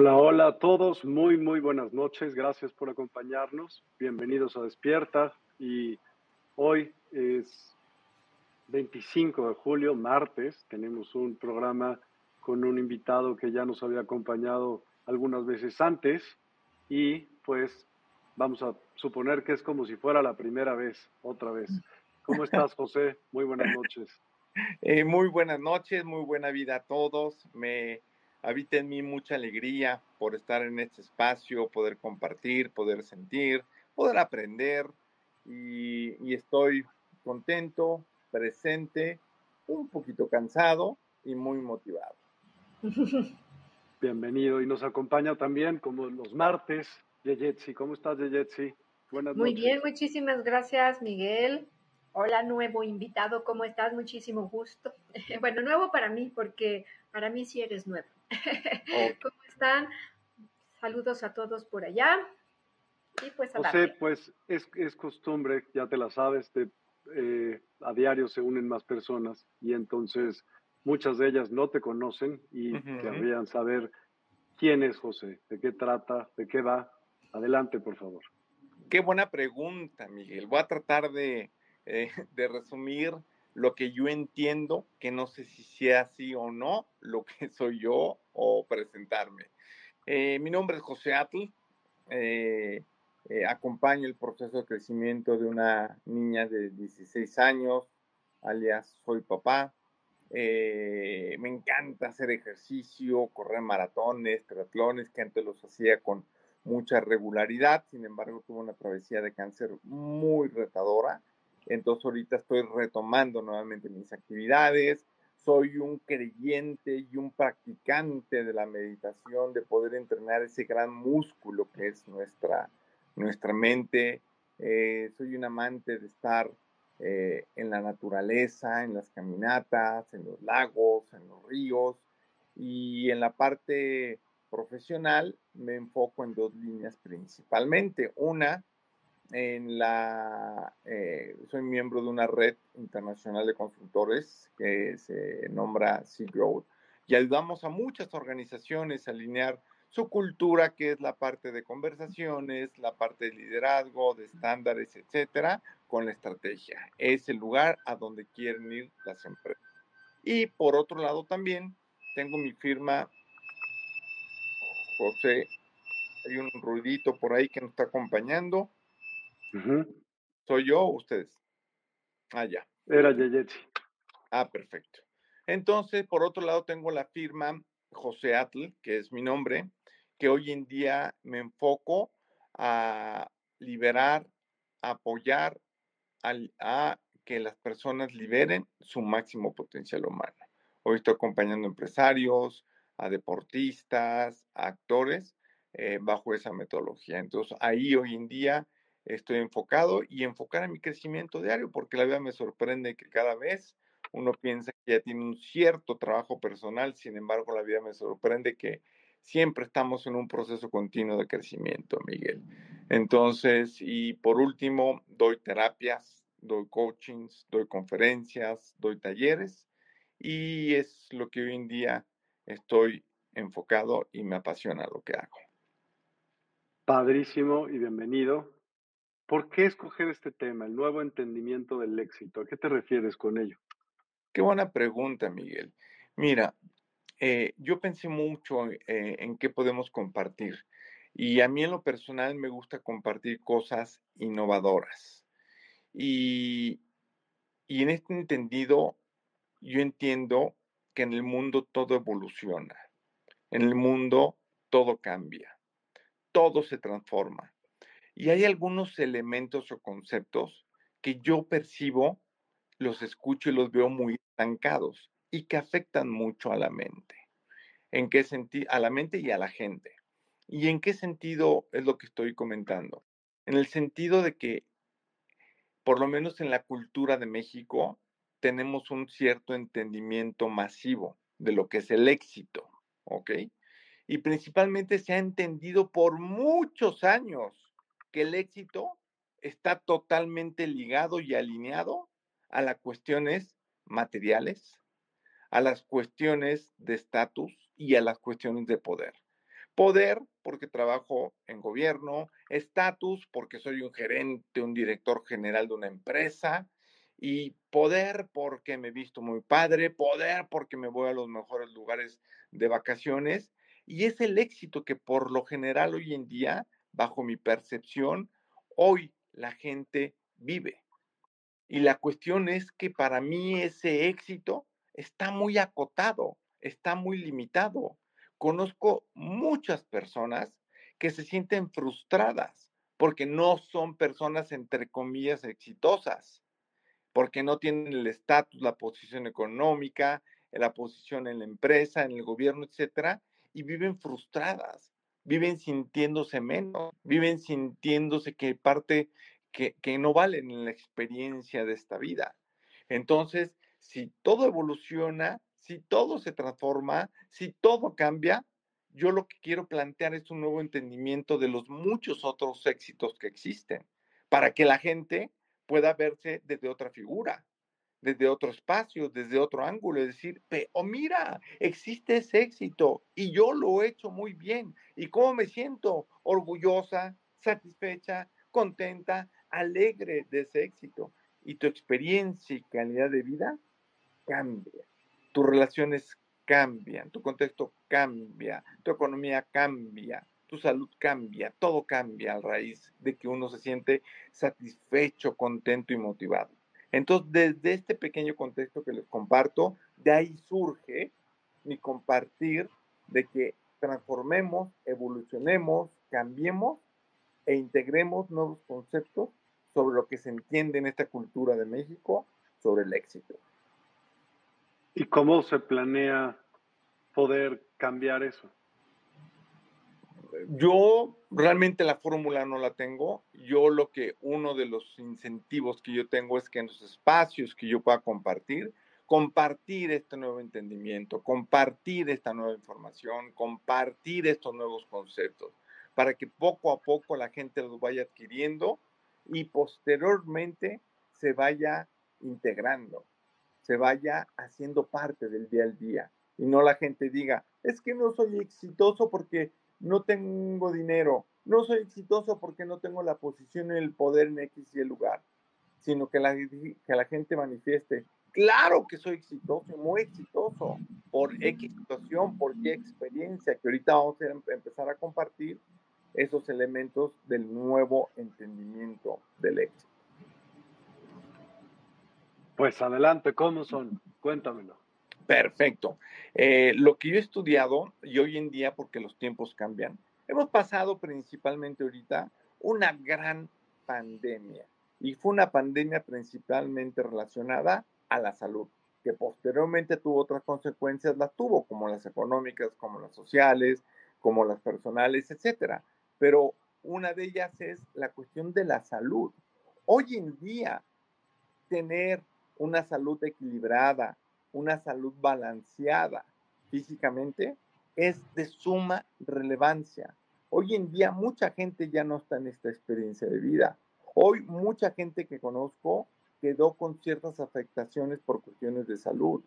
Hola, hola a todos, muy, muy buenas noches, gracias por acompañarnos, bienvenidos a Despierta y hoy es 25 de julio, martes, tenemos un programa con un invitado que ya nos había acompañado algunas veces antes y pues vamos a suponer que es como si fuera la primera vez, otra vez. ¿Cómo estás, José? Muy buenas noches. Eh, muy buenas noches, muy buena vida a todos. Me habita en mí mucha alegría por estar en este espacio, poder compartir, poder sentir, poder aprender y, estoy contento, presente, un poquito cansado y muy motivado. Bienvenido y nos acompaña también como los martes Yeyetsi. ¿Cómo estás Yeyetsi? Buenas Muy bien, muchísimas gracias Miguel. Hola, nuevo invitado, ¿cómo estás? Muchísimo gusto. Bueno, nuevo para mí porque para mí sí eres nuevo. ¿Cómo están? Saludos a todos por allá. Y pues a José, pues es, es, costumbre, ya te la sabes, eh, a diario se unen más personas y entonces muchas de ellas no te conocen y querrían saber quién es José, de qué trata, de qué va. Adelante, por favor. Qué buena pregunta, Miguel. Voy a tratar de, eh, de resumir lo que yo entiendo, que no sé si sea así o no, lo que soy yo o presentarme. Eh, mi nombre es José Atl, eh, eh, acompaño el proceso de crecimiento de una niña de 16 años, alias soy papá. me encanta hacer ejercicio, correr maratones, triatlones, que antes los hacía con mucha regularidad, sin embargo tuve una travesía de cáncer muy retadora entonces ahorita estoy retomando nuevamente mis actividades. Soy un creyente y un practicante de la meditación, de poder entrenar ese gran músculo que es nuestra, nuestra mente. Eh, soy un amante de estar eh, en la naturaleza, en las caminatas, en los lagos, en los ríos. Y en la parte profesional me enfoco en dos líneas principalmente. Una, en la, eh, soy miembro de una red internacional de consultores que se nombra Sea Growth y ayudamos a muchas organizaciones a alinear su cultura, que es la parte de conversaciones, la parte de liderazgo, de estándares, etcétera, con la estrategia. Es el lugar a donde quieren ir las empresas. Y por otro lado también tengo mi firma, José, hay un ruidito por ahí que nos está acompañando ¿Soy yo o ustedes? Ah, ya. Era Yeyetsi. Ah, perfecto. Entonces, por otro lado, tengo la firma José Atl, que es mi nombre, que hoy en día me enfoco a liberar, a apoyar a que las personas liberen su máximo potencial humano. Hoy estoy acompañando a empresarios, a deportistas, a actores, eh, bajo esa metodología. Entonces, ahí hoy en día estoy enfocado y enfocar a mi crecimiento diario, porque la vida me sorprende que cada vez uno piensa que ya tiene un cierto trabajo personal, sin embargo, la vida me sorprende que siempre estamos en un proceso continuo de crecimiento, Miguel. Entonces, y por último, doy terapias, doy coachings, doy conferencias, doy talleres y es lo que hoy en día estoy enfocado y me apasiona lo que hago. Padrísimo y bienvenido. ¿Por qué escoger este tema, el nuevo entendimiento del éxito? ¿A qué te refieres con ello? Qué buena pregunta, Miguel. Mira, eh, yo pensé mucho eh, en qué podemos compartir y a mí en lo personal me gusta compartir cosas innovadoras. Y, y en este entendido, yo entiendo que en el mundo todo evoluciona, en el mundo todo cambia, todo se transforma. Y hay algunos elementos o conceptos que yo percibo, los escucho y los veo muy estancados y que afectan mucho a la mente. ¿En qué sentido? A la mente y a la gente. ¿Y en qué sentido es lo que estoy comentando? En el sentido de que, por lo menos en la cultura de México, tenemos un cierto entendimiento masivo de lo que es el éxito, ¿ok? Y principalmente se ha entendido por muchos años que el éxito está totalmente ligado y alineado a las cuestiones materiales, a las cuestiones de estatus y a las cuestiones de poder. Poder porque trabajo en gobierno, estatus porque soy un gerente, un director general de una empresa, y poder porque me he visto muy padre, poder porque me voy a los mejores lugares de vacaciones. Y es el éxito que por lo general hoy en día, bajo mi percepción, hoy la gente vive. Y la cuestión es que para mí ese éxito está muy acotado, está muy limitado. Conozco muchas personas que se sienten frustradas porque no son personas, entre comillas, exitosas, porque no tienen el estatus, la posición económica, la posición en la empresa, en el gobierno, etcétera, y viven frustradas, viven sintiéndose menos, viven sintiéndose que parte que, que no valen en la experiencia de esta vida. Entonces, si todo evoluciona, si todo se transforma, si todo cambia, yo lo que quiero plantear es un nuevo entendimiento de los muchos otros éxitos que existen, para que la gente pueda verse desde otra figura, desde otro espacio, desde otro ángulo, es decir, oh mira, existe ese éxito y yo lo he hecho muy bien. ¿Y cómo me siento? Orgullosa, satisfecha, contenta, alegre de ese éxito. Y tu experiencia y calidad de vida cambia. Tus relaciones cambian, tu contexto cambia, tu economía cambia, tu salud cambia, todo cambia a raíz de que uno se siente satisfecho, contento y motivado. Entonces, desde este pequeño contexto que les comparto, de ahí surge mi compartir de que transformemos, evolucionemos, cambiemos e integremos nuevos conceptos sobre lo que se entiende en esta cultura de México sobre el éxito. ¿Y cómo se planea poder cambiar eso? Yo realmente la fórmula no la tengo. Yo lo que uno de los incentivos que yo tengo es que en los espacios que yo pueda compartir, compartir este nuevo entendimiento, compartir esta nueva información, compartir estos nuevos conceptos, para que poco a poco la gente los vaya adquiriendo y posteriormente se vaya integrando se vaya haciendo parte del día al día y no la gente diga, es que no soy exitoso porque no tengo dinero, no soy exitoso porque no tengo la posición y el poder en X y el lugar, sino que la, que la gente manifieste, claro que soy exitoso, muy exitoso, por X situación, por qué experiencia, que ahorita vamos a empezar a compartir, esos elementos del nuevo entendimiento del éxito. Pues adelante, ¿cómo son? Cuéntamelo. Perfecto. Eh, lo que yo he estudiado, y hoy en día, porque los tiempos cambian, hemos pasado principalmente ahorita una gran pandemia. Y fue una pandemia principalmente relacionada a la salud, que posteriormente tuvo otras consecuencias, las tuvo, como las económicas, como las sociales, como las personales, etcétera. Pero una de ellas es la cuestión de la salud. Hoy en día, tener una salud equilibrada, una salud balanceada físicamente, es de suma relevancia. Hoy en día mucha gente ya no está en esta experiencia de vida. Hoy mucha gente que conozco quedó con ciertas afectaciones por cuestiones de salud.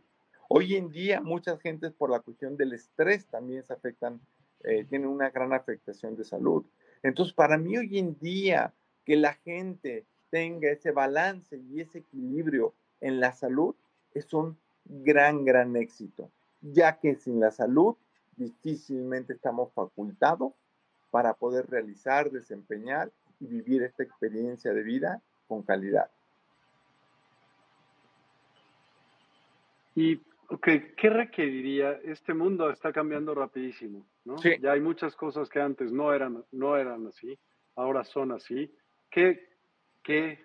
Hoy en día muchas gentes por la cuestión del estrés también se afectan, eh, tienen una gran afectación de salud. Entonces, para mí hoy en día que la gente tenga ese balance y ese equilibrio en la salud es un gran, gran éxito, ya que sin la salud difícilmente estamos facultados para poder realizar, desempeñar y vivir esta experiencia de vida con calidad. Y ¿qué requeriría? Este mundo está cambiando rapidísimo, ¿no? Ya hay muchas cosas que antes no eran, no eran así, ahora son así. ¿Qué, ¿Qué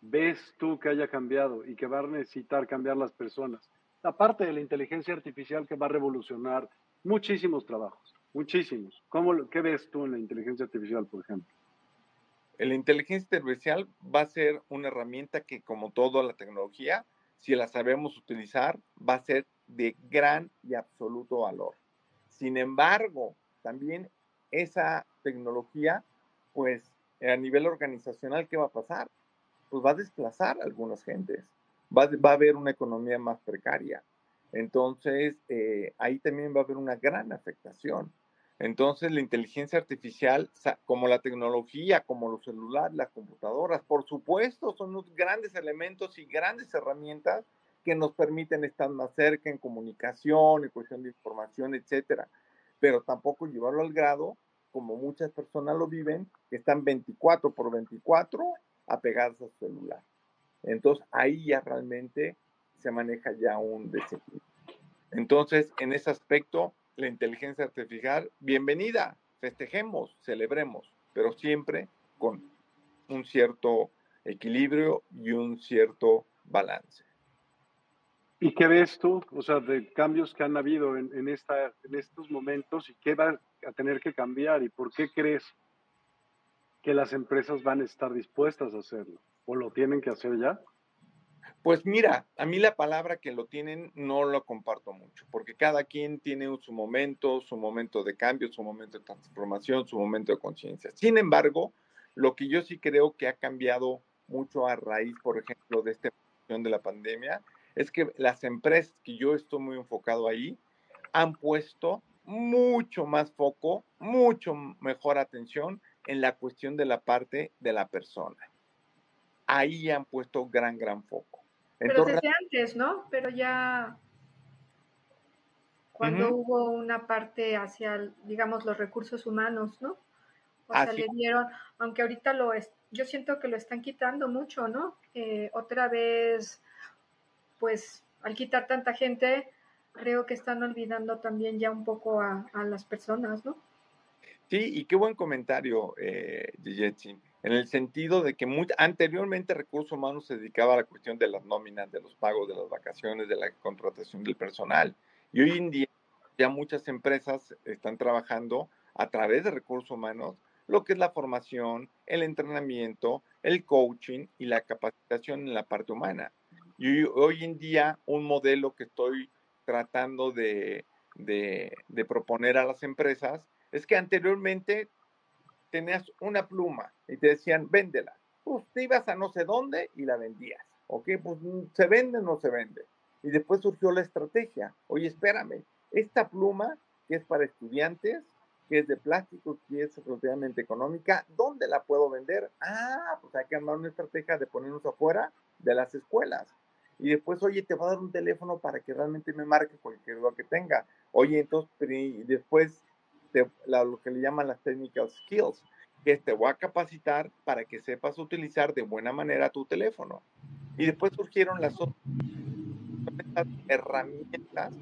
ves tú que haya cambiado y que va a necesitar cambiar las personas? Aparte de la inteligencia artificial que va a revolucionar muchísimos trabajos, muchísimos. ¿Cómo, ¿Qué ves tú en la inteligencia artificial, por ejemplo? La inteligencia artificial va a ser una herramienta que, como toda la tecnología, si la sabemos utilizar, va a ser de gran y absoluto valor. Sin embargo, también esa tecnología, pues a nivel organizacional, ¿qué va a pasar? Pues va a desplazar a algunas gentes, va, va a haber una economía más precaria. Entonces, eh, ahí también va a haber una gran afectación. Entonces, la inteligencia artificial, como la tecnología, como los celulares, las computadoras, por supuesto, son unos grandes elementos y grandes herramientas que nos permiten estar más cerca en comunicación, en cuestión de información, etcétera. Pero tampoco llevarlo al grado, como muchas personas lo viven, que están 24 por 24 apegadas a su celular. Entonces, ahí ya realmente se maneja ya un desequilibrio. Entonces, en ese aspecto, la inteligencia artificial, bienvenida, festejemos, celebremos, pero siempre con un cierto equilibrio y un cierto balance. ¿Y qué ves tú, o sea, de cambios que han habido en, esta, en estos momentos y qué va a tener que cambiar y por qué crees que las empresas van a estar dispuestas a hacerlo o lo tienen que hacer ya? Pues mira, a mí la palabra que lo tienen no lo comparto mucho, porque cada quien tiene su momento, su momento de cambio, su momento de transformación, su momento de conciencia. Sin embargo, lo que yo sí creo que ha cambiado mucho a raíz, por ejemplo, de esta de la pandemia, es que las empresas que yo estoy muy enfocado ahí han puesto mucho más foco, mucho mejor atención en la cuestión de la parte de la persona. Ahí han puesto gran, gran foco. Pero desde antes, ¿no? Pero ya cuando hubo una parte hacia, digamos, los recursos humanos, ¿no? O sea, le dieron, aunque ahorita lo es, yo siento que lo están quitando mucho, ¿no? Eh, otra vez, pues, al quitar tanta gente, creo que están olvidando también ya un poco a, las personas, ¿no? Sí, y qué buen comentario, eh, en el sentido de que anteriormente Recursos Humanos se dedicaba a la cuestión de las nóminas, de los pagos, de las vacaciones, de la contratación del personal. Y hoy en día ya muchas empresas están trabajando a través de Recursos Humanos lo que es la formación, el entrenamiento, el coaching y la capacitación en la parte humana. Y hoy en día un modelo que estoy tratando de, proponer a las empresas es que anteriormente tenías una pluma y te decían, véndela. Pues te ibas a no sé dónde y la vendías. ¿Ok? Pues mm, se vende o no se vende. Y después surgió la estrategia. Oye, espérame, esta pluma que es para estudiantes, que es de plástico, que es relativamente económica, ¿dónde la puedo vender? Ah, pues hay que armar una estrategia de ponernos afuera de las escuelas. Y después, oye, te voy a dar un teléfono para que realmente me marque cualquier duda que tenga. Oye, entonces, y después lo que le llaman las technical skills, que te voy a capacitar para que sepas utilizar de buena manera tu teléfono. Y después surgieron las otras herramientas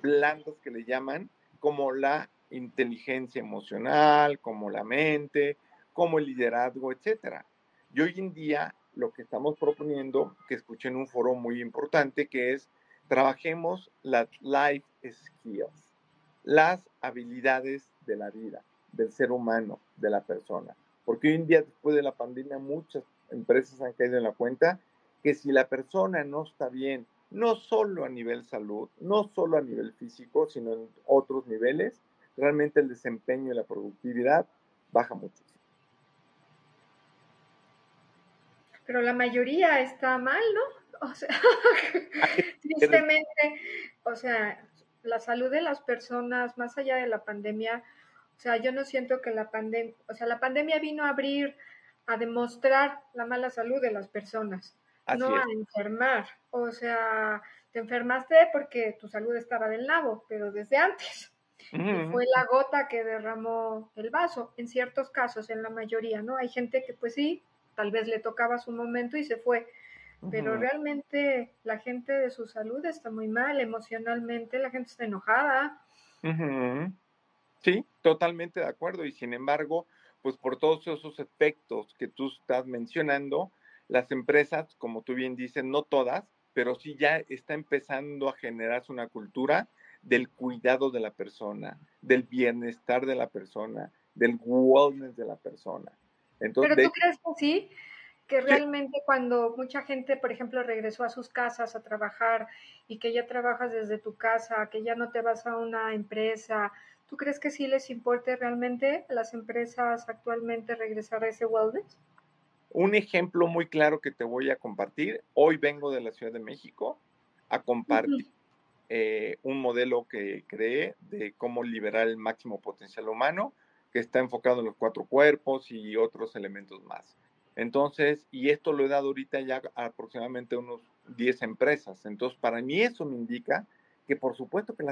blandas que le llaman, como la inteligencia emocional, como la mente, como el liderazgo, etcétera. Y hoy en día lo que estamos proponiendo, que escuché en un foro muy importante, que es trabajemos las life skills, las habilidades de la vida, del ser humano, de la persona. Porque hoy en día, después de la pandemia, muchas empresas han caído en la cuenta que si la persona no está bien, no solo a nivel salud, no solo a nivel físico, sino en otros niveles, realmente el desempeño y la productividad baja mucho. Pero la mayoría está mal, ¿no? O sea, tristemente, o sea, la salud de las personas, más allá de la pandemia, o sea, yo no siento que la pandemia, o sea, la pandemia vino a abrir, a demostrar la mala salud de las personas, no a enfermar. O sea, te enfermaste porque tu salud estaba del nabo, pero desde antes. Fue la gota que derramó el vaso, en ciertos casos, en la mayoría, ¿no? Hay gente que pues sí, tal vez le tocaba su momento y se fue, pero realmente la gente de su salud está muy mal, emocionalmente la gente está enojada. Sí, totalmente de acuerdo. Y sin embargo, pues por todos esos efectos que tú estás mencionando, las empresas, como tú bien dices, no todas, pero sí ya está empezando a generarse una cultura del cuidado de la persona, del bienestar de la persona, del wellness de la persona. Entonces, ¿Pero tú crees que sí? Que realmente cuando mucha gente, por ejemplo, regresó a sus casas a trabajar y que ya trabajas desde tu casa, que ya no te vas a una empresa, ¿tú crees que sí les importe realmente a las empresas actualmente regresar a ese wellness? Un ejemplo muy claro que te voy a compartir. Hoy vengo de la Ciudad de México a compartir eh, un modelo que creé de cómo liberar el máximo potencial humano, que está enfocado en los cuatro cuerpos y otros elementos más. Entonces, y esto lo he dado ahorita ya a aproximadamente unos 10 empresas. Entonces, para mí eso me indica que por supuesto que,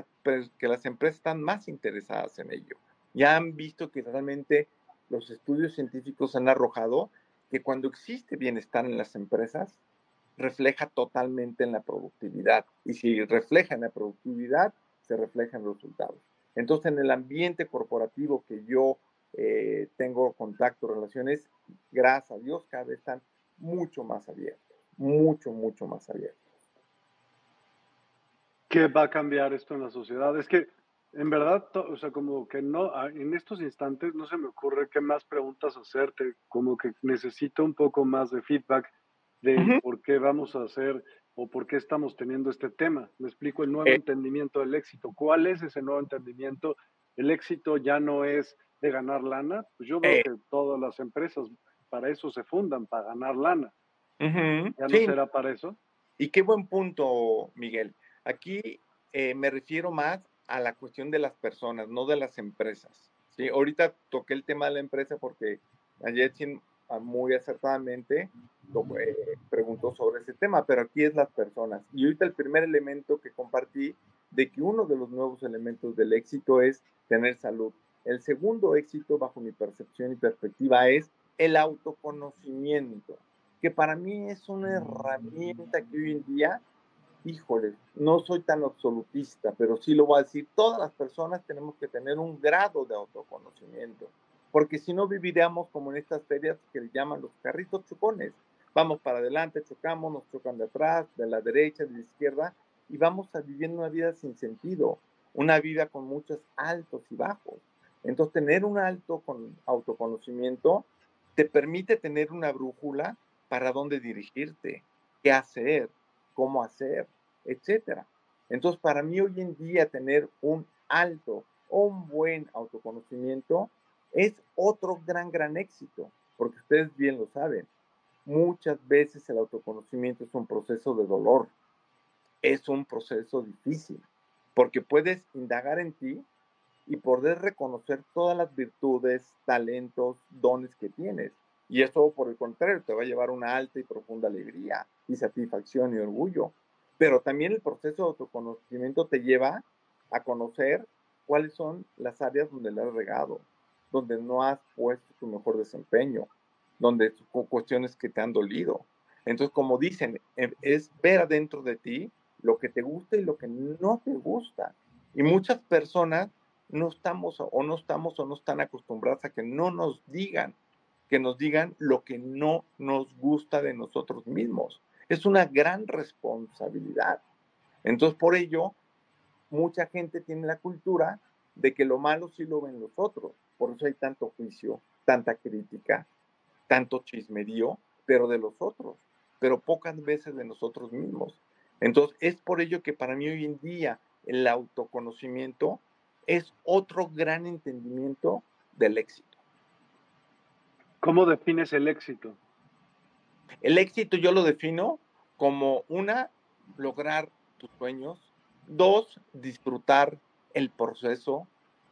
que las empresas están más interesadas en ello. Ya han visto que realmente los estudios científicos han arrojado que cuando existe bienestar en las empresas, refleja totalmente en la productividad. Y si refleja en la productividad, se refleja en los resultados. Entonces, en el ambiente corporativo que yo eh, tengo contacto, relaciones, gracias a Dios, cada vez están mucho más abiertos, mucho, mucho más abiertos. ¿Qué va a cambiar esto en la sociedad? Es que, en verdad, o sea, como que no, en estos instantes no se me ocurre qué más preguntas hacerte, como que necesito un poco más de feedback de por qué vamos a hacer o por qué estamos teniendo este tema. Me explico el nuevo eh. entendimiento del éxito. ¿Cuál es ese nuevo entendimiento? El éxito ya no es de ganar lana. Pues yo veo eh. que todas las empresas para eso se fundan, para ganar lana. ¿Ya no será para eso? Y qué buen punto, Miguel. Aquí eh, me refiero más a la cuestión de las personas, no de las empresas. ¿sí? Ahorita toqué el tema de la empresa porque ayer muy acertadamente eh, preguntó sobre ese tema, pero aquí es las personas. Y ahorita el primer elemento que compartí de que uno de los nuevos elementos del éxito es tener salud. El segundo éxito, bajo mi percepción y perspectiva, es el autoconocimiento, que para mí es una herramienta que hoy en día, híjole, no soy tan absolutista, pero sí lo voy a decir, todas las personas tenemos que tener un grado de autoconocimiento porque si no viviríamos como en estas ferias que le llaman los carritos chocones. Vamos para adelante, chocamos, nos chocan de atrás, de la derecha, de la izquierda, y vamos a vivir una vida sin sentido, una vida con muchos altos y bajos. Entonces, tener un alto con autoconocimiento te permite tener una brújula para dónde dirigirte, qué hacer, cómo hacer, etcétera. Entonces, para mí hoy en día tener un alto o un buen autoconocimiento es otro gran, gran éxito, porque ustedes bien lo saben. Muchas veces el autoconocimiento es un proceso de dolor, es un proceso difícil, porque puedes indagar en ti y poder reconocer todas las virtudes, talentos, dones que tienes. Y eso, por el contrario, te va a llevar una alta y profunda alegría y satisfacción y orgullo. Pero también el proceso de autoconocimiento te lleva a conocer cuáles son las áreas donde le has regado, donde no has puesto tu mejor desempeño, donde cuestiones que te han dolido. Entonces, como dicen, e, es ver adentro de ti lo que te gusta y lo que no te gusta. Y muchas personas no estamos o no estamos o no están acostumbradas a que no nos digan, que nos digan lo que no nos gusta de nosotros mismos. Es una gran responsabilidad. Entonces, por ello, mucha gente tiene la cultura de que lo malo sí lo ven los otros. Por eso hay tanto juicio, tanta crítica, tanto chismerío, pero de los otros, pero pocas veces de nosotros mismos. Entonces, es por ello que para mí hoy en día el autoconocimiento es otro gran entendimiento del éxito. ¿Cómo defines el éxito? El éxito yo lo defino como una, lograr tus sueños, dos, disfrutar el proceso,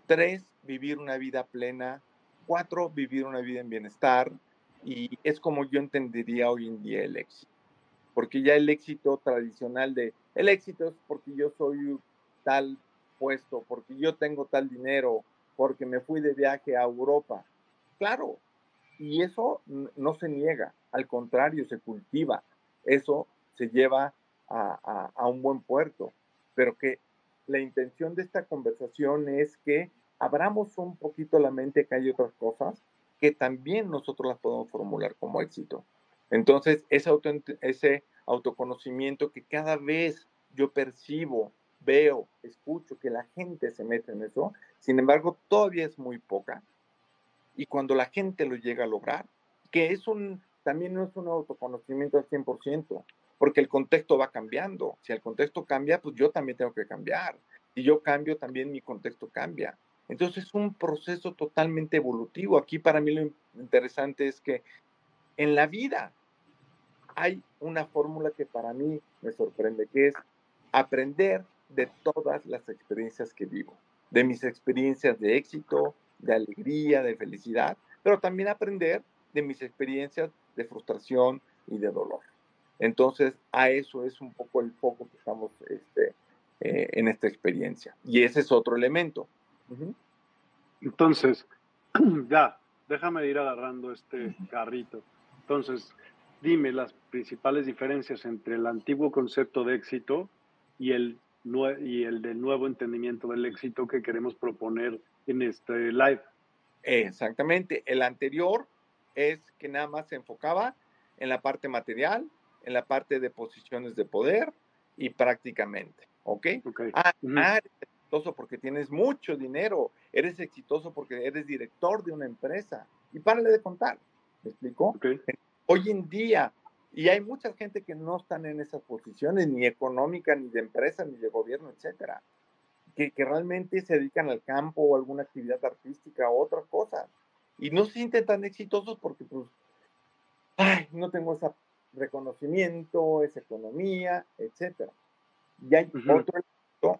tres, vivir una vida plena, cuatro, vivir una vida en bienestar, y es como yo entendería hoy en día el éxito. Porque ya el éxito tradicional de, el éxito es porque yo soy tal puesto, porque yo tengo tal dinero, porque me fui de viaje a Europa. Claro, y eso no se niega, al contrario, se cultiva. Eso se lleva a, un buen puerto. Pero que la intención de esta conversación es que abramos un poquito la mente que hay otras cosas que también nosotros las podemos formular como éxito. Entonces, ese autoconocimiento que cada vez yo percibo, veo, escucho que la gente se mete en eso, sin embargo, todavía es muy poca. Y cuando la gente lo llega a lograr, que es un, también no es un autoconocimiento al 100%, porque el contexto va cambiando. Si el contexto cambia, pues yo también tengo que cambiar. Si yo cambio, también mi contexto cambia. Entonces es un proceso totalmente evolutivo. Aquí para mí lo interesante es que en la vida hay una fórmula que para mí me sorprende, que es aprender de todas las experiencias que vivo, de mis experiencias de éxito, de alegría, de felicidad, pero también aprender de mis experiencias de frustración y de dolor. Entonces, a eso es un poco el foco que estamos este, eh, en esta experiencia. Y ese es otro elemento. Entonces, ya, déjame ir agarrando este carrito. Entonces, dime las principales diferencias entre el antiguo concepto de éxito y el, y el del nuevo entendimiento del éxito que queremos proponer en este live. Exactamente. El anterior es que nada más se enfocaba en la parte material, en la parte de posiciones de poder y prácticamente. ¿Ok? okay. Ah, ah exitoso porque tienes mucho dinero, eres exitoso porque eres director de una empresa. Y párale de contar, ¿me explico? Hoy en día, y hay mucha gente que no están en esas posiciones, ni económica, ni de empresa, ni de gobierno, etcétera, que, que realmente se dedican al campo o alguna actividad artística o otra cosa. Y no se sienten tan exitosos porque, pues, ay, no tengo ese reconocimiento, esa economía, etcétera. Y hay otro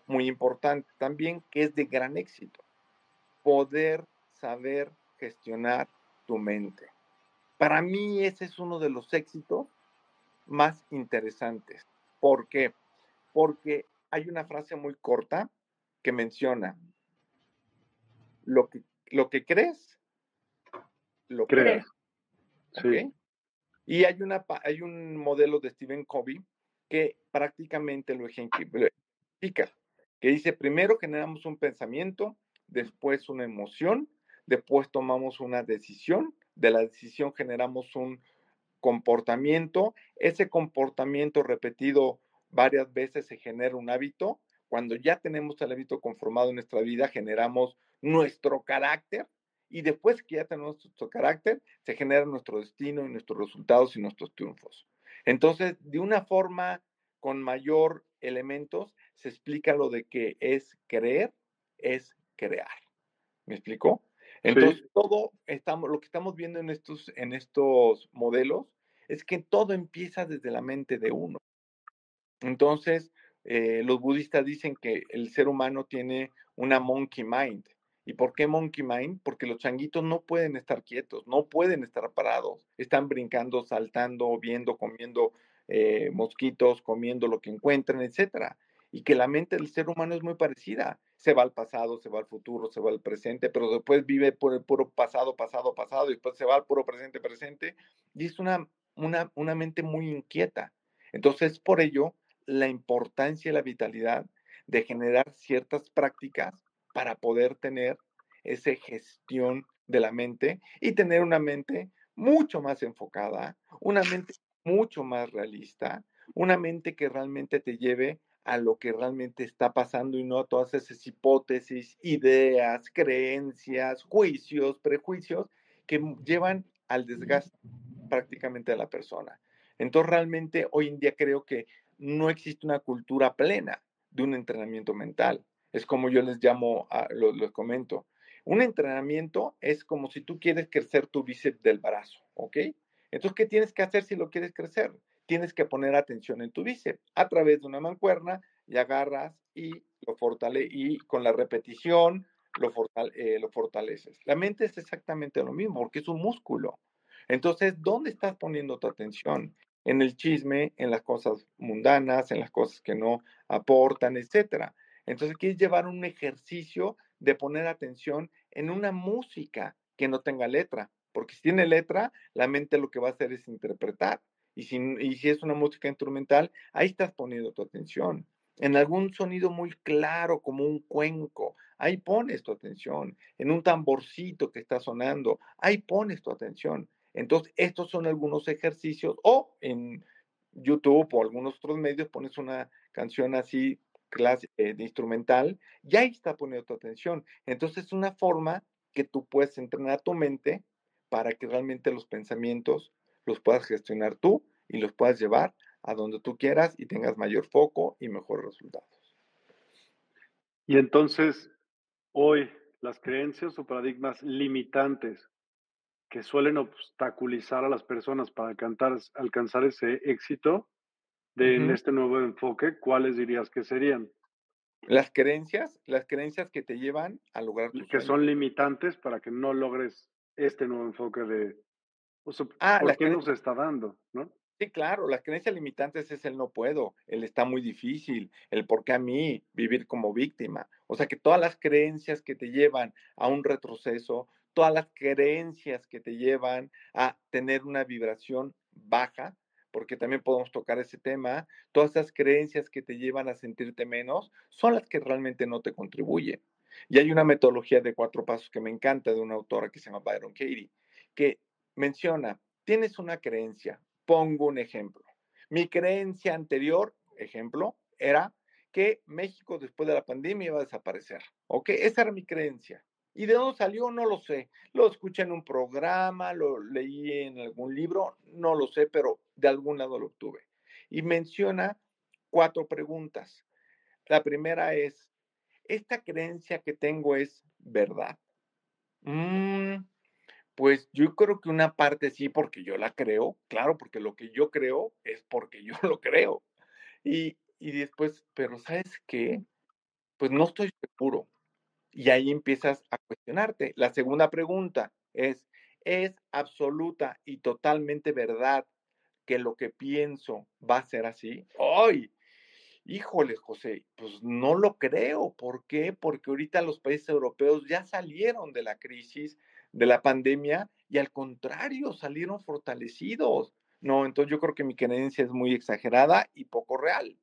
muy importante también que es de gran éxito. Poder saber gestionar tu mente. Para mí ese es uno de los éxitos más interesantes. ¿Por qué? Porque hay una frase muy corta que menciona, lo que, lo que crees, lo crees. Y hay, una, hay un modelo de Stephen Covey que prácticamente lo ejemplifica que dice, primero generamos un pensamiento, después una emoción, después tomamos una decisión, de la decisión generamos un comportamiento, ese comportamiento repetido varias veces se genera un hábito, cuando ya tenemos el hábito conformado en nuestra vida, generamos nuestro carácter y después que ya tenemos nuestro carácter, se genera nuestro destino y nuestros resultados y nuestros triunfos. Entonces, de una forma con mayor elementos, se explica lo de que es creer, es crear. ¿Me explicó? Entonces, todo estamos, lo que estamos viendo en estos, en estos modelos es que todo empieza desde la mente de uno. Entonces, eh, los budistas dicen que el ser humano tiene una monkey mind. ¿Y por qué monkey mind? Porque los changuitos no pueden estar quietos, no pueden estar parados, están brincando, saltando, viendo, comiendo eh, mosquitos, comiendo lo que encuentran, etcétera y que la mente del ser humano es muy parecida. Se va al pasado, se va al futuro, se va al presente, pero después vive por el puro pasado, pasado, pasado, y después se va al puro presente, presente, y es una, una, una mente muy inquieta. Entonces, por ello, la importancia y la vitalidad de generar ciertas prácticas para poder tener esa gestión de la mente y tener una mente mucho más enfocada, una mente mucho más realista, una mente que realmente te lleve a lo que realmente está pasando y no a todas esas hipótesis, ideas, creencias, juicios, prejuicios que llevan al desgaste prácticamente de la persona. Entonces realmente hoy en día creo que no existe una cultura plena de un entrenamiento mental. Es como yo les llamo, lo, les comento. Un entrenamiento es como si tú quieres crecer tu bíceps del brazo, ¿ok? Entonces, ¿qué tienes que hacer si lo quieres crecer? Tienes que poner atención en tu bíceps a través de una mancuerna y agarras y lo fortale y con la repetición lo, eh, lo fortaleces. La mente es exactamente lo mismo porque es un músculo. Entonces, ¿dónde estás poniendo tu atención? En el chisme, en las cosas mundanas, en las cosas que no aportan, etcétera. Entonces, quieres llevar un ejercicio de poner atención en una música que no tenga letra, porque si tiene letra, la mente lo que va a hacer es interpretar. Y si, y si es una música instrumental, ahí estás poniendo tu atención. En algún sonido muy claro, como un cuenco, ahí pones tu atención. En un tamborcito que está sonando, ahí pones tu atención. Entonces, estos son algunos ejercicios. O en YouTube o algunos otros medios pones una canción así clase, eh, de instrumental y ahí está poniendo tu atención. Entonces, es una forma que tú puedes entrenar a tu mente para que realmente los pensamientos los puedas gestionar tú y los puedas llevar a donde tú quieras y tengas mayor foco y mejores resultados. Y entonces, hoy, las creencias o paradigmas limitantes que suelen obstaculizar a las personas para alcanzar, alcanzar ese éxito de en este nuevo enfoque, ¿cuáles dirías que serían? Las creencias, las creencias que te llevan a lograr Que son limitantes para que no logres este nuevo enfoque de ah, ¿por qué nos está dando? ¿no? Sí, claro, las creencias limitantes es el no puedo, el está muy difícil, el por qué a mí vivir como víctima. O sea que todas las creencias que te llevan a un retroceso, todas las creencias que te llevan a tener una vibración baja, porque también podemos tocar ese tema, todas esas creencias que te llevan a sentirte menos, son las que realmente no te contribuyen. Y hay una metodología de cuatro pasos que me encanta de una autora que se llama Byron Katie, que menciona, tienes una creencia, pongo un ejemplo. Mi creencia anterior, ejemplo, era que México después de la pandemia iba a desaparecer. ¿Ok? Esa era mi creencia. ¿Y de dónde salió? No lo sé. Lo escuché en un programa, lo leí en algún libro, no lo sé, pero de algún lado lo obtuve. Y menciona cuatro preguntas. La primera es, ¿esta creencia que tengo es verdad? Mm, pues yo creo que una parte sí, porque yo la creo, claro, porque lo que yo creo es porque yo lo creo. Y, después, pero ¿sabes qué? Pues no estoy seguro. Y ahí empiezas a cuestionarte. La segunda pregunta es, ¿es absoluta y totalmente verdad que lo que pienso va a ser así? ¡Ay! Híjole, José, pues no lo creo. ¿Por qué? Porque ahorita los países europeos ya salieron de la crisis, de la pandemia y al contrario, salieron fortalecidos. No, entonces yo creo que mi creencia es muy exagerada y poco real.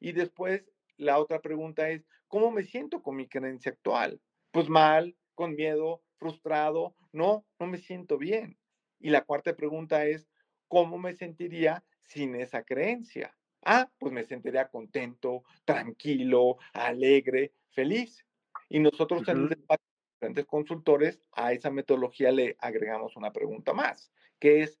Y después la otra pregunta es, ¿cómo me siento con mi creencia actual? Pues mal, con miedo, frustrado, no, no me siento bien. Y la cuarta pregunta es, ¿cómo me sentiría sin esa creencia? Ah, pues me sentiría contento, tranquilo, alegre, feliz. Y nosotros en el consultores, a esa metodología le agregamos una pregunta más, que es,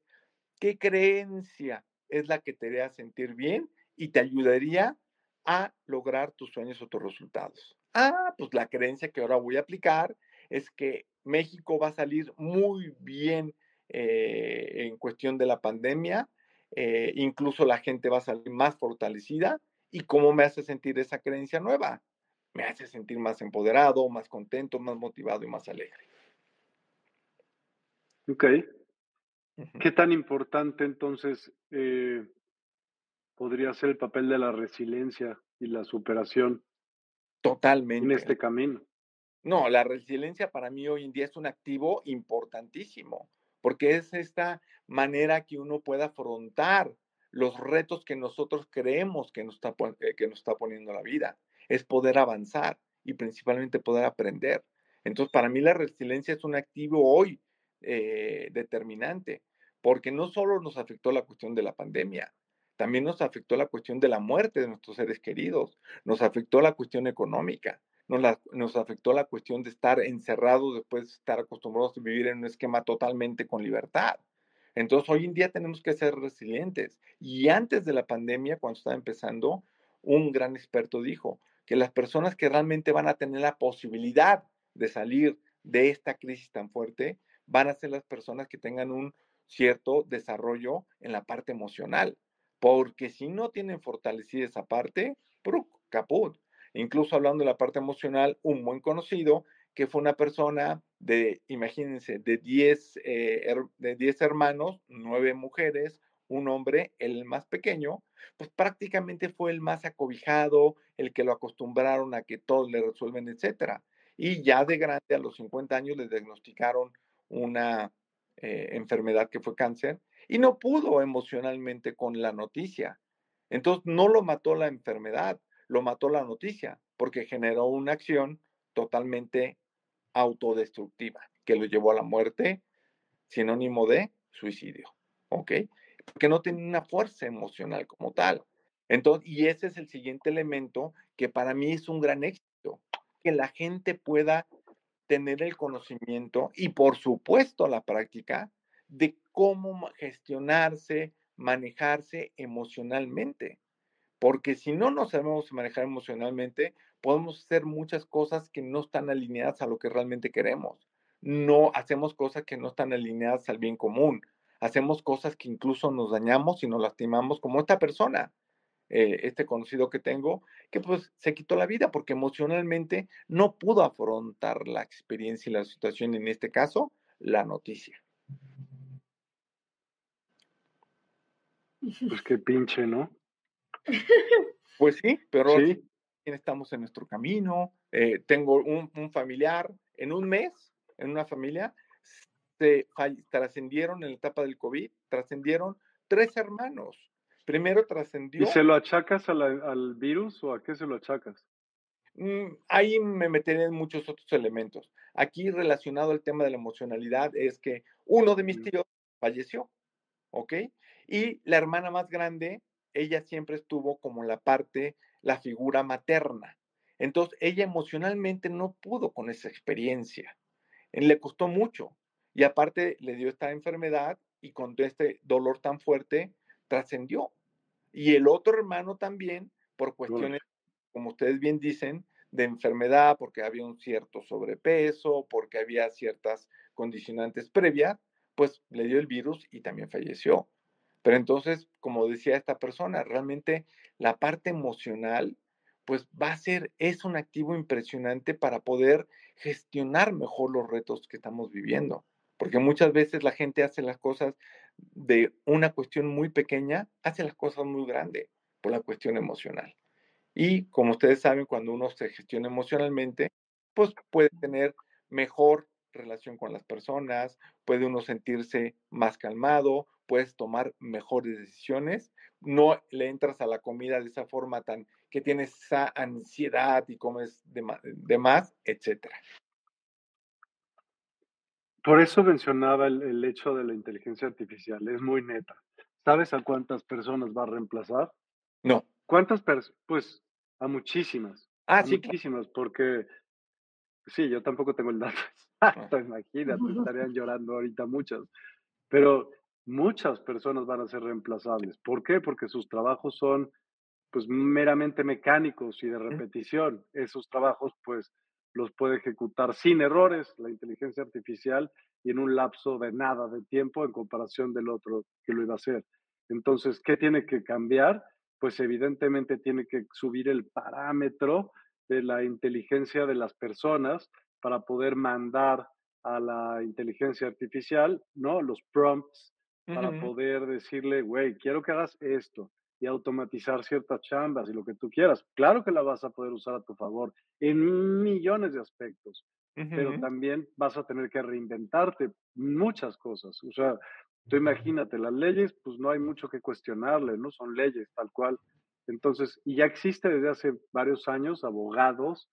¿qué creencia es la que te haría sentir bien y te ayudaría a lograr tus sueños o tus resultados? Ah, pues la creencia que ahora voy a aplicar es que México va a salir muy bien eh, en cuestión de la pandemia, eh, incluso la gente va a salir más fortalecida. ¿Y cómo me hace sentir esa creencia nueva? Me hace sentir más empoderado, más contento, más motivado y más alegre. Ok. ¿Qué tan importante entonces eh, podría ser el papel de la resiliencia y la superación Totalmente. En este camino. No, la resiliencia para mí hoy en día es un activo importantísimo, porque es esta manera que uno pueda afrontar los retos que nosotros creemos que nos está, eh, que nos está poniendo la vida. Es poder avanzar y principalmente poder aprender. Entonces, para mí la resiliencia es un activo hoy eh, determinante, porque no solo nos afectó la cuestión de la pandemia, también nos afectó la cuestión de la muerte de nuestros seres queridos, nos afectó la cuestión económica, nos, nos afectó la cuestión de estar encerrados después de estar acostumbrados a vivir en un esquema totalmente con libertad. Entonces, hoy en día tenemos que ser resilientes. Y antes de la pandemia, cuando estaba empezando, un gran experto dijo que las personas que realmente van a tener la posibilidad de salir de esta crisis tan fuerte van a ser las personas que tengan un cierto desarrollo en la parte emocional, porque si no tienen fortalecida esa parte, ¡pruc! caput. Incluso hablando de la parte emocional, un buen conocido que fue una persona de, imagínense, de 10 eh, de diez hermanos, 9 mujeres, un hombre, el más pequeño, pues prácticamente fue el más acobijado, el que lo acostumbraron a que todos le resuelven, etcétera. Y ya de grande, a los 50 años, le diagnosticaron una eh, enfermedad que fue cáncer y no pudo emocionalmente con la noticia. Entonces, no lo mató la enfermedad, lo mató la noticia, porque generó una acción totalmente autodestructiva que lo llevó a la muerte, sinónimo de suicidio. ¿Ok? Porque no tenía una fuerza emocional como tal. Entonces, y ese es el siguiente elemento que para mí es un gran éxito, que la gente pueda tener el conocimiento y por supuesto la práctica de cómo gestionarse, manejarse emocionalmente. Porque si no nos sabemos manejar emocionalmente, podemos hacer muchas cosas que no están alineadas a lo que realmente queremos. No hacemos cosas que no están alineadas al bien común. Hacemos cosas que incluso nos dañamos y nos lastimamos, como esta persona, eh, este conocido que tengo, que pues se quitó la vida porque emocionalmente no pudo afrontar la experiencia y la situación, en este caso, la noticia. Pues qué pinche, ¿no? Pues sí, pero sí estamos en nuestro camino. Eh, tengo un, familiar en un mes, en una familia, se trascendieron en la etapa del COVID, trascendieron tres hermanos. Primero trascendió. ¿Y se lo achacas al virus o a qué se lo achacas? Mm, ahí me meteré en muchos otros elementos. Aquí relacionado al tema de la emocionalidad es que uno de mis tíos falleció, ¿ok? Y la hermana más grande, ella siempre estuvo como la parte la figura materna. Entonces, ella emocionalmente no pudo con esa experiencia. Le costó mucho. Y aparte le dio esta enfermedad y con este dolor tan fuerte, trascendió. Y el otro hermano también, por cuestiones, como ustedes bien dicen, de enfermedad, porque había un cierto sobrepeso, porque había ciertas condicionantes previas, pues le dio el virus y también falleció. Pero entonces, como decía esta persona, realmente la parte emocional, pues va a ser, es un activo impresionante para poder gestionar mejor los retos que estamos viviendo. Porque muchas veces la gente hace las cosas de una cuestión muy pequeña, hace las cosas muy grandes por la cuestión emocional. Y como ustedes saben, cuando uno se gestiona emocionalmente, pues puede tener mejor relación con las personas, puede uno sentirse más calmado, puedes tomar mejores decisiones, no le entras a la comida de esa forma tan que tienes esa ansiedad y comes de, más, etcétera. Por eso mencionaba el, el, hecho de la inteligencia artificial, es muy neta. ¿Sabes a cuántas personas va a reemplazar? No. ¿Cuántas personas? Pues a muchísimas. Ah, sí. Muchísimas, porque sí, yo tampoco tengo el dato exacto, imagínate, estarían llorando ahorita muchas. Pero muchas personas van a ser reemplazables. ¿Por qué? Porque sus trabajos son pues meramente mecánicos y de repetición. Esos trabajos pues los puede ejecutar sin errores la inteligencia artificial y en un lapso de nada de tiempo en comparación del otro que lo iba a hacer. Entonces, ¿qué tiene que cambiar? Pues evidentemente tiene que subir el parámetro de la inteligencia de las personas para poder mandar a la inteligencia artificial, ¿no? Los prompts para poder decirle, güey, quiero que hagas esto y automatizar ciertas chambas y lo que tú quieras. Claro que la vas a poder usar a tu favor en millones de aspectos, pero también vas a tener que reinventarte muchas cosas. O sea, tú imagínate, las leyes, pues no hay mucho que cuestionarle, ¿no? Son leyes tal cual. Entonces, y ya existe desde hace varios años abogados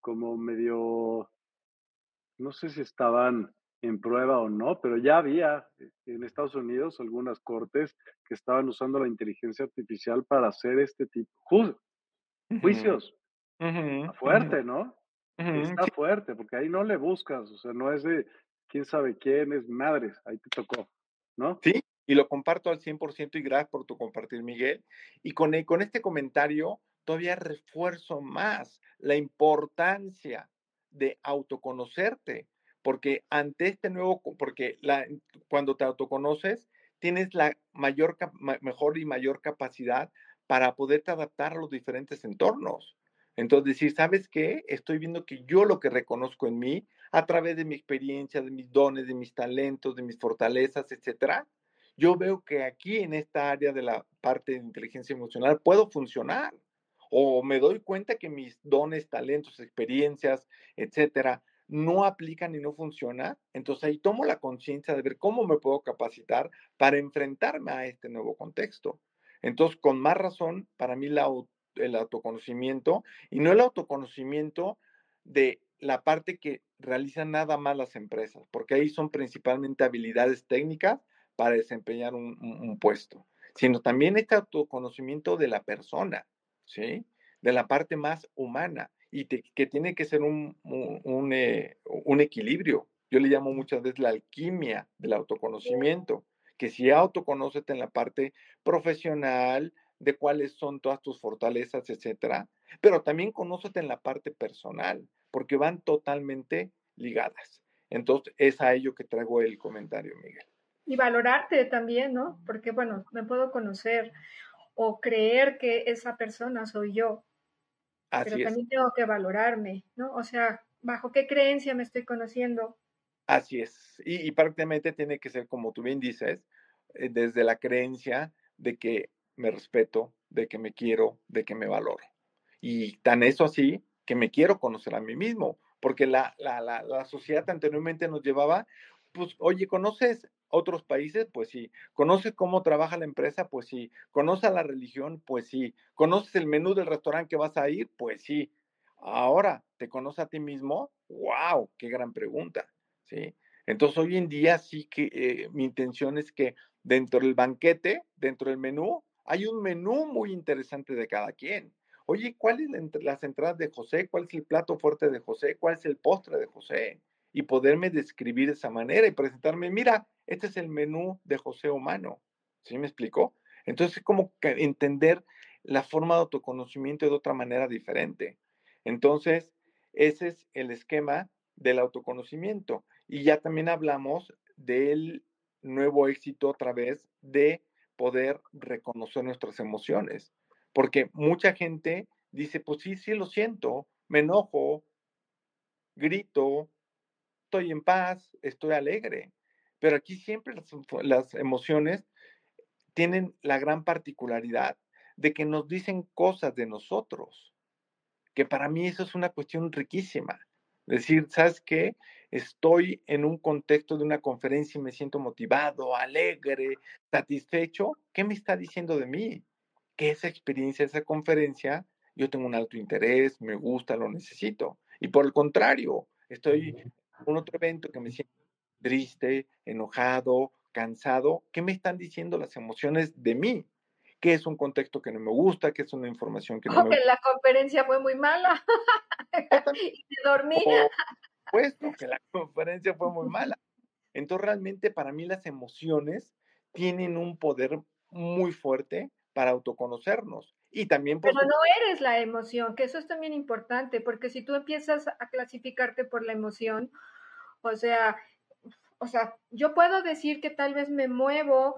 como medio, no sé si estaban en prueba o no, pero ya había eh, en Estados Unidos algunas cortes que estaban usando la inteligencia artificial para hacer este tipo de juicios. fuerte, ¿no? Está fuerte, porque ahí no le buscas, o sea, no es de quién sabe quién, es madres, ahí te tocó, ¿no? Sí, y lo comparto al 100% y gracias por tu compartir, Miguel. Y con, con este comentario todavía refuerzo más la importancia de autoconocerte, porque ante este nuevo, porque cuando te autoconoces, tienes la mayor, mejor y mayor capacidad para poderte adaptar a los diferentes entornos. Entonces, decir, ¿sabes qué? Estoy viendo que yo lo que reconozco en mí, a través de mi experiencia, de mis dones, de mis talentos, de mis fortalezas, etcétera, yo veo que aquí en esta área de la parte de inteligencia emocional puedo funcionar. O me doy cuenta que mis dones, talentos, experiencias, etcétera, no aplican y no funciona, entonces ahí tomo la conciencia de ver cómo me puedo capacitar para enfrentarme a este nuevo contexto. Entonces, con más razón, para mí el autoconocimiento, y no el autoconocimiento de la parte que realizan nada más las empresas, porque ahí son principalmente habilidades técnicas para desempeñar un, un puesto, sino también este autoconocimiento de la persona, ¿sí? De la parte más humana y que tiene que ser un, eh, un, equilibrio. Yo le llamo muchas veces la alquimia del autoconocimiento, que si autoconócete en la parte profesional, de cuáles son todas tus fortalezas, etcétera, pero también conócete en la parte personal, porque van totalmente ligadas. Entonces, es a ello que traigo el comentario, Miguel. Y valorarte también, ¿no? Porque, bueno, me puedo conocer o creer que esa persona soy yo, pero también tengo que valorarme, ¿no? O sea, ¿bajo qué creencia me estoy conociendo? Así es. Y, prácticamente tiene que ser, como tú bien dices, eh, desde la creencia de que me respeto, de que me quiero, de que me valoro. Y tan eso así que me quiero conocer a mí mismo, porque la, la, la, la sociedad anteriormente nos llevaba, pues, oye, ¿conoces otros países? Pues sí. ¿Conoces cómo trabaja la empresa? Pues sí. ¿Conoces la religión? Pues sí. ¿Conoces el menú del restaurante que vas a ir? Pues sí. Ahora, ¿te conoces a ti mismo? ¡Wow! ¡Qué gran pregunta! ¿Sí? Entonces, hoy en día sí que eh, mi intención es que dentro del banquete, dentro del menú, hay un menú muy interesante de cada quien. Oye, ¿cuáles son las entradas de José? ¿Cuál es el plato fuerte de José? ¿Cuál es el postre de José? Y poderme describir de esa manera y presentarme, mira, este es el menú de José Humano. ¿Sí me explicó? Entonces, es como que entender la forma de autoconocimiento de otra manera diferente. Entonces, ese es el esquema del autoconocimiento. Y ya también hablamos del nuevo éxito a través de poder reconocer nuestras emociones. Porque mucha gente dice, pues sí, sí lo siento, me enojo, grito, estoy en paz, estoy alegre. Pero aquí siempre las, emociones tienen la gran particularidad de que nos dicen cosas de nosotros, que para mí eso es una cuestión riquísima. Decir, ¿sabes qué? Estoy en un contexto de una conferencia y me siento motivado, alegre, satisfecho. ¿Qué me está diciendo de mí? Que esa experiencia, esa conferencia, yo tengo un alto interés, me gusta, lo necesito. Y por el contrario, estoy un otro evento que me siento triste, enojado, cansado. ¿Qué me están diciendo las emociones de mí? ¿Qué es un contexto que no me gusta? ¿Qué es una información que no me gusta? que la conferencia fue muy mala y me dormí. Puesto que la conferencia fue muy mala. Entonces realmente para mí las emociones tienen un poder muy fuerte para autoconocernos. Y también... Pero no eres la emoción, que eso es también importante, porque si tú empiezas a clasificarte por la emoción, o sea, o sea, yo puedo decir que tal vez me muevo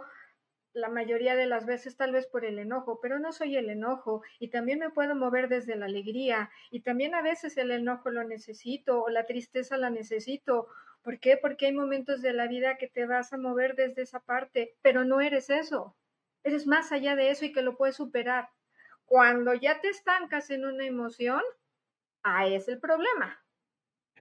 la mayoría de las veces tal vez por el enojo, pero no soy el enojo y también me puedo mover desde la alegría y también a veces el enojo lo necesito o la tristeza la necesito ¿Por qué? Porque hay momentos de la vida que te vas a mover desde esa parte, pero no eres eso. Eres más allá de eso y que lo puedes superar. Cuando ya te estancas en una emoción, ahí es el problema.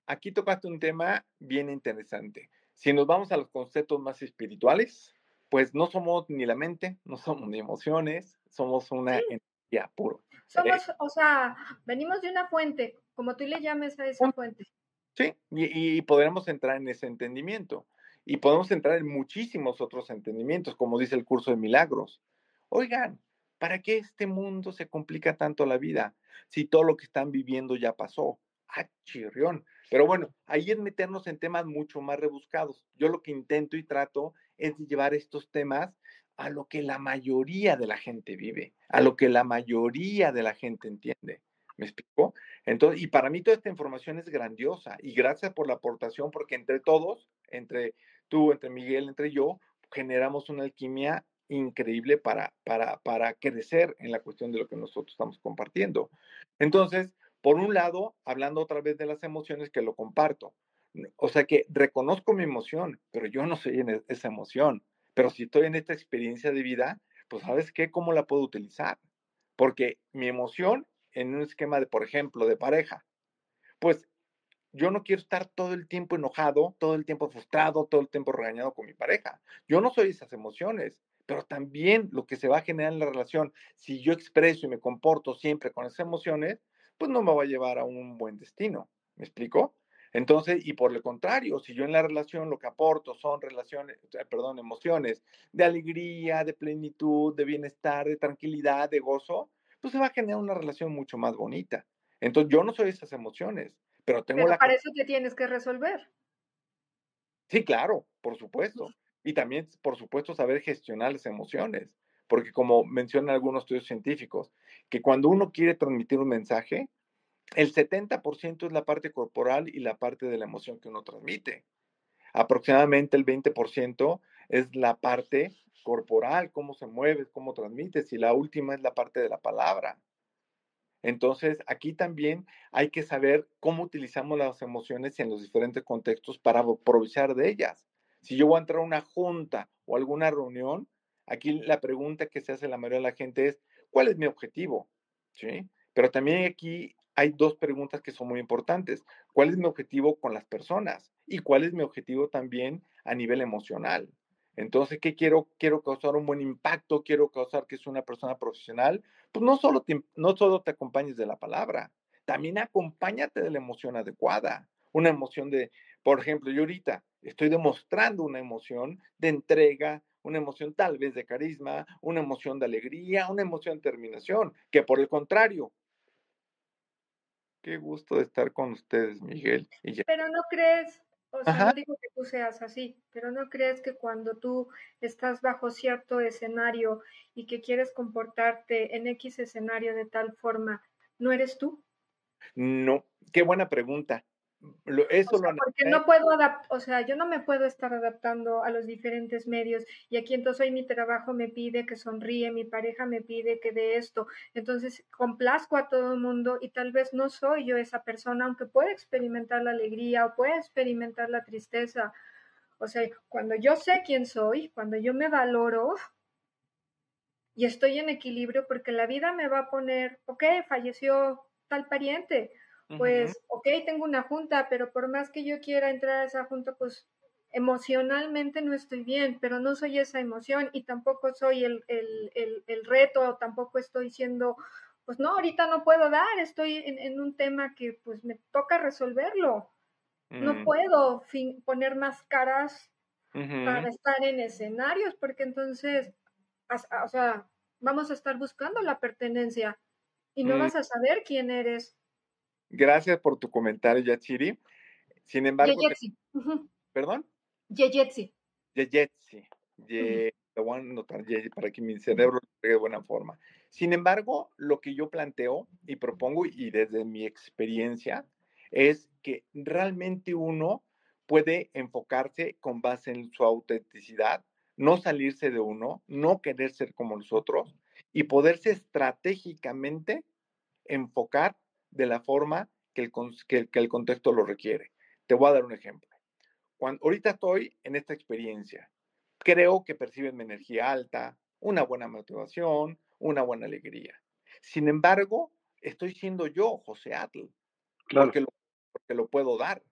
Aquí tocaste un tema bien interesante. Si nos vamos a los conceptos más espirituales, pues no somos ni la mente, no somos ni emociones, somos una energía puro. Somos, o sea, venimos de una fuente, como tú le llames a esa fuente. Sí, y, y podremos entrar en ese entendimiento. Y podemos entrar en muchísimos otros entendimientos, como dice el curso de milagros. Oigan, ¿para qué este mundo se complica tanto la vida si todo lo que están viviendo ya pasó? Ah, chirrión. Pero bueno, ahí es meternos en temas mucho más rebuscados. Yo lo que intento y trato es llevar estos temas a lo que la mayoría de la gente vive, a lo que la mayoría de la gente entiende. ¿Me explico? Entonces, y para mí toda esta información es grandiosa y gracias por la aportación porque entre todos, entre tú, entre Miguel, entre yo, generamos una alquimia increíble para, para, para crecer en la cuestión de lo que nosotros estamos compartiendo. Entonces, por un lado, hablando otra vez de las emociones, que lo comparto. O sea que reconozco mi emoción, pero yo no soy en e, esa emoción. Pero si estoy en esta experiencia de vida, pues ¿sabes qué? ¿Cómo la puedo utilizar? Porque mi emoción en un esquema de, por ejemplo, de pareja, pues yo no quiero estar todo el tiempo enojado, todo el tiempo frustrado, todo el tiempo regañado con mi pareja. Yo no soy esas emociones, pero también lo que se va a generar en la relación, si yo expreso y me comporto siempre con esas emociones, pues no me va a llevar a un buen destino. ¿Me explico? Entonces, y por el contrario, si yo en la relación lo que aporto son relaciones, perdón, emociones de alegría, de plenitud, de bienestar, de tranquilidad, de gozo, pues se va a generar una relación mucho más bonita. Entonces, yo no soy esas emociones, pero tengo pero Para eso te tienes que resolver. Sí, claro, por supuesto. Y también, por supuesto, saber gestionar las emociones. Porque como mencionan algunos estudios científicos, que cuando uno quiere transmitir un mensaje, el 70% es la parte corporal y la parte de la emoción que uno transmite. Aproximadamente el 20% es la parte corporal, cómo se mueve, cómo transmites, y la última es la parte de la palabra. Entonces, aquí también hay que saber cómo utilizamos las emociones en los diferentes contextos para aprovechar de ellas. Si yo voy a entrar a una junta o alguna reunión, aquí la pregunta que se hace la mayoría de la gente es, ¿cuál es mi objetivo? ¿Sí? Pero también aquí hay dos preguntas que son muy importantes. ¿Cuál es mi objetivo con las personas? ¿Y cuál es mi objetivo también a nivel emocional? Entonces, ¿qué quiero? Quiero causar un buen impacto, quiero causar que es una persona profesional. Pues no solo te, no solo te acompañes de la palabra, también acompáñate de la emoción adecuada. Una emoción de, por ejemplo, yo ahorita estoy demostrando una emoción de entrega, una emoción tal vez de carisma, una emoción de alegría, una emoción de terminación, que por el contrario, qué gusto de estar con ustedes, Miguel. Pero no crees, o sea, no digo que tú seas así, pero no crees que cuando tú estás bajo cierto escenario y que quieres comportarte en X escenario de tal forma, ¿no eres tú? No, qué buena pregunta eso porque no puedo adaptar, o sea, yo no me puedo estar adaptando a los diferentes medios y aquí entonces hoy mi trabajo me pide que sonríe, mi pareja me pide que de esto, entonces complazco a todo el mundo y tal vez no soy yo esa persona, aunque pueda experimentar la alegría o pueda experimentar la tristeza. O sea, cuando yo sé quién soy, cuando yo me valoro y estoy en equilibrio, porque la vida me va a poner, ok, falleció tal pariente, pues, ok, tengo una junta, pero por más que yo quiera entrar a esa junta, pues emocionalmente no estoy bien, pero no soy esa emoción y tampoco soy el, el, el, el reto, tampoco estoy siendo, pues no, ahorita no puedo dar, estoy en, un tema que pues me toca resolverlo. No mm. puedo poner más caras para estar en escenarios, porque entonces, o sea, vamos a estar buscando la pertenencia y no mm. vas a saber quién eres Gracias por tu comentario, Yachiri. Sin embargo. Yeyetsi. ¿Perdón? Yeyetsi. Yeyetsi. Lo voy a anotar para que mi cerebro lo de buena forma. Sin embargo, lo que yo planteo y propongo, y desde mi experiencia, es que realmente uno puede enfocarse con base en su autenticidad, no salirse de uno, no querer ser como nosotros y poderse estratégicamente enfocar de la forma que el, que, el contexto lo requiere. Te voy a dar un ejemplo. cuando, ahorita estoy en esta experiencia. Creo que perciben mi energía alta, una buena motivación, una buena alegría. Sin embargo, estoy siendo yo, José Atl, claro. porque, lo, porque lo puedo dar.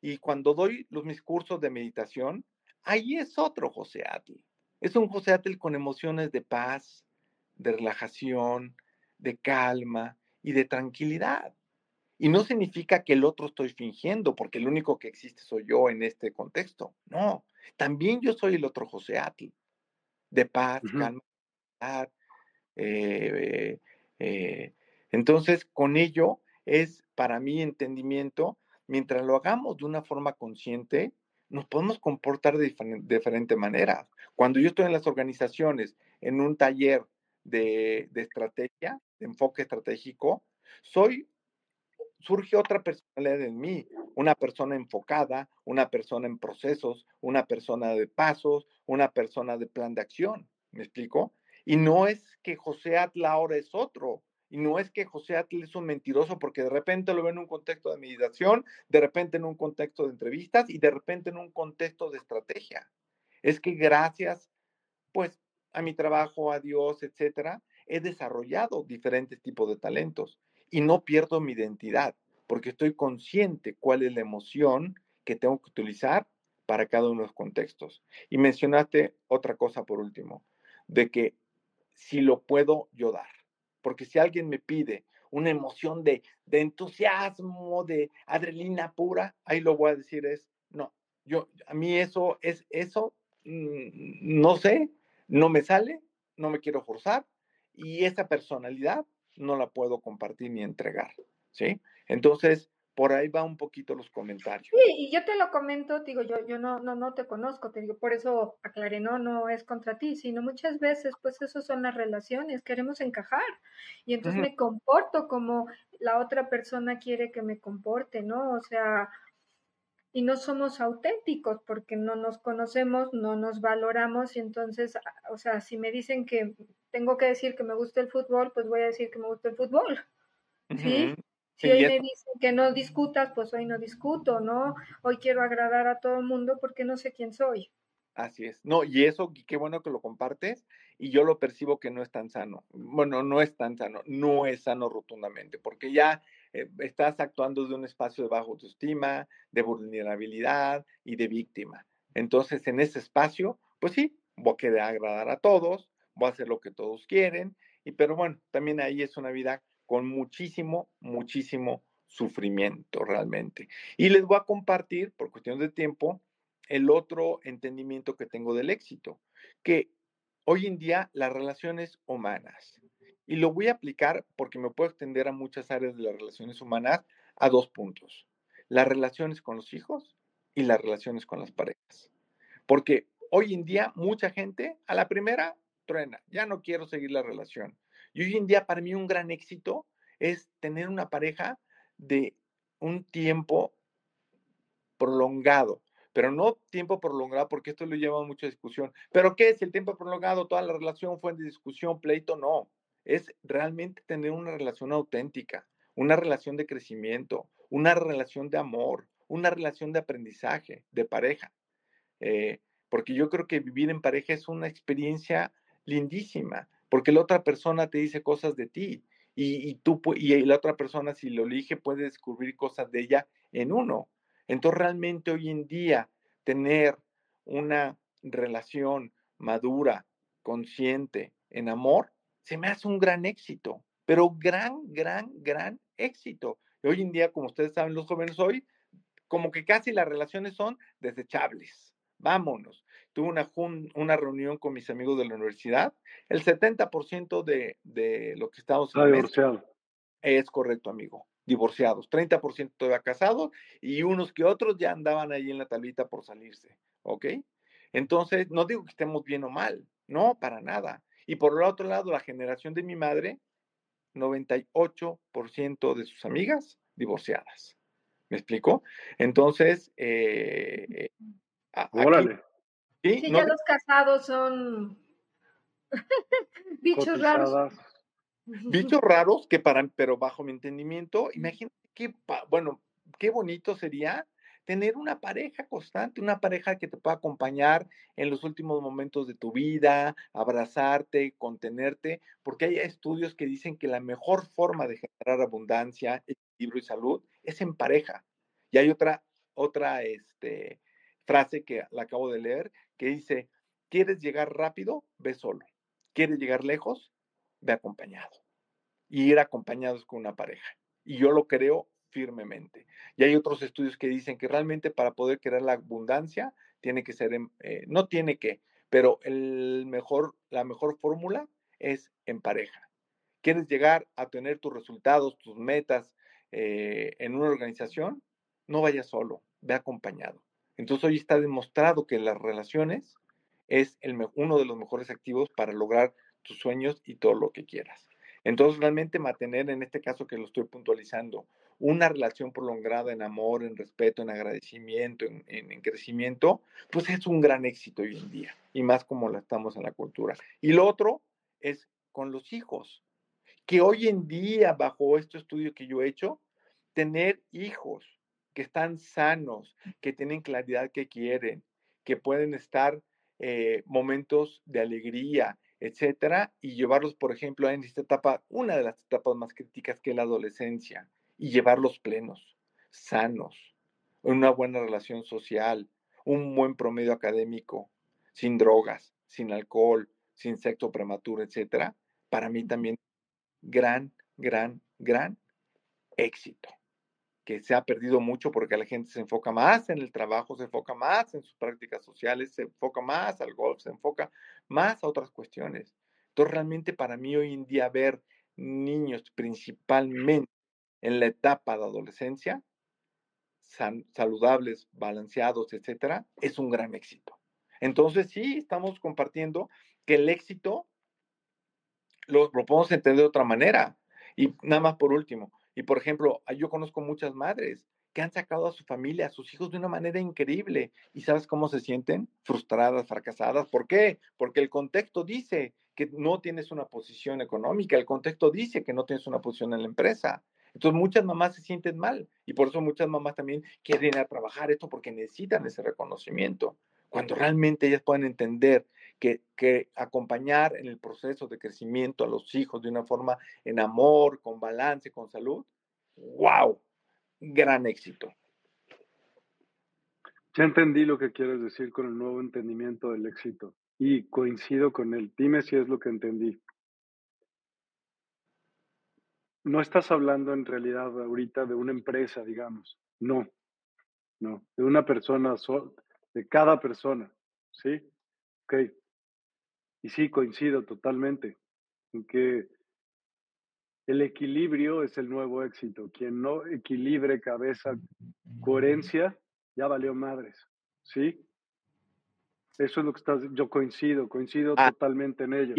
Y cuando doy los, mis cursos de meditación, ahí es otro José Atl. Es un José Atl con emociones de paz, de relajación, de calma y de tranquilidad. Y no significa que el otro estoy fingiendo, porque el único que existe soy yo en este contexto. No, también yo soy el otro José Atl, de paz, calma, eh, eh, entonces, con ello es para mi entendimiento, mientras lo hagamos de una forma consciente, nos podemos comportar de diferente manera. Cuando yo estoy en las organizaciones, en un taller de, de estrategia, enfoque estratégico, soy surge otra personalidad en mí, una persona enfocada, una persona en procesos, una persona de pasos, una persona de plan de acción. ¿Me explico? Y no es que José Atla ahora es otro, y no es que José Atl es un mentiroso porque de repente lo ve en un contexto de meditación, de repente en un contexto de entrevistas y de repente en un contexto de estrategia. Es que gracias, pues, a mi trabajo, a Dios, etcétera, he desarrollado diferentes tipos de talentos y no pierdo mi identidad porque estoy consciente cuál es la emoción que tengo que utilizar para cada uno de los contextos. Y mencionaste otra cosa por último, de que si lo puedo yo dar porque si alguien me pide una emoción de, entusiasmo, de adrenalina pura, ahí lo voy a decir es, no, yo, a mí eso es, eso, mm, no sé, no me sale, no me quiero forzar y esa personalidad no la puedo compartir ni entregar, ¿sí? Entonces, por ahí va un poquito los comentarios. Sí, y yo te lo comento, digo, yo, yo no, no, no te conozco, te digo, por eso aclaré, no, no es contra ti, sino muchas veces, pues eso son las relaciones, queremos encajar, y entonces me comporto como la otra persona quiere que me comporte, ¿no? O sea, y no somos auténticos porque no nos conocemos, no nos valoramos, y entonces, o sea, si me dicen que tengo que decir que me gusta el fútbol, pues voy a decir que me gusta el fútbol, ¿sí? Si hoy me dicen que no discutas, pues hoy no discuto, ¿no? Hoy quiero agradar a todo el mundo porque no sé quién soy. Así es. No, y eso, qué bueno que lo compartes, y yo lo percibo que no es tan sano. Bueno, no es tan sano, no es sano rotundamente, porque ya eh, estás actuando de un espacio de baja autoestima, de vulnerabilidad y de víctima. Entonces, en ese espacio, pues sí, voy a querer agradar a todos, voy a hacer lo que todos quieren, y pero bueno, también ahí es una vida con muchísimo, muchísimo sufrimiento realmente. Y les voy a compartir, por cuestión de tiempo, el otro entendimiento que tengo del éxito, que hoy en día las relaciones humanas, y lo voy a aplicar porque me puedo extender a muchas áreas de las relaciones humanas a dos puntos, las relaciones con los hijos y las relaciones con las parejas. Porque hoy en día mucha gente a la primera truena, ya no quiero seguir la relación. Y hoy en día para mí un gran éxito es tener una pareja de un tiempo prolongado, pero no tiempo prolongado porque esto lo lleva a mucha discusión. ¿Pero qué es el tiempo prolongado? Toda la relación fue de discusión, pleito, no. Es realmente tener una relación auténtica, una relación de crecimiento, una relación de amor, una relación de aprendizaje, de pareja. Eh, porque yo creo que vivir en pareja es una experiencia lindísima porque la otra persona te dice cosas de ti y, tú y la otra persona si lo elige puede descubrir cosas de ella en uno. Entonces realmente hoy en día tener una relación madura, consciente, en amor, se me hace un gran éxito, pero gran, gran, gran éxito. Y hoy en día, como ustedes saben, los jóvenes hoy, como que casi las relaciones son desechables. Vámonos tuve una, una reunión con mis amigos de la universidad, el 70% de, de lo que estamos en divorciado. Es correcto, amigo. Divorciados, 30% todavía casados y unos que otros ya andaban ahí en la tablita por salirse, ¿ok? Entonces, no digo que estemos bien o mal, no, para nada. Y por el otro lado, la generación de mi madre, 98% de sus amigas divorciadas. ¿Me explico? Entonces, eh, eh Órale. Sí, ya los casados son bichos raros. Bichos raros que para, pero bajo mi entendimiento, imagínate qué, bueno, qué bonito sería tener una pareja constante, una pareja que te pueda acompañar en los últimos momentos de tu vida, abrazarte, contenerte, porque hay estudios que dicen que la mejor forma de generar abundancia, equilibrio y salud es en pareja. Y hay otra, otra este, frase que la acabo de leer que dice, ¿quieres llegar rápido? Ve solo. ¿Quieres llegar lejos? Ve acompañado. Y ir acompañados con una pareja. Y yo lo creo firmemente. Y hay otros estudios que dicen que realmente para poder crear la abundancia tiene que ser, eh, no tiene que, pero el mejor, la mejor fórmula es en pareja. ¿Quieres llegar a tener tus resultados, tus metas eh, en una organización? No vayas solo, ve acompañado. Entonces hoy está demostrado que las relaciones es el, uno de los mejores activos para lograr tus sueños y todo lo que quieras. Entonces, realmente mantener, en este caso que lo estoy puntualizando, una relación prolongada en amor, en respeto, en agradecimiento, en, crecimiento, pues es un gran éxito hoy en día, y más como la estamos en la cultura. Y lo otro es con los hijos, que hoy en día, bajo este estudio que yo he hecho, tener hijos que están sanos, que tienen claridad que quieren, que pueden estar eh, momentos de alegría, etcétera, y llevarlos, por ejemplo, en esta etapa, una de las etapas más críticas que es la adolescencia, y llevarlos plenos, sanos, en una buena relación social, un buen promedio académico, sin drogas, sin alcohol, sin sexo prematuro, etcétera, para mí también gran, gran, gran éxito que se ha perdido mucho porque la gente se enfoca más en el trabajo, se enfoca más en sus prácticas sociales, se enfoca más al golf, se enfoca más a otras cuestiones. Entonces, realmente para mí hoy en día ver niños principalmente en la etapa de adolescencia, saludables, balanceados, etcétera, es un gran éxito. Entonces, sí, estamos compartiendo que el éxito lo, lo podemos entender de otra manera. Y nada más por último, y por ejemplo, yo conozco muchas madres que han sacado a su familia, a sus hijos de una manera increíble. ¿Y sabes cómo se sienten? Frustradas, fracasadas. ¿Por qué? Porque el contexto dice que no tienes una posición económica, el contexto dice que no tienes una posición en la empresa. Entonces muchas mamás se sienten mal y por eso muchas mamás también quieren ir a trabajar esto porque necesitan ese reconocimiento. Cuando realmente ellas pueden entender que, acompañar en el proceso de crecimiento a los hijos de una forma en amor, con balance, con salud, wow, gran éxito. Ya entendí lo que quieres decir con el nuevo entendimiento del éxito y coincido con él. Dime si es lo que entendí. No estás hablando en realidad ahorita de una empresa, digamos. No, no, de una persona, de cada persona. ¿Sí? Ok. Y sí, coincido totalmente en que el equilibrio es el nuevo éxito. Quien no equilibre cabeza, coherencia, ya valió madres. ¿Sí? Eso es lo que estás, yo coincido, coincido ah, totalmente en ello.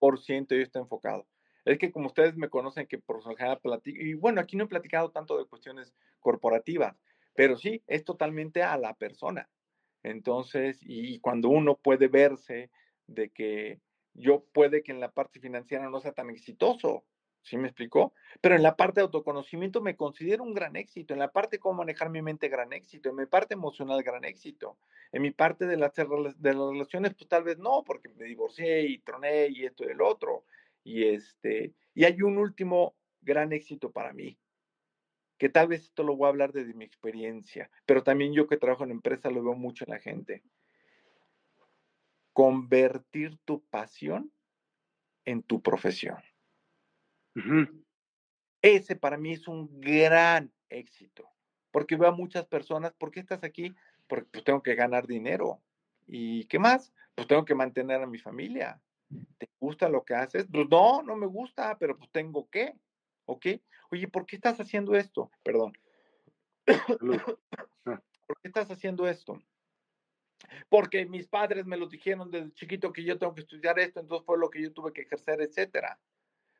100% yo estoy enfocado. Es que como ustedes me conocen que por su general platico, y bueno, aquí no he platicado tanto de cuestiones corporativas, pero sí, es totalmente a la persona. Entonces, y cuando uno puede verse de que yo puede que en la parte financiera no sea tan exitoso, ¿sí me explicó? Pero en la parte de autoconocimiento me considero un gran éxito, en la parte de cómo manejar mi mente gran éxito, en mi parte emocional gran éxito, en mi parte de las, de las relaciones pues tal vez no, porque me divorcié y troné y esto y el otro, y este, y hay un último gran éxito para mí, que tal vez esto lo voy a hablar desde mi experiencia, pero también yo que trabajo en empresa lo veo mucho en la gente convertir tu pasión en tu profesión. Ese para mí es un gran éxito, porque veo a muchas personas, ¿por qué estás aquí? Porque pues tengo que ganar dinero. ¿Y qué más? Pues tengo que mantener a mi familia. ¿Te gusta lo que haces? Pues no, no me gusta, pero pues tengo que. ¿Ok? Oye, ¿por qué estás haciendo esto? Perdón. Ah. ¿Por qué estás haciendo esto? Porque mis padres me lo dijeron desde chiquito que yo tengo que estudiar esto, entonces fue lo que yo tuve que ejercer, etcétera.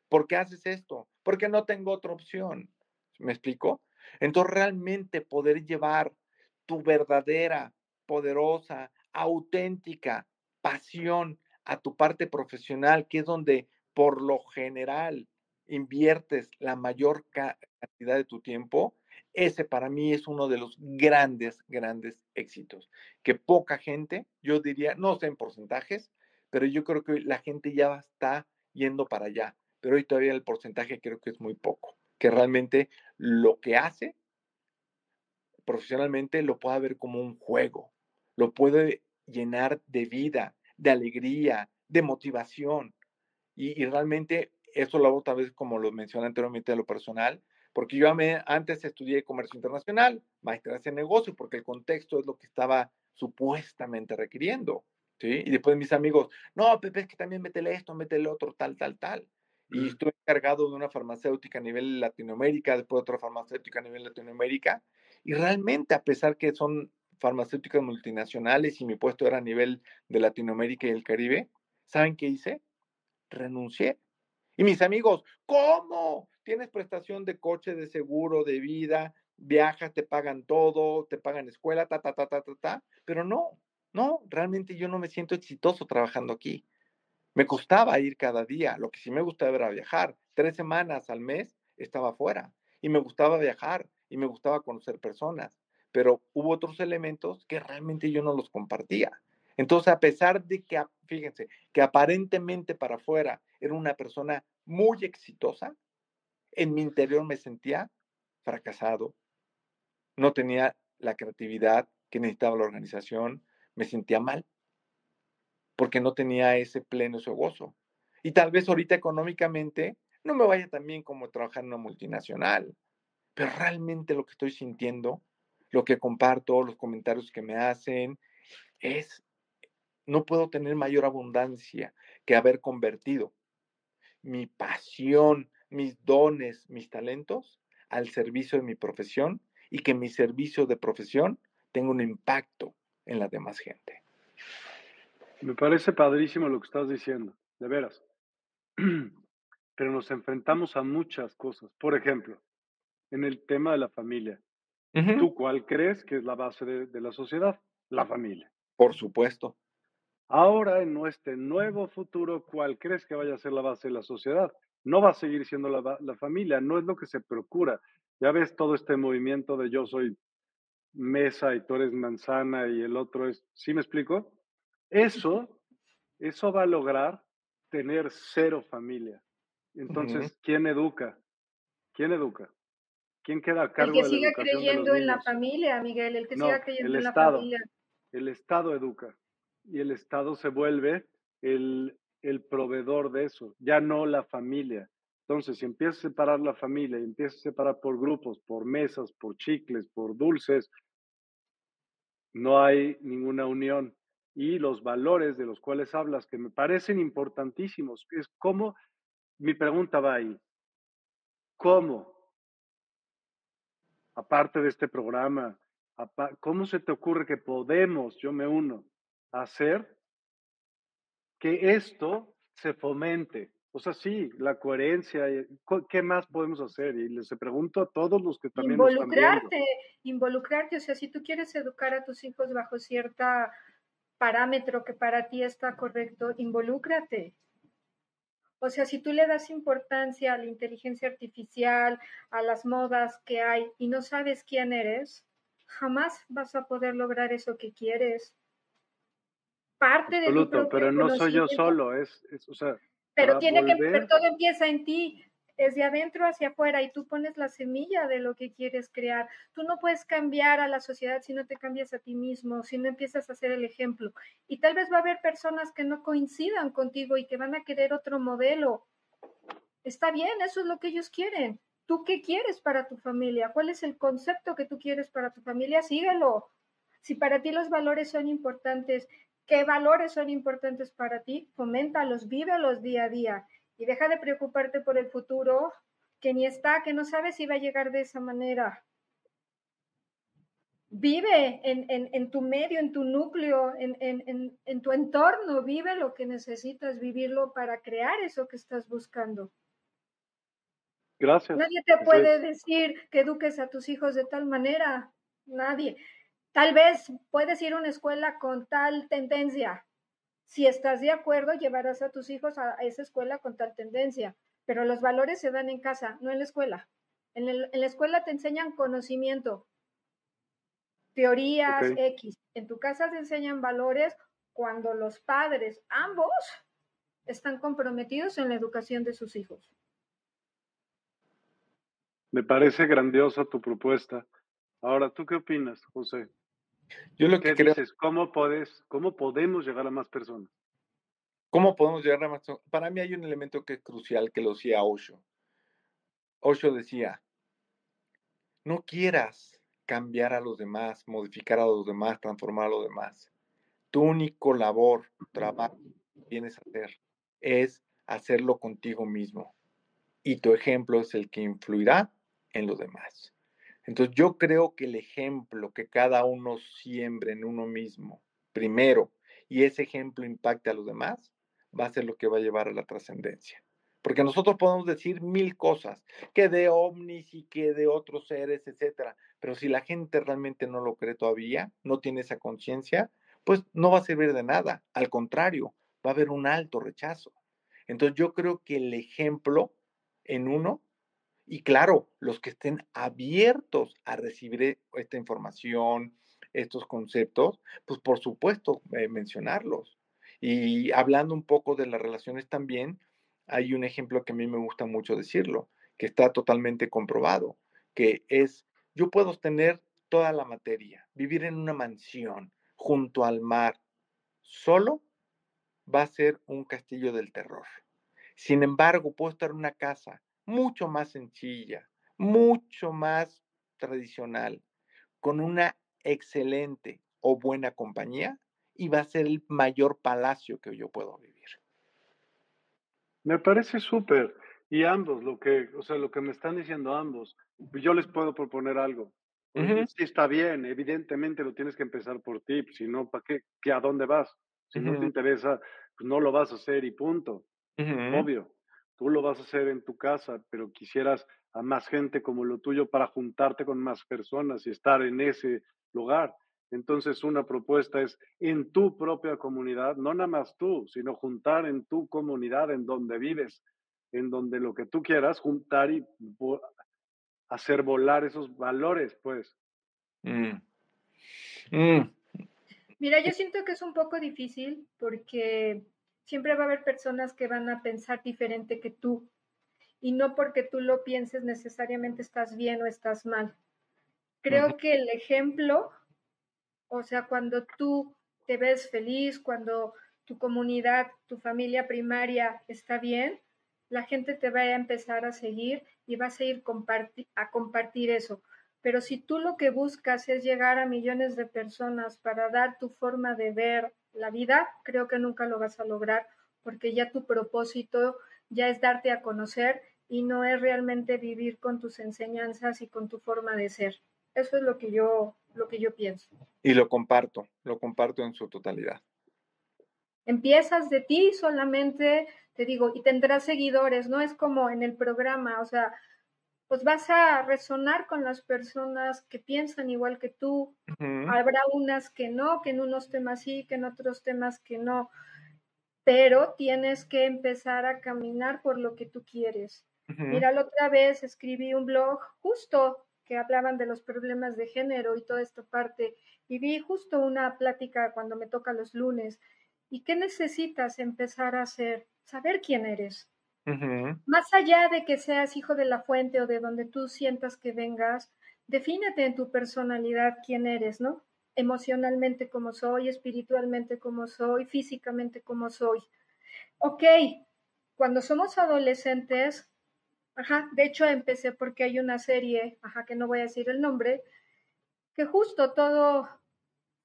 ¿Por qué haces esto? Porque no tengo otra opción. ¿Me explico? Entonces realmente poder llevar tu verdadera, poderosa, auténtica pasión a tu parte profesional, que es donde por lo general inviertes la mayor cantidad de tu tiempo, Ese para mí es uno de los grandes, grandes éxitos, que poca gente, yo diría, no sé en porcentajes, pero yo creo que la gente ya está yendo para allá, pero hoy todavía el porcentaje creo que es muy poco, que realmente lo que hace profesionalmente lo pueda ver como un juego, lo puede llenar de vida, de alegría, de motivación. Y, realmente eso lo hago tal vez como lo mencioné anteriormente de lo personal, porque yo antes estudié comercio internacional, maestría en negocio, porque el contexto es lo que estaba supuestamente requiriendo. ¿sí? Y después mis amigos, no, Pepe, es que también métele esto, métele otro, tal, tal, tal. Y estuve encargado de una farmacéutica a nivel Latinoamérica, después otra farmacéutica a nivel Latinoamérica. Y realmente, a pesar que son farmacéuticas multinacionales y mi puesto era a nivel de Latinoamérica y el Caribe, ¿saben qué hice? Renuncié. Y mis amigos, ¿cómo? Tienes prestación de coche, de seguro, de vida, viajas, te pagan todo, te pagan escuela, ta, ta, ta, ta, ta, ta. Pero no, no, realmente yo no me siento exitoso trabajando aquí. Me costaba ir cada día. Lo que sí me gustaba era viajar. Tres semanas al mes estaba fuera. Y me gustaba viajar y me gustaba conocer personas pero hubo otros elementos que realmente yo no los compartía. Entonces, a pesar de que, fíjense, que aparentemente para afuera era una persona muy exitosa, en mi interior me sentía fracasado, no tenía la creatividad que necesitaba la organización, me sentía mal, porque no tenía ese pleno, ese gozo. Y tal vez ahorita económicamente no me vaya tan bien como trabajar en una multinacional, pero realmente lo que estoy sintiendo lo que comparto, los comentarios que me hacen, es, no puedo tener mayor abundancia que haber convertido mi pasión, mis dones, mis talentos al servicio de mi profesión y que mi servicio de profesión tenga un impacto en la demás gente. Me parece padrísimo lo que estás diciendo, de veras. Pero nos enfrentamos a muchas cosas. Por ejemplo, en el tema de la familia. ¿Tú cuál crees que es la base de, la sociedad? La familia. Por supuesto. Ahora, en nuestro nuevo futuro, ¿cuál crees que vaya a ser la base de la sociedad? No va a seguir siendo la, la familia, no es lo que se procura. Ya ves todo este movimiento de yo soy mesa y tú eres manzana y el otro es, ¿sí me explico? Eso, eso va a lograr tener cero familia. Entonces, ¿quién educa? ¿Quién educa? ¿Quién queda a cargo El que siga creyendo en la familia, Miguel, el que siga creyendo en la familia. El Estado educa y el Estado se vuelve el, el proveedor de eso, ya no la familia. Entonces, si empiezas a separar la familia empiezas a separar por grupos, por mesas, por chicles, por dulces, no hay ninguna unión. Y los valores de los cuales hablas, que me parecen importantísimos, es cómo, mi pregunta va ahí, ¿cómo aparte de este programa, ¿cómo se te ocurre que podemos, yo me uno, hacer que esto se fomente? O sea, sí, la coherencia, ¿qué más podemos hacer? Y les pregunto a todos los que también involucrarte, involucrarte, o sea, si tú quieres educar a tus hijos bajo cierta parámetro que para ti está correcto, involúcrate. O sea, si tú le das importancia a la inteligencia artificial, a las modas que hay y no sabes quién eres, jamás vas a poder lograr eso que quieres. Parte de tu pero no soy yo solo, es, o sea, pero tiene que, pero todo empieza en ti es de adentro hacia afuera y tú pones la semilla de lo que quieres crear. Tú no puedes cambiar a la sociedad si no te cambias a ti mismo, si no empiezas a hacer el ejemplo. Y tal vez va a haber personas que no coincidan contigo y que van a querer otro modelo. Está bien, eso es lo que ellos quieren. ¿Tú qué quieres para tu familia? ¿Cuál es el concepto que tú quieres para tu familia? Síguelo. Si para ti los valores son importantes, ¿qué valores son importantes para ti? Foméntalos, vívelos día a día y deja de preocuparte por el futuro que ni está, que no sabes si va a llegar de esa manera. Vive en, tu medio, en tu núcleo, en, tu entorno, vive lo que necesitas vivirlo para crear eso que estás buscando. Gracias. Nadie te puede decir que eduques a tus hijos de tal manera. Nadie. Tal vez puedes ir a una escuela con tal tendencia, si estás de acuerdo, llevarás a tus hijos a esa escuela con tal tendencia, pero los valores se dan en casa, no en la escuela. En, la escuela te enseñan conocimiento, teorías X. En tu casa te enseñan valores cuando los padres, ambos, están comprometidos en la educación de sus hijos. Me parece grandiosa tu propuesta. Ahora, ¿tú qué opinas, José? Yo lo que creo... dices? ¿Cómo, puedes, ¿Cómo podemos llegar a más personas? ¿Cómo podemos llegar a más personas? Para mí hay un elemento que es crucial que lo decía Osho. Osho decía, no quieras cambiar a los demás, modificar a los demás, transformar a los demás. Tu único labor, trabajo que tienes que hacer es hacerlo contigo mismo. Y tu ejemplo es el que influirá en los demás. Entonces yo creo que el ejemplo que cada uno siembre en uno mismo, primero, y ese ejemplo impacte a los demás, va a ser lo que va a llevar a la trascendencia. Porque nosotros podemos decir mil cosas, que de ovnis y que de otros seres, etcétera, pero si la gente realmente no lo cree todavía, no tiene esa conciencia, pues no va a servir de nada. Al contrario, va a haber un alto rechazo. Entonces yo creo que el ejemplo en uno y claro, los que estén abiertos a recibir e, esta información, estos conceptos, pues por supuesto eh, mencionarlos. Y hablando un poco de las relaciones también, hay un ejemplo que a mí me gusta mucho decirlo, que está totalmente comprobado, que es, yo puedo tener toda la materia, vivir en una mansión junto al mar, solo va a ser un castillo del terror. Sin embargo, puedo estar en una casa mucho más sencilla, mucho más tradicional, con una excelente o buena compañía y va a ser el mayor palacio que yo puedo vivir. Me parece súper. Y ambos, lo que, o sea, lo que me están diciendo ambos, yo les puedo proponer algo. Sí, está bien, evidentemente lo tienes que empezar por ti, si no, ¿para qué? ¿Qué? ¿A dónde vas? Si no te interesa, pues no lo vas a hacer y punto. Obvio tú lo vas a hacer en tu casa, pero quisieras a más gente como lo tuyo para juntarte con más personas y estar en ese lugar. Entonces, una propuesta es en tu propia comunidad, no nada más tú, sino juntar en tu comunidad, en donde vives, en donde lo que tú quieras, juntar y hacer volar esos valores, pues. Mm. Mm. Mira, yo siento que es un poco difícil porque siempre va a haber personas que van a pensar diferente que tú. Y no porque tú lo pienses necesariamente estás bien o estás mal. Creo que el ejemplo, o sea, cuando tú te ves feliz, cuando tu comunidad, tu familia primaria está bien, la gente te va a empezar a seguir y vas a ir a compartir eso. Pero si tú lo que buscas es llegar a millones de personas para dar tu forma de ver la vida, creo que nunca lo vas a lograr porque ya tu propósito ya es darte a conocer y no es realmente vivir con tus enseñanzas y con tu forma de ser. Eso es lo que yo, lo que yo pienso. Y lo comparto, lo comparto en su totalidad. Empiezas de ti solamente, te digo, y tendrás seguidores, no es como en el programa, o sea, pues vas a resonar con las personas que piensan igual que tú. Habrá unas que no, que en unos temas sí, que en otros temas que no, pero tienes que empezar a caminar por lo que tú quieres. Mira, la otra vez escribí un blog justo que hablaban de los problemas de género y toda esta parte, y vi justo una plática cuando me toca los lunes. ¿Y qué necesitas empezar a hacer? Saber quién eres más allá de que seas hijo de la fuente o de donde tú sientas que vengas, defínete en tu personalidad quién eres, ¿no? Emocionalmente como soy, espiritualmente como soy, físicamente como soy. Ok, cuando somos adolescentes, ajá, de hecho empecé porque hay una serie, ajá, que no voy a decir el nombre, que justo todo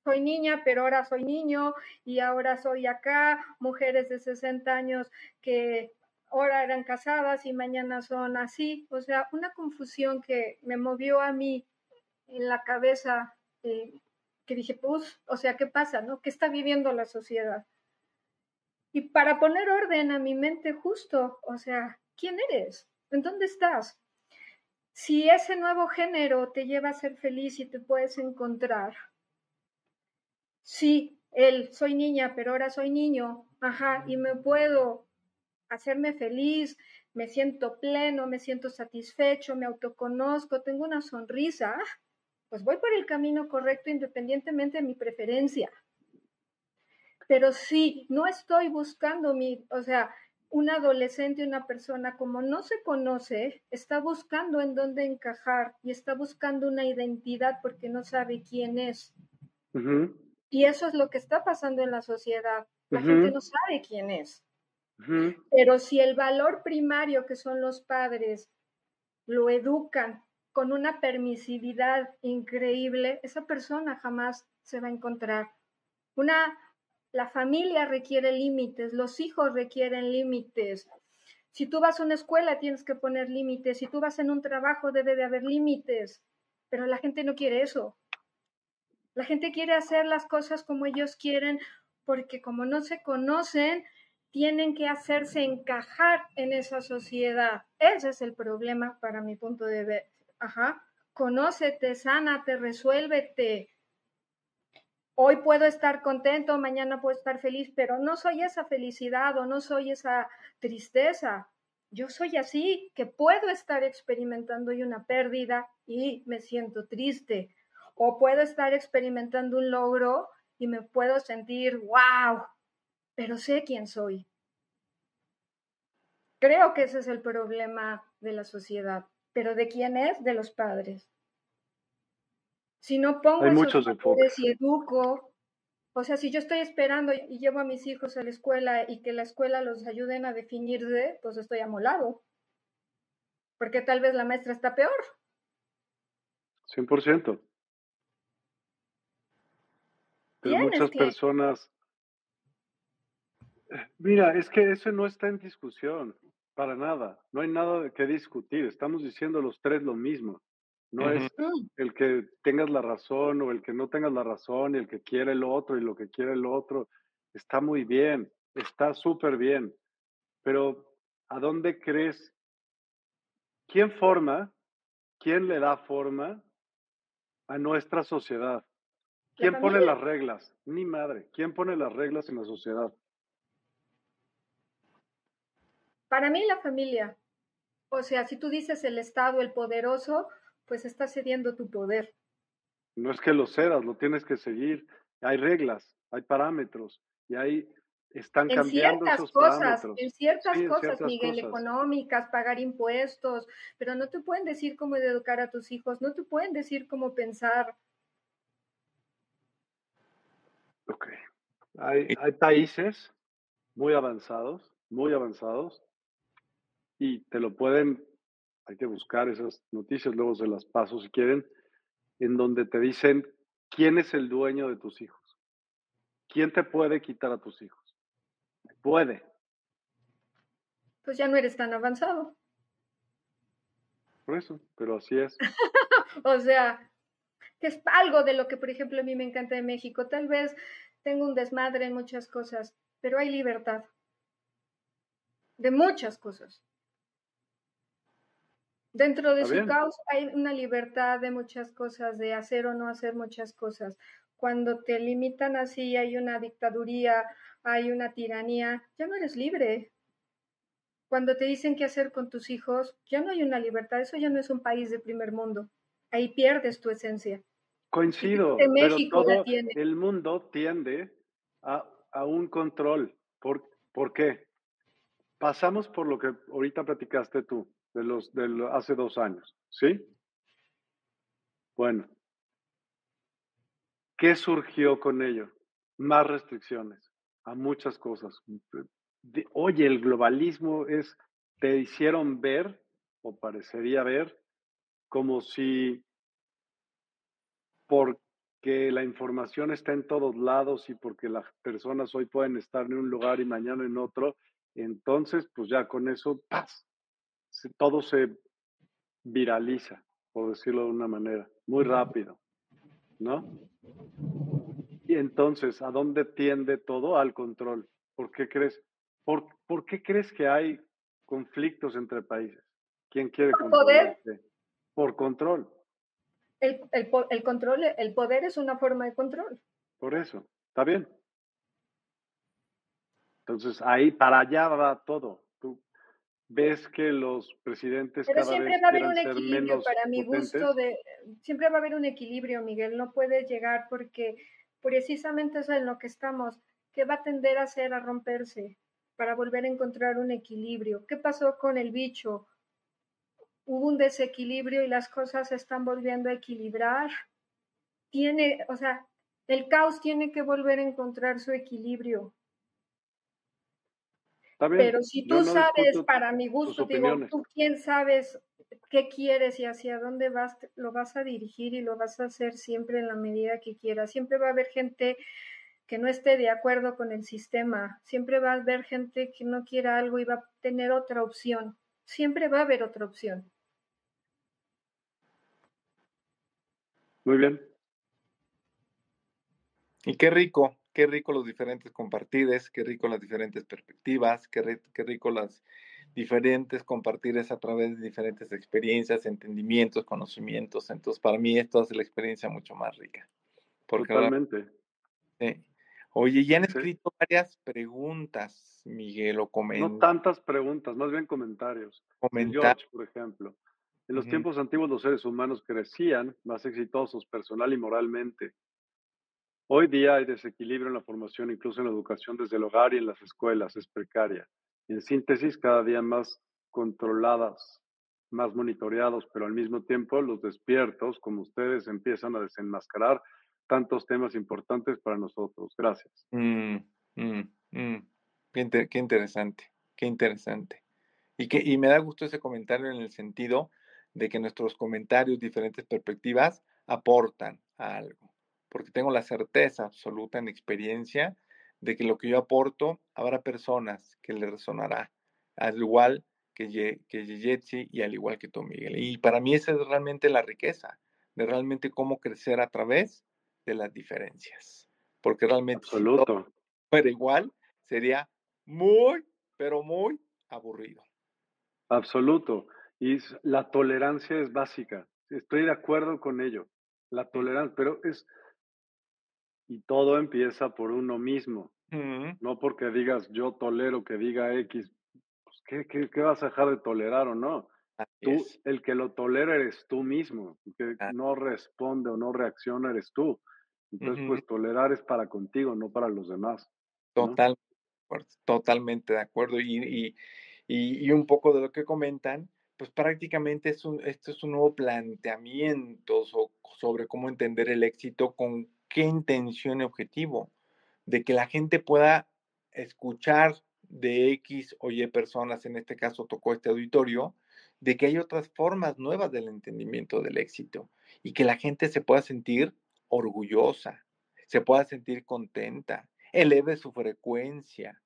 soy niña, pero ahora soy niño y ahora soy acá, mujeres de 60 años que ahora eran casadas y mañana son así. O sea, una confusión que me movió a mí en la cabeza, eh, que dije, pues, o sea, ¿qué pasa? ¿No? ¿Qué está viviendo la sociedad? Y para poner orden a mi mente justo, o sea, ¿quién eres? ¿En dónde estás? Si ese nuevo género te lleva a ser feliz y te puedes encontrar, sí, él, soy niña, pero ahora soy niño, ajá, y me puedo hacerme feliz, me siento pleno, me siento satisfecho, me autoconozco, tengo una sonrisa, pues voy por el camino correcto independientemente de mi preferencia. Pero si no estoy buscando mi, o sea, un adolescente, una persona como no se conoce, está buscando en dónde encajar y está buscando una identidad porque no sabe quién es. Y eso es lo que está pasando en la sociedad. La gente no sabe quién es. Pero si el valor primario que son los padres lo educan con una permisividad increíble, esa persona jamás se va a encontrar. Una, la familia requiere límites, los hijos requieren límites. Si tú vas a una escuela tienes que poner límites, si tú vas en un trabajo debe de haber límites, pero la gente no quiere eso. La gente quiere hacer las cosas como ellos quieren porque como no se conocen, tienen que hacerse encajar en esa sociedad. Ese es el problema para mi punto de ver. Ajá. Conócete, sánate, resuélvete. Hoy puedo estar contento, mañana puedo estar feliz, pero no soy esa felicidad o no soy esa tristeza. Yo soy así, que puedo estar experimentando una pérdida y me siento triste. O puedo estar experimentando un logro y me puedo sentir, wow, pero sé quién soy. Creo que ese es el problema de la sociedad, pero ¿de quién es? De los padres. Si no pongo Hay esos padres y educo, o sea, si yo estoy esperando y llevo a mis hijos a la escuela y que la escuela los ayuden a definirse, pues estoy amolado. Porque tal vez la maestra está peor. 100%. Pero muchas personas... Mira, es que eso no está en discusión, para nada. No hay nada que discutir. Estamos diciendo los tres lo mismo. No es el que tengas la razón o el que no tengas la razón y el que quiere el otro y lo que quiere el otro. Está muy bien, está súper bien. Pero ¿a dónde crees? ¿Quién forma? ¿Quién le da forma a nuestra sociedad? ¿Quién pone las reglas? Ni madre. ¿Quién pone las reglas en la sociedad? Para mí la familia. O sea, si tú dices el Estado, el poderoso, pues estás cediendo tu poder. No es que lo cedas, lo tienes que seguir. Hay reglas, hay parámetros y ahí están cambiando ciertas esos cosas, parámetros. En ciertas cosas, Miguel, económicas, pagar impuestos, pero no te pueden decir cómo educar a tus hijos, no te pueden decir cómo pensar. Ok. Hay, hay países muy avanzados, muy avanzados, y te lo pueden, hay que buscar esas noticias, luego se las paso si quieren, en donde te dicen quién es el dueño de tus hijos. ¿Quién te puede quitar a tus hijos? Puede. Pues ya no eres tan avanzado. Por eso, pero así es. o sea, que es algo de lo que, por ejemplo, a mí me encanta de México. Tal vez tengo un desmadre en muchas cosas, pero hay libertad. De muchas cosas. Dentro de su caos hay una libertad de muchas cosas, de hacer o no hacer muchas cosas. Cuando te limitan así, hay una dictaduría, hay una tiranía, ya no eres libre. Cuando te dicen qué hacer con tus hijos, ya no hay una libertad, eso ya no es un país de primer mundo. Ahí pierdes tu esencia. Coincido, pero todo el mundo tiende a, a un control. ¿Por, ¿Por qué? Pasamos por lo que ahorita platicaste tú de los de hace dos años, ¿sí? Bueno, ¿qué surgió con ello? Más restricciones a muchas cosas. oye, el globalismo es, te hicieron ver, o parecería ver, como si porque la información está en todos lados y porque las personas hoy pueden estar en un lugar y mañana en otro, entonces pues ya con eso, ¡paz! Todo se viraliza, por decirlo de una manera, muy rápido, ¿no? Y entonces, ¿a dónde tiende todo? Al control. ¿Por qué crees? ¿Por, ¿por qué crees que hay conflictos entre países? ¿Quién quiere Por poder. Por control. El, el, el, control, el poder es una forma de control. Por eso, está bien. Entonces, ahí para allá va todo. Ves que los presidentes Pero siempre va a haber un equilibrio para mi gusto de siempre va a haber un equilibrio, Miguel, no puede llegar porque precisamente eso es en lo que estamos, que va a tender a hacer a romperse para volver a encontrar un equilibrio. ¿Qué pasó con el bicho? Hubo un desequilibrio y las cosas se están volviendo a equilibrar. Tiene, o sea, el caos tiene que volver a encontrar su equilibrio. Pero si tú sabes, para mi gusto, digo, tú quién sabes qué quieres y hacia dónde vas, lo vas a dirigir y lo vas a hacer siempre en la medida que quieras. Siempre va a haber gente que no esté de acuerdo con el sistema. Siempre va a haber gente que no quiera algo y va a tener otra opción. Siempre va a haber otra opción. Muy bien. Y qué rico, qué rico los diferentes compartires, qué rico las diferentes perspectivas, qué, qué rico las diferentes compartires a través de diferentes experiencias, entendimientos, conocimientos. Entonces, para mí esto hace la experiencia mucho más rica. Totalmente. Oye, ya han escrito varias preguntas, Miguel, o comentarios. No tantas preguntas, más bien comentarios. Comentarios. por ejemplo. En los tiempos antiguos los seres humanos crecían más exitosos personal y moralmente. Hoy día hay desequilibrio en la formación, incluso en la educación desde el hogar y en las escuelas, es precaria. En síntesis, cada día más controladas, más monitoreados, pero al mismo tiempo los despiertos, como ustedes, empiezan a desenmascarar tantos temas importantes para nosotros. Gracias. Mm, mm, mm. Qué, interesante, qué interesante. Y, que, y me da gusto ese comentario en el sentido de que nuestros comentarios, diferentes perspectivas, aportan algo porque tengo la certeza absoluta en experiencia de que lo que yo aporto habrá personas que le resonará, al igual que, que Yetzi y al igual que tú, Miguel. Y para mí esa es realmente la riqueza, de realmente cómo crecer a través de las diferencias. Porque realmente Absoluto. pero igual sería muy, pero muy aburrido. Absoluto. Y la tolerancia es básica. Estoy de acuerdo con ello. La tolerancia, pero es, y todo empieza por uno mismo. No porque digas yo tolero que diga X, pues ¿qué, qué, vas a dejar de tolerar o no? tú, el que lo tolera eres tú mismo, el que no responde o no reacciona eres tú. Entonces, pues tolerar es para contigo, no para los demás. Total, totalmente de acuerdo. Y, y, y, un poco de lo que comentan, pues prácticamente es un, esto es un nuevo planteamiento sobre cómo entender el éxito con qué intención y objetivo, de que la gente pueda escuchar de X o Y personas, en este caso tocó este auditorio, de que hay otras formas nuevas del entendimiento del éxito y que la gente se pueda sentir orgullosa, se pueda sentir contenta, eleve su frecuencia,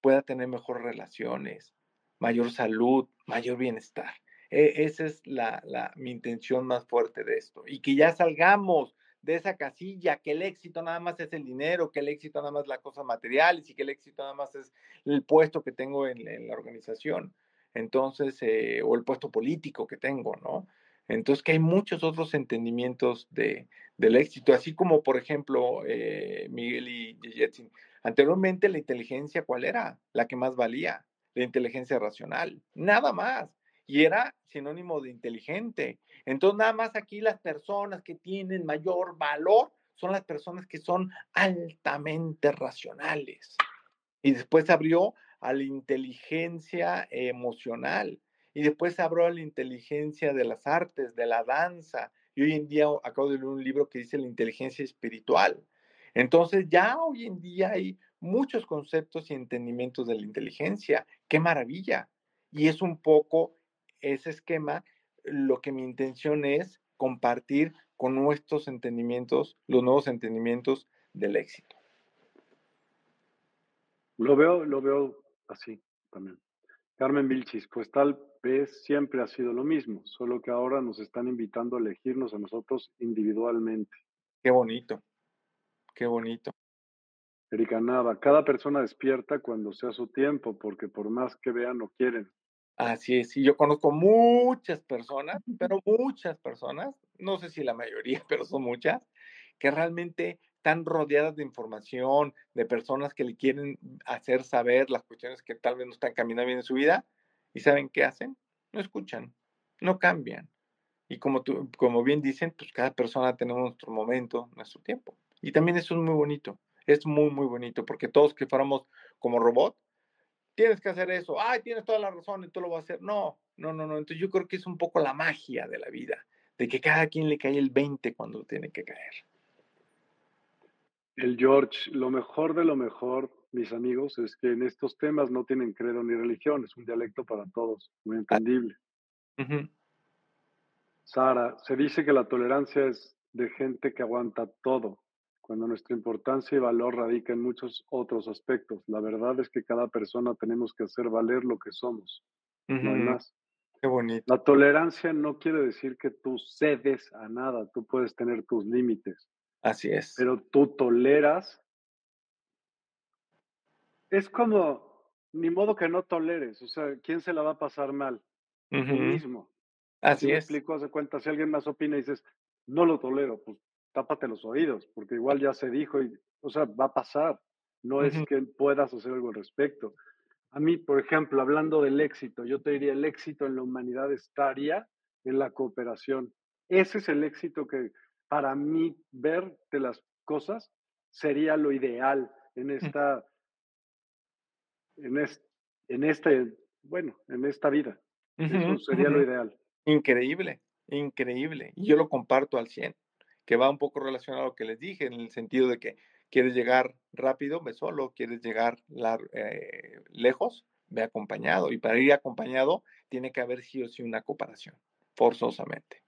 pueda tener mejores relaciones, mayor salud, mayor bienestar. E, esa es la, la, mi intención más fuerte de esto. Y que ya salgamos de esa casilla, que el éxito nada más es el dinero, que el éxito nada más es la cosa material y que el éxito nada más es el puesto que tengo en, la organización, entonces, eh, o el puesto político que tengo, ¿no? Entonces, que hay muchos otros entendimientos de, del éxito, así como, por ejemplo, eh, Miguel y Jetsin, anteriormente la inteligencia, ¿cuál era? La que más valía, la inteligencia racional, nada más y era sinónimo de inteligente. Entonces, nada más aquí las personas que tienen mayor valor son las personas que son altamente racionales. Y después abrió a la inteligencia emocional. Y después abrió a la inteligencia de las artes, de la danza. Y hoy en día acabo de leer un libro que dice la inteligencia espiritual. Entonces ya hoy en día hay muchos conceptos y entendimientos de la inteligencia. ¡Qué maravilla! Y es un poco ese esquema, lo que mi intención es compartir con nuestros entendimientos, los nuevos entendimientos del éxito. Lo veo, lo veo así también. Carmen Vilchis, pues tal vez siempre ha sido lo mismo, solo que ahora nos están invitando a elegirnos a nosotros individualmente. Qué bonito, qué bonito. Erika Nava, cada persona despierta cuando sea su tiempo, porque por más que vean no quieren. Así es, y yo conozco muchas personas, pero muchas personas, no sé si la mayoría, pero son muchas, que realmente están rodeadas de información, de personas que le quieren hacer saber las cuestiones que tal vez no están caminando bien en su vida, ¿Y saben qué hacen? No escuchan, no cambian. Y como, tú, como bien dicen, pues cada persona tenemos nuestro momento, nuestro tiempo. Y también eso es muy bonito, es muy, muy bonito, porque todos que fuéramos como robot, tienes que hacer eso, ay, tienes toda la razón y tú lo vas a hacer. No, no, no, no. Entonces yo creo que es un poco la magia de la vida, de que cada quien le cae el 20 cuando tiene que caer. El George, lo mejor de lo mejor, mis amigos, es que en estos temas no tienen credo ni religión, es un dialecto para todos, muy entendible. Sara, se dice que la tolerancia es de gente que aguanta todo, cuando nuestra importancia y valor radica en muchos otros aspectos. La verdad es que cada persona tenemos que hacer valer lo que somos, no hay más. Qué bonito. La tolerancia no quiere decir que tú cedes a nada, tú puedes tener tus límites. Así es. Pero tú toleras. Es como, ni modo que no toleres, o sea, ¿quién se la va a pasar mal? Tú mismo. Así es. explico, hace cuenta, si alguien más opina y dices, no lo tolero, pues tápate los oídos, porque igual ya se dijo y, o sea, va a pasar. No es que puedas hacer algo al respecto. A mí, por ejemplo, hablando del éxito, yo te diría, el éxito en la humanidad estaría en la cooperación. Ese es el éxito que, para mí, ver de las cosas sería lo ideal en esta, en, en este, bueno, en esta vida. Eso sería lo ideal. Increíble, increíble. Y yo lo comparto al 100 que va un poco relacionado a lo que les dije, en el sentido de que quieres llegar rápido, ve solo, quieres llegar eh, lejos, ve acompañado. Y para ir acompañado tiene que haber sí o sí una cooperación, forzosamente.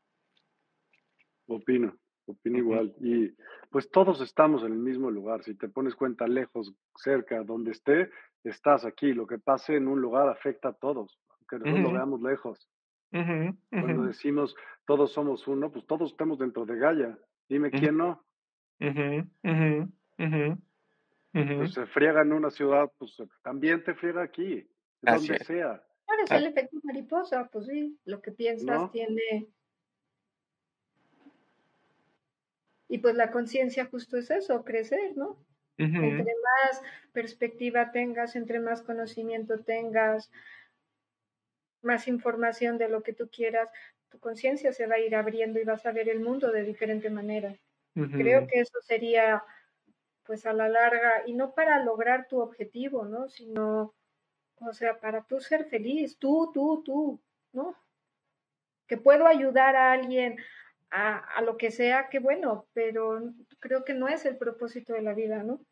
Opino, opino igual. Y pues todos estamos en el mismo lugar. Si te pones cuenta lejos, cerca, donde esté, estás aquí. Lo que pase en un lugar afecta a todos, aunque nosotros lo veamos lejos. Cuando decimos todos somos uno, pues todos estamos dentro de Gaia. Dime quién no. Pues se friega en una ciudad, pues también te friega aquí, donde sea. Claro, es ah. el efecto mariposa, pues sí, lo que piensas tiene. Y pues la conciencia justo es eso, crecer, ¿no? Entre más perspectiva tengas, entre más conocimiento tengas, más información de lo que tú quieras, tu conciencia se va a ir abriendo y vas a ver el mundo de diferente manera. Creo que eso sería, pues a la larga, y no para lograr tu objetivo, ¿no? Sino, o sea, para tú ser feliz, tú, tú, tú, ¿no? Que puedo ayudar a alguien a, a lo que sea, que bueno, pero creo que no es el propósito de la vida, ¿no?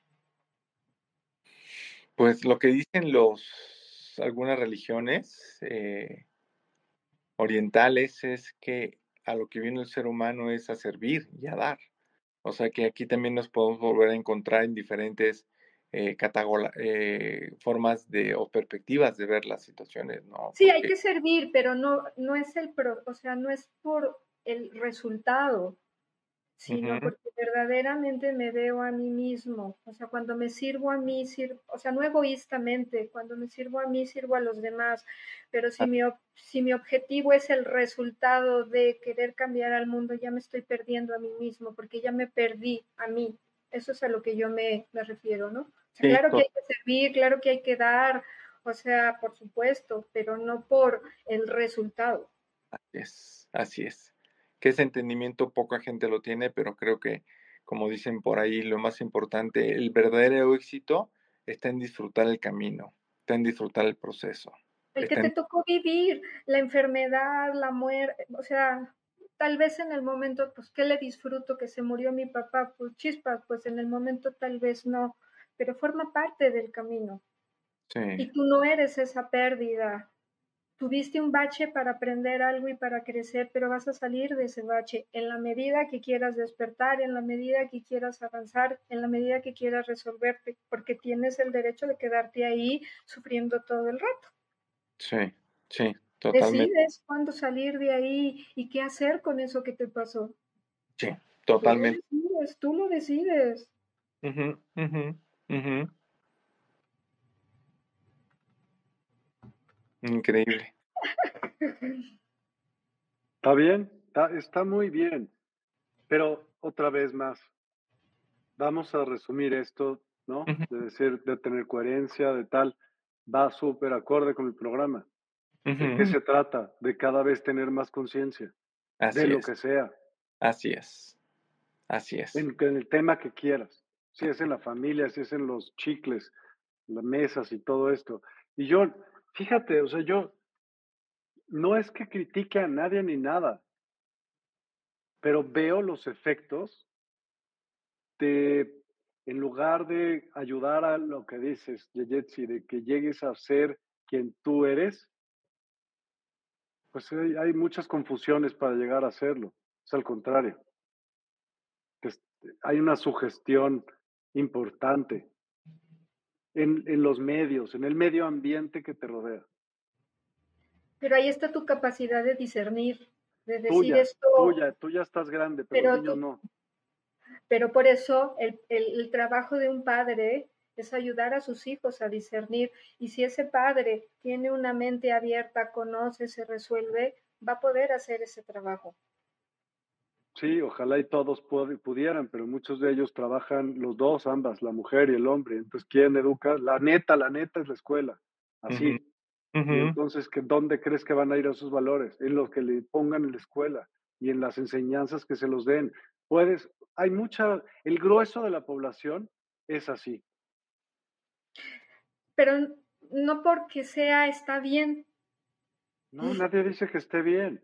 Pues lo que dicen los algunas religiones eh, orientales es que a lo que viene el ser humano es a servir y a dar. O sea que aquí también nos podemos volver a encontrar en diferentes eh, eh, formas de o perspectivas de ver las situaciones, ¿no? Sí, hay que servir, pero no, no es el pro, o sea, no es por el resultado, sino porque verdaderamente me veo a mí mismo. O sea, cuando me sirvo a mí, o sea, no egoístamente, cuando me sirvo a mí, sirvo a los demás. Pero si, ah. mi, si mi objetivo es el resultado de querer cambiar al mundo, ya me estoy perdiendo a mí mismo, porque ya me perdí a mí. Eso es a lo que yo me, me refiero, ¿no? claro que hay que servir, claro que hay que dar, o sea, por supuesto, pero no por el resultado. Así es, así es que ese entendimiento poca gente lo tiene, pero creo que, como dicen por ahí, lo más importante, el verdadero éxito está en disfrutar el camino, está en disfrutar el proceso. El que te tocó vivir, la enfermedad, la muerte, o sea, tal vez en el momento, pues, ¿qué le disfruto? Que se murió mi papá, pues chispas, pues en el momento tal vez no, pero forma parte del camino. Sí. Y tú no eres esa pérdida, Tuviste un bache para aprender algo y para crecer, pero vas a salir de ese bache en la medida que quieras despertar, en la medida que quieras avanzar, en la medida que quieras resolverte, porque tienes el derecho de quedarte ahí sufriendo todo el rato. Sí, sí, totalmente. Decides cuándo salir de ahí y qué hacer con eso que te pasó. Sí, totalmente. Tú lo decides. Increíble. Está bien, está, muy bien. Pero otra vez más, vamos a resumir esto, ¿no? De decir, de tener coherencia, de tal, va súper acorde con el programa. ¿De qué se trata? De cada vez tener más conciencia de lo que sea. Así es. Así es. En, el tema que quieras. Si es en la familia, si es en los chicles, las mesas y todo esto. Y yo, fíjate, o sea, yo no es que critique a nadie ni nada, pero veo los efectos de, en lugar de ayudar a lo que dices, Yeyetsi, de que llegues a ser quien tú eres, pues hay, muchas confusiones para llegar a hacerlo. Es al contrario. hay una sugestión importante en, los medios, en el medio ambiente que te rodea. Pero ahí está tu capacidad de discernir, de decir tuya, esto. Tuya, tú ya estás grande, pero, pero no. Pero por eso el trabajo de un padre es ayudar a sus hijos a discernir. Y si ese padre tiene una mente abierta, conoce, se resuelve, va a poder hacer ese trabajo. Sí, ojalá y todos pudieran, pero muchos de ellos trabajan los dos, ambas, la mujer y el hombre. Entonces, ¿quién educa? La neta, la neta es la escuela. Así. entonces, ¿dónde crees que van a ir esos valores? En los que le pongan en la escuela y en las enseñanzas que se los den. Puedes, hay mucha, el grueso de la población es así pero no porque sea está bien. No, nadie dice que esté bien.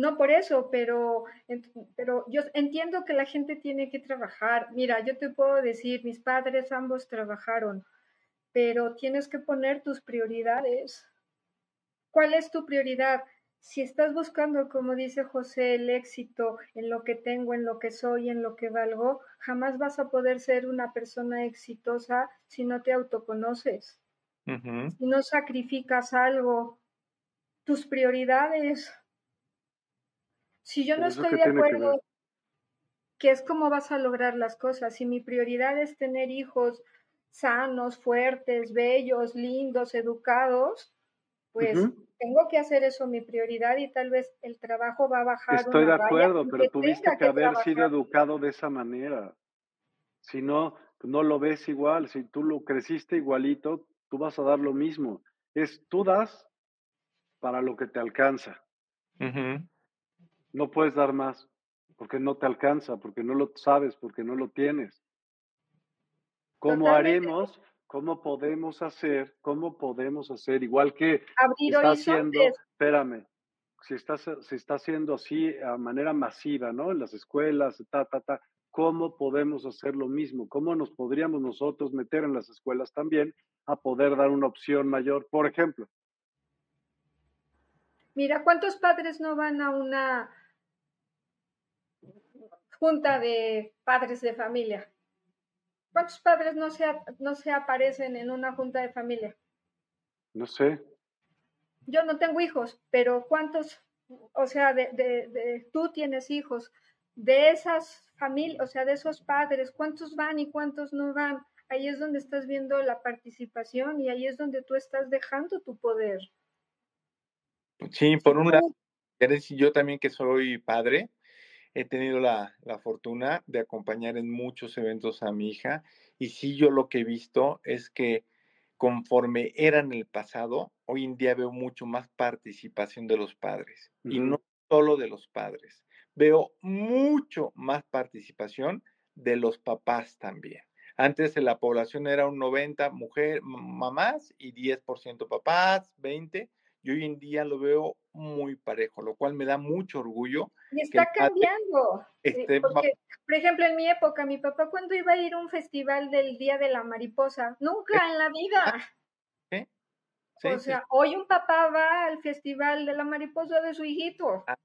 No por eso, pero, pero yo entiendo que la gente tiene que trabajar. Mira, yo te puedo decir, mis padres ambos trabajaron, pero tienes que poner tus prioridades. ¿Cuál es tu prioridad? Si estás buscando, como dice José, el éxito en lo que tengo, en lo que soy, en lo que valgo, jamás vas a poder ser una persona exitosa si no te autoconoces. Si no sacrificas algo, tus prioridades. Si yo no estoy de acuerdo, que, es como vas a lograr las cosas. Si mi prioridad es tener hijos sanos, fuertes, bellos, lindos, educados, pues tengo que hacer eso mi prioridad y tal vez el trabajo va a bajar. Estoy de acuerdo, pero tuviste que, haber sido educado de esa manera. Si no, no lo ves igual. Si tú lo creciste igualito, tú vas a dar lo mismo. Es tú das para lo que te alcanza. No puedes dar más porque no te alcanza, porque no lo sabes, porque no lo tienes. ¿Cómo haremos? ¿Cómo podemos hacer? ¿Cómo podemos hacer? Igual que Abrir está haciendo, espérame, si está, si está haciendo así a manera masiva, ¿no? En las escuelas, ta, ta, ta, ¿cómo podemos hacer lo mismo? ¿Cómo nos podríamos nosotros meter en las escuelas también a poder dar una opción mayor, por ejemplo. Mira, ¿cuántos padres no van a una junta de padres de familia? ¿Cuántos padres no se, no se aparecen en una junta de familia? No sé. Yo no tengo hijos, pero ¿cuántos, o sea, de, de tú tienes hijos, de esas familias, o sea, de esos padres, ¿cuántos van y cuántos no van? ahí es donde estás viendo la participación y ahí es donde tú estás dejando tu poder. Sí, por un lado, yo también que soy padre, he tenido la, fortuna de acompañar en muchos eventos a mi hija y sí yo lo que he visto es que conforme era en el pasado, hoy en día veo mucho más participación de los padres y no solo de los padres, veo mucho más participación de los papás también. Antes la población era un 90 mujer, mamás y 10% papás, 20. Y hoy en día lo veo muy parejo, lo cual me da mucho orgullo. Y está cambiando. por ejemplo, en mi época, mi papá cuando iba a ir a un festival del Día de la Mariposa, nunca en la vida. ¿Sí? o sea, hoy un papá va al festival de la mariposa de su hijito. Ah,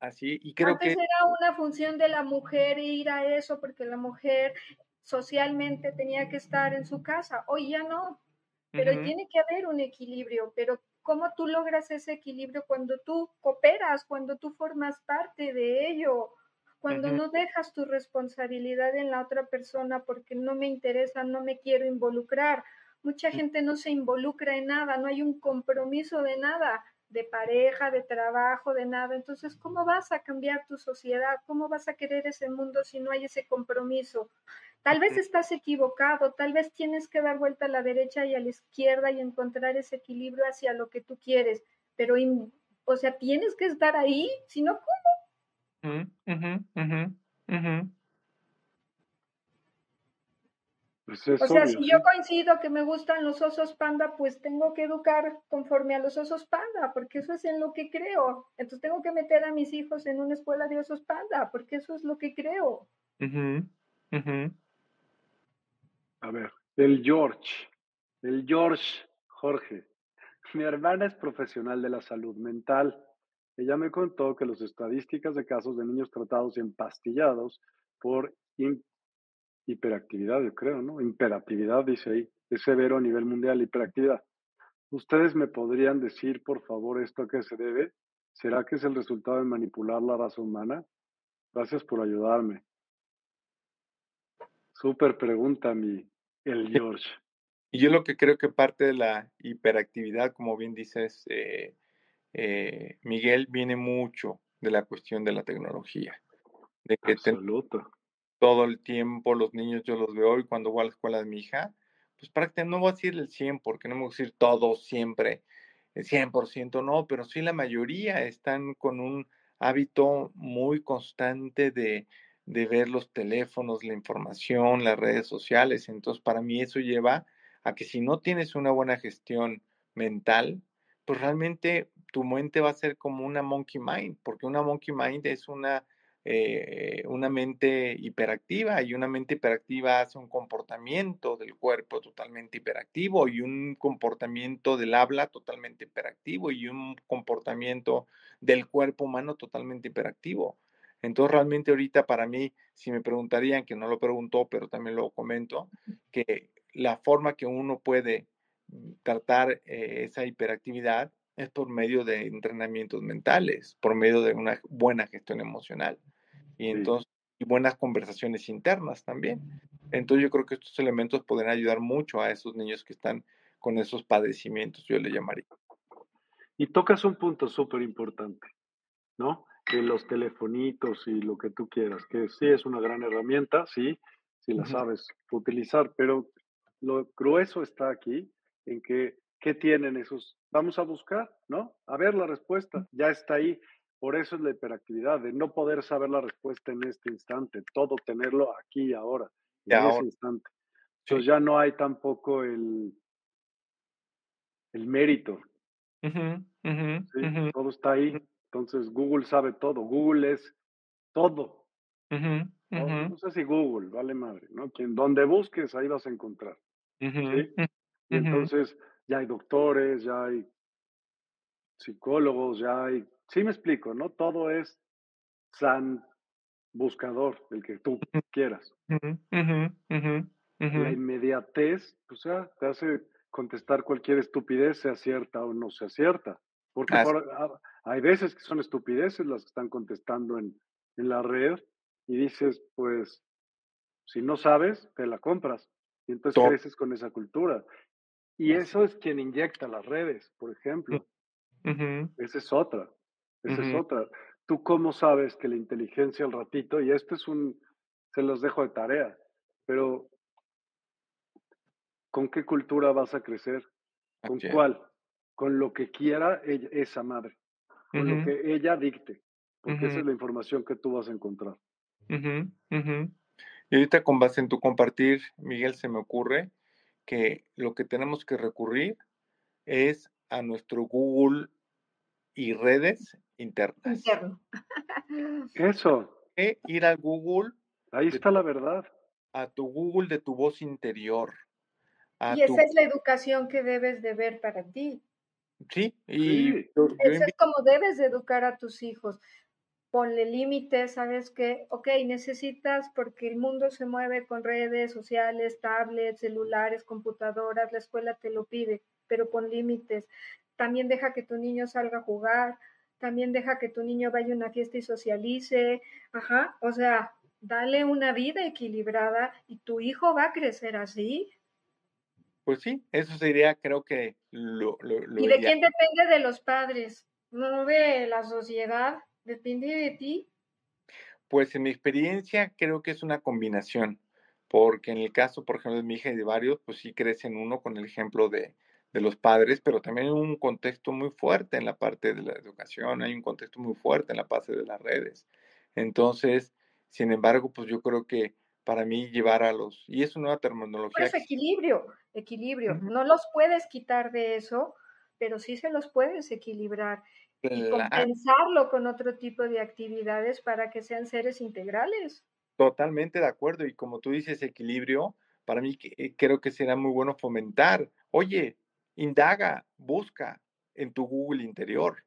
así, y creo Antes era una función de la mujer ir a eso, porque la mujer socialmente tenía que estar en su casa, hoy ya no, pero tiene que haber un equilibrio, pero ¿cómo tú logras ese equilibrio cuando tú cooperas, cuando tú formas parte de ello? Cuando no dejas tu responsabilidad en la otra persona porque no me interesa, no me quiero involucrar. Mucha gente no se involucra en nada, no hay un compromiso de nada, de pareja, de trabajo, de nada. Entonces, ¿cómo vas a cambiar tu sociedad? ¿Cómo vas a querer ese mundo si no hay ese compromiso? Tal vez estás equivocado, tal vez tienes que dar vuelta a la derecha y a la izquierda y encontrar ese equilibrio hacia lo que tú quieres, pero, o sea, tienes que estar ahí, si no, ¿cómo? Pues o sea, si yo coincido que me gustan los osos panda, pues tengo que educar conforme a los osos panda, porque eso es en lo que creo. Entonces tengo que meter a mis hijos en una escuela de osos panda, porque eso es lo que creo. A ver, el George, el George, Jorge. Mi hermana es profesional de la salud mental. Ella me contó que las estadísticas de casos de niños tratados y empastillados por hiperactividad, yo creo, ¿no? Imperatividad, dice ahí. Es severo a nivel mundial, hiperactividad. ¿Ustedes me podrían decir, por favor, esto a qué se debe? ¿Será que es el resultado de manipular la raza humana? Gracias por ayudarme. Súper pregunta, mi, el George. Y yo lo que creo que parte de la hiperactividad, como bien dices, eh, eh, Miguel, viene mucho de la cuestión de la tecnología. De que Absoluto todo el tiempo, los niños yo los veo hoy cuando voy a la escuela de mi hija, pues prácticamente no voy a decir el 100 porque no me voy a decir todos siempre, el 100% no, pero sí la mayoría están con un hábito muy constante de, de ver los teléfonos, la información, las redes sociales. Entonces, para mí eso lleva a que si no tienes una buena gestión mental, pues realmente tu mente va a ser como una monkey mind, porque una monkey mind es una eh, una mente hiperactiva y una mente hiperactiva hace un comportamiento del cuerpo totalmente hiperactivo y un comportamiento del habla totalmente hiperactivo y un comportamiento del cuerpo humano totalmente hiperactivo. Entonces realmente ahorita para mí, si me preguntarían, que no lo preguntó, pero también lo comento, que la forma que uno puede tratar eh, esa hiperactividad es por medio de entrenamientos mentales, por medio de una buena gestión emocional y entonces y buenas conversaciones internas también. Entonces yo creo que estos elementos pueden ayudar mucho a esos niños que están con esos padecimientos, yo le llamaría. Y tocas un punto súper importante, ¿no? Que los telefonitos y lo que tú quieras, que sí es una gran herramienta, sí, si la sabes utilizar, pero lo grueso está aquí en que, ¿qué tienen esos? Vamos a buscar, ¿no? A ver la respuesta, ya está ahí. Por eso es la hiperactividad, de no poder saber la respuesta en este instante, todo tenerlo aquí y ahora, en ese instante. Entonces ya no hay tampoco el, el mérito. Todo está ahí. Entonces Google sabe todo. Google es todo. no, sé si Google, vale madre, ¿no? Quien, donde busques, ahí vas a encontrar. Y entonces ya hay doctores, ya hay psicólogos, ya hay Sí me explico, ¿no? Todo es san buscador, el que tú quieras. La inmediatez, o sea, te hace contestar cualquier estupidez, sea cierta o no sea cierta. Porque ah, hay veces que son estupideces las que están contestando en, en la red y dices, pues, si no sabes, te la compras. Y entonces creces con esa cultura. Y eso es quien inyecta las redes, por ejemplo. Esa es otra. Esa es otra. ¿Tú cómo sabes que la inteligencia al ratito, y esto es un, se los dejo de tarea, pero ¿con qué cultura vas a crecer? ¿Con cuál? Con lo que quiera esa madre, con lo que ella dicte, porque esa es la información que tú vas a encontrar. Y ahorita con base en tu compartir, Miguel, se me ocurre que lo que tenemos que recurrir es a nuestro Google y redes internas. Eso. ir a Google. Ahí está la verdad. A tu Google de tu voz interior. y esa es la educación que debes de ver para ti. Sí, y Eso es como debes de educar a tus hijos. Ponle límites, ¿sabes qué? Ok, necesitas, porque el mundo se mueve con redes sociales, tablets, celulares, computadoras, la escuela te lo pide, pero pon límites. También deja que tu niño salga a jugar, también deja que tu niño vaya a una fiesta y socialice, ajá, o sea, dale una vida equilibrada y tu hijo va a crecer así. Pues sí, eso sería, creo que lo... ¿Y de quién depende de los padres? No de la sociedad, depende de ti. Pues en mi experiencia creo que es una combinación, porque en el caso, por ejemplo, de mi hija y de varios, pues sí crecen uno con el ejemplo de, de los padres, pero también hay un contexto muy fuerte en la parte de la educación, hay un contexto muy fuerte en la parte de las redes. Entonces, sin embargo, pues yo creo que para mí llevar a los, y es una terminología. Pues equilibrio, equilibrio. No los puedes quitar de eso, pero sí se los puedes equilibrar y compensarlo con otro tipo de actividades para que sean seres integrales. Totalmente de acuerdo. Y como tú dices, equilibrio, para mí eh, creo que será muy bueno fomentar. Oye, indaga, busca en tu Google interior,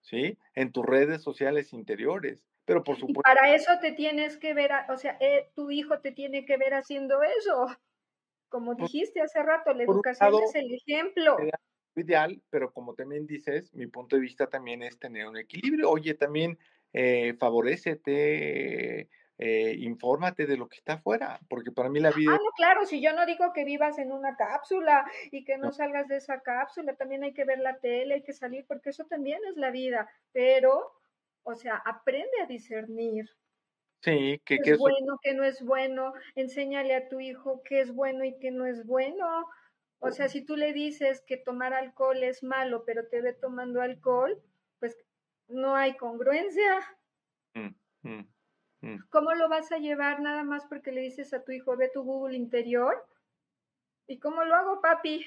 ¿sí? En tus redes sociales interiores. Pero por supuesto. Y para eso te tienes que ver, o sea, eh, tu hijo te tiene que ver haciendo eso. Como dijiste hace rato, la educación es el ejemplo. Ideal, pero como también dices, mi punto de vista también es tener un equilibrio. Oye, también eh, favorecete, eh, infórmate de lo que está afuera, porque para mí la vida... Ah, no, claro, si yo no digo que vivas en una cápsula y que no, salgas de esa cápsula, también hay que ver la tele, hay que salir, porque eso también es la vida, pero, o sea, aprende a discernir. Sí, que, es bueno, que no es bueno, enséñale a tu hijo qué es bueno y qué no es bueno. O sea, si tú le dices que tomar alcohol es malo, pero te ve tomando alcohol, pues no hay congruencia. Mm, mm. Mm. ¿Cómo lo vas a llevar nada más porque le dices a tu hijo, ve tu Google interior? ¿Y cómo lo hago, papi?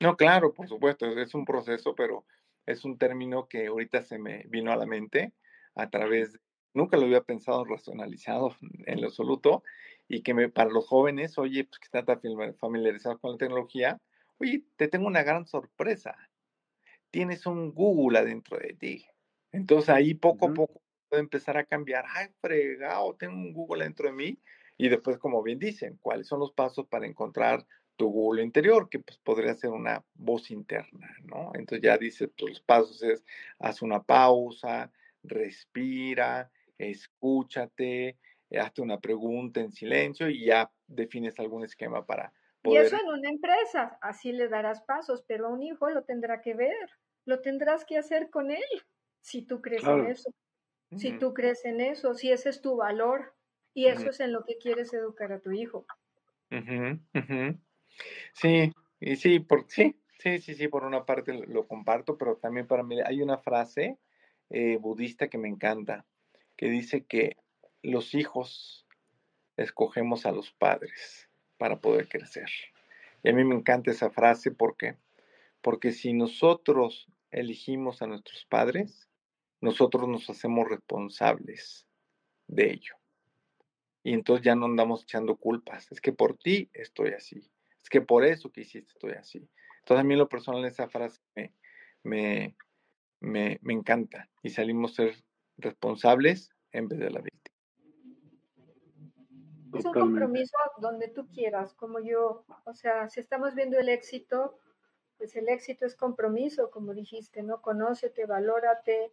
No, claro, por supuesto, es un proceso, pero es un término que ahorita se me vino a la mente a través, nunca lo había pensado racionalizado en lo absoluto, y que me, para los jóvenes, oye, pues que están familiarizados con la tecnología, oye, te tengo una gran sorpresa. Tienes un Google adentro de ti. Entonces ahí poco a poco puede empezar a cambiar. Ay, fregado, tengo un Google dentro de mí. Y después, como bien dicen, cuáles son los pasos para encontrar tu Google interior, que pues podría ser una voz interna, ¿no? Entonces ya dice, pues los pasos es, haz una pausa, respira, escúchate, hazte una pregunta en silencio y ya defines algún esquema para poder... Y eso en una empresa, así le darás pasos, pero a un hijo lo tendrá que ver, lo tendrás que hacer con él, si tú crees en eso si tú crees en eso, si ese es tu valor y eso es en lo que quieres educar a tu hijo. Sí, y sí, por, sí, sí, sí, sí, por una parte lo comparto, pero también para mí hay una frase eh, budista que me encanta, que dice que los hijos escogemos a los padres para poder crecer. Y a mí me encanta esa frase porque, porque si nosotros elegimos a nuestros padres, nosotros nos hacemos responsables de ello. Y entonces ya no andamos echando culpas. Es que por ti estoy así. Es que por eso que hiciste estoy así. Entonces a mí en lo personal esa frase me, me, me, encanta. Y salimos a ser responsables en vez de la víctima. Es un compromiso donde tú quieras, como yo. O sea, si estamos viendo el éxito, pues el éxito es compromiso, como dijiste, ¿no? Conócete, valórate,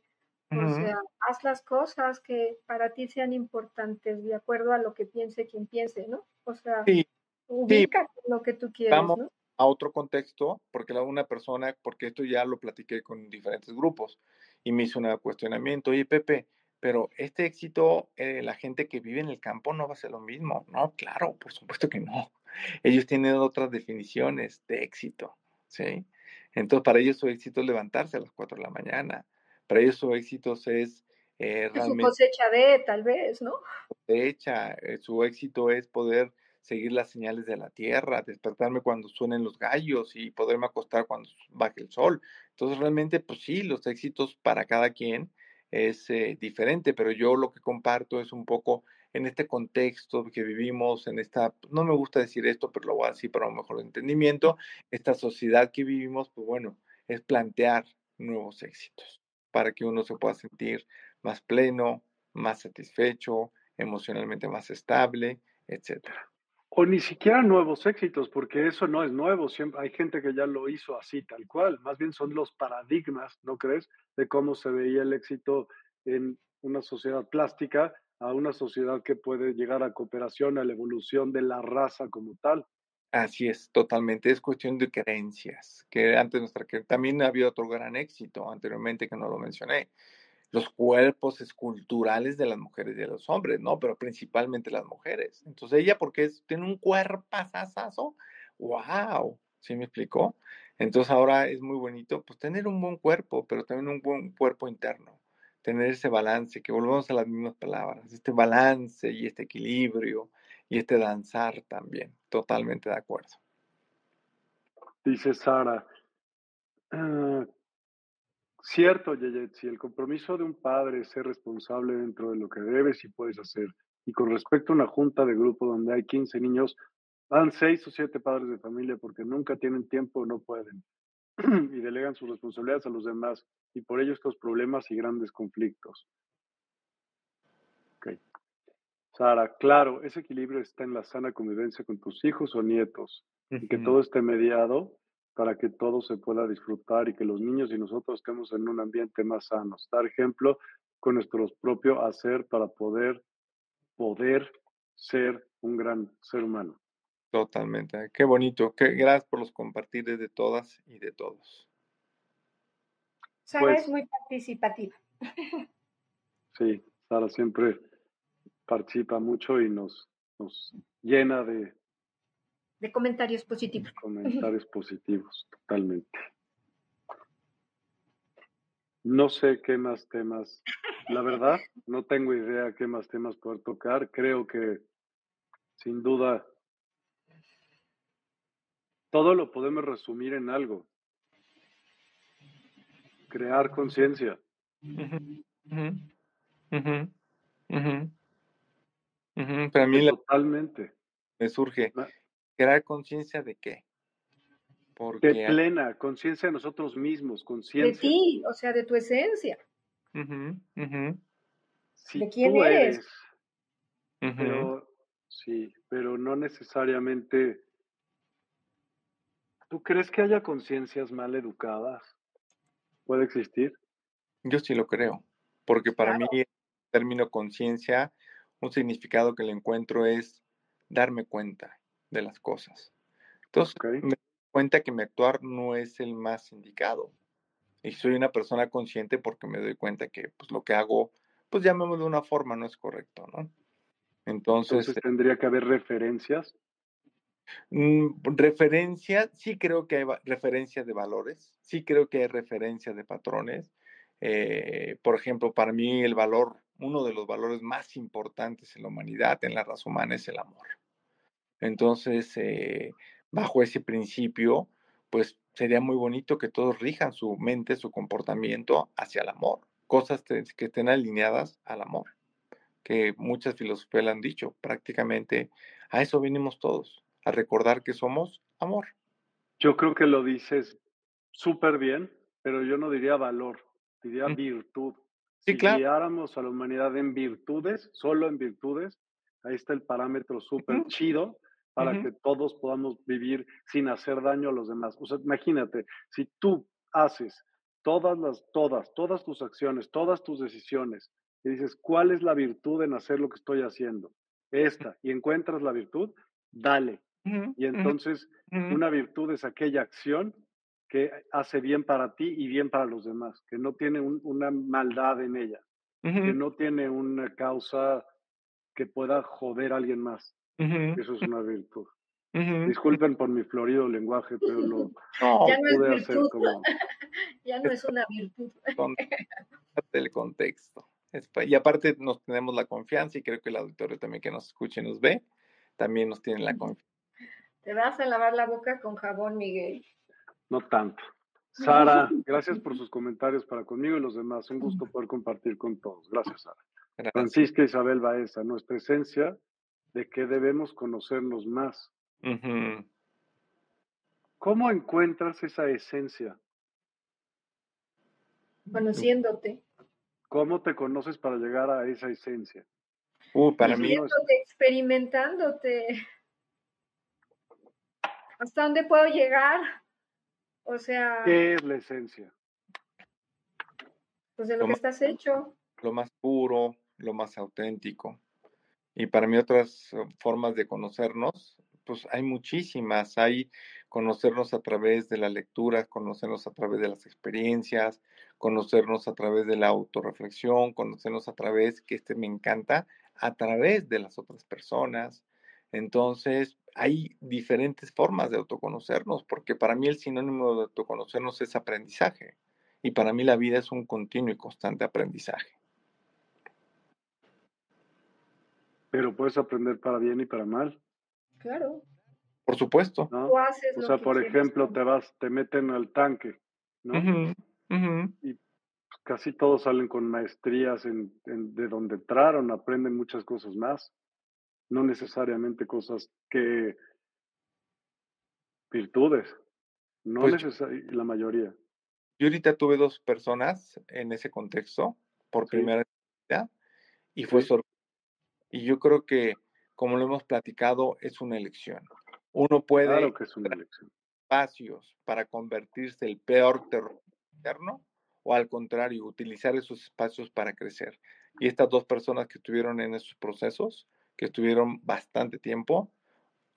o sea, haz las cosas que para ti sean importantes de acuerdo a lo que piense quien piense, ¿no? O sea, sí, ubica lo que tú quieres, Vamos a otro contexto, porque una persona, porque esto ya lo platiqué con diferentes grupos y me hizo un cuestionamiento, oye Pepe, pero este éxito, eh, la gente que vive en el campo no va a ser lo mismo. No, claro, por supuesto que no. Ellos tienen otras definiciones de éxito, ¿sí? Entonces, para ellos su éxito es levantarse a las 4 de la mañana, para ellos su éxito es eh, realmente... Su cosecha de, tal vez, ¿no? Cosecha, eh, su éxito es poder seguir las señales de la tierra, despertarme cuando suenen los gallos y poderme acostar cuando baje el sol. Entonces realmente, pues sí, los éxitos para cada quien es eh, diferente, pero yo lo que comparto es un poco en este contexto que vivimos, en esta, no me gusta decir esto, pero lo voy a decir para un mejor entendimiento, esta sociedad que vivimos, pues bueno, es plantear nuevos éxitos para que uno se pueda sentir más pleno, más satisfecho, emocionalmente más estable, etcétera. O ni siquiera nuevos éxitos, porque eso no es nuevo. Siempre hay gente que ya lo hizo así, tal cual. Más bien son los paradigmas, ¿no crees? De cómo se veía el éxito en una sociedad plástica a una sociedad que puede llegar a cooperación, a la evolución de la raza como tal. Así es, totalmente. Es cuestión de creencias. Que antes nuestra que también había otro gran éxito anteriormente que no lo mencioné. Los cuerpos esculturales de las mujeres y de los hombres, ¿no? Pero principalmente las mujeres. Entonces ella, porque tiene un cuerpo asazo, wow, ¿sí me explicó? Entonces ahora es muy bonito pues tener un buen cuerpo, pero también un buen cuerpo interno, tener ese balance, que volvemos a las mismas palabras, este balance y este equilibrio y este danzar también, totalmente de acuerdo. Dice Sara, cierto, Yeyet, si el compromiso de un padre es ser responsable dentro de lo que debes y puedes hacer, y con respecto a una junta de grupo donde hay 15 niños, van 6 o 7 padres de familia porque nunca tienen tiempo o no pueden y delegan sus responsabilidades a los demás y por ello estos problemas y grandes conflictos. Okay. Sara, claro, ese equilibrio está en la sana convivencia con tus hijos o nietos y que todo esté mediado para que todo se pueda disfrutar y que los niños y nosotros estemos en un ambiente más sano. Dar ejemplo con nuestro propio hacer para poder poder ser un gran ser humano. Totalmente. Qué bonito. Qué, gracias por los compartires de todas y de todos. Sara pues es muy participativa. Sí, Sara siempre participa mucho y nos, nos llena de... De comentarios positivos. Comentarios positivos, totalmente. No sé qué más temas la verdad, no tengo idea qué más temas poder tocar. Creo que, sin duda, todo lo podemos resumir en algo. Crear conciencia. Para mí Totalmente. me surge. ¿Crear conciencia de qué? Porque de plena, conciencia de nosotros mismos, conciencia. De ti, o sea, de tu esencia. Si ¿De quién tú eres? Pero, sí, pero no necesariamente. ¿Tú crees que haya conciencias mal educadas? ¿Puede existir? Yo sí lo creo, porque para mí el término conciencia, un significado que le encuentro es darme cuenta de las cosas. Entonces, me doy cuenta que mi actuar no es el más indicado y soy una persona consciente porque me doy cuenta que pues lo que hago, pues llamémoslo de una forma, no es correcto, ¿no? Entonces, Entonces tendría que haber referencias. Mm, referencia, sí creo que hay referencias de valores, sí creo que hay referencias de patrones. Eh, por ejemplo, para mí el valor, uno de los valores más importantes en la humanidad, en la raza humana, es el amor. Entonces, eh, bajo ese principio, pues sería muy bonito que todos rijan su mente, su comportamiento hacia el amor, cosas que estén alineadas al amor, que muchas filosofías le han dicho, prácticamente a eso venimos todos, a recordar que somos amor. Yo creo que lo dices súper bien, pero yo no diría valor, diría virtud. si guiáramos a la humanidad en virtudes, solo en virtudes, ahí está el parámetro súper chido para que todos podamos vivir sin hacer daño a los demás. O sea, imagínate, si tú haces todas las, todas, todas tus acciones, todas tus decisiones, y dices, ¿cuál es la virtud en hacer lo que estoy haciendo? Esta, y encuentras la virtud, dale. y entonces, una virtud es aquella acción que hace bien para ti y bien para los demás, que no tiene una maldad en ella, que no tiene una causa que pueda joder a alguien más. Eso es una virtud. Disculpen por mi florido lenguaje, pero lo, ya no pude es hacer como... ya no es una virtud. el contexto. Y aparte nos tenemos la confianza y creo que el auditorio también que nos escuche y nos ve, también nos tiene la confianza. Te vas a lavar la boca con jabón, Miguel. No tanto. Sara, gracias por sus comentarios para conmigo y los demás. Un gusto poder compartir con todos. Gracias, Sara. Francisca Isabel Baeza, nuestra esencia de que debemos conocernos más. ¿Cómo encuentras esa esencia? Conociéndote. ¿Cómo te conoces para llegar a esa esencia? Uh, para mí. Experimentándote. ¿Hasta dónde puedo llegar? O sea. ¿Qué es la esencia? Pues de lo, que estás hecho. Lo más puro, lo más auténtico. Y para mí otras eh, formas de conocernos, pues hay muchísimas. Hay conocernos a través de la lectura, conocernos a través de las experiencias, conocernos a través de la autorreflexión, conocernos a través, que este me encanta, a través de las otras personas. Entonces, hay diferentes formas de autoconocernos, porque para mí el sinónimo de autoconocernos es aprendizaje. Y para mí la vida es un continuo y constante aprendizaje. Pero puedes aprender para bien y para mal. Claro. Por supuesto. o sea, por ejemplo, te vas, te meten al tanque, ¿no? Y casi todos salen con maestrías en, de donde entraron, aprenden muchas cosas más. No necesariamente cosas que virtudes, no pues necesariamente la mayoría. Yo ahorita tuve dos personas en ese contexto por primera vez y fue. Y yo creo que, como lo hemos platicado, es una elección. Uno puede claro que es una elección. espacios para convertirse el peor terror interno o al contrario, utilizar esos espacios para crecer. Y estas dos personas que estuvieron en esos procesos, que estuvieron bastante tiempo,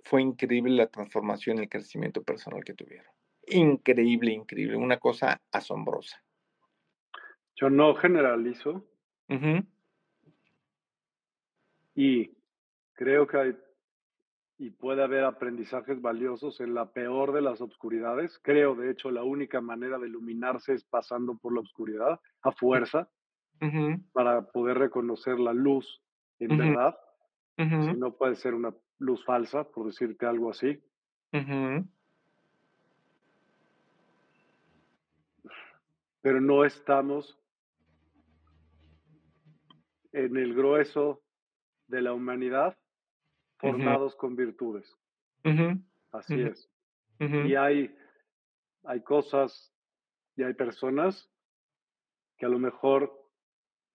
fue increíble la transformación y el crecimiento personal que tuvieron increíble, increíble, una cosa asombrosa. Yo no generalizo. Y creo que hay y puede haber aprendizajes valiosos en la peor de las obscuridades. Creo, de hecho, la única manera de iluminarse es pasando por la oscuridad a fuerza para poder reconocer la luz en verdad. Si no puede ser una luz falsa, por decirte algo así. pero no estamos en el grueso de la humanidad formados con virtudes. Así es. Y hay, hay cosas y hay personas que a lo mejor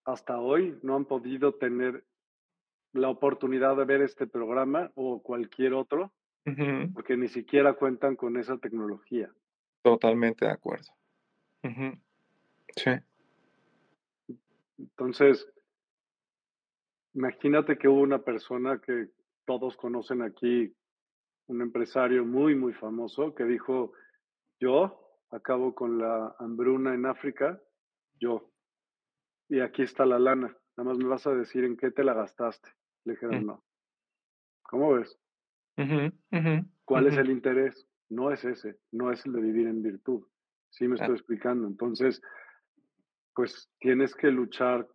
hasta hoy no han podido tener la oportunidad de ver este programa o cualquier otro, porque ni siquiera cuentan con esa tecnología. Totalmente de acuerdo. Sí. Entonces, imagínate que hubo una persona que todos conocen aquí, un empresario muy, muy famoso, que dijo, yo acabo con la hambruna en África, yo. Y aquí está la lana, nada más me vas a decir en qué te la gastaste. Le dijeron, mm. no. ¿Cómo ves? ¿Cuál es el interés? No es ese, no es el de vivir en virtud. Sí, me estoy explicando. Entonces, pues tienes que luchar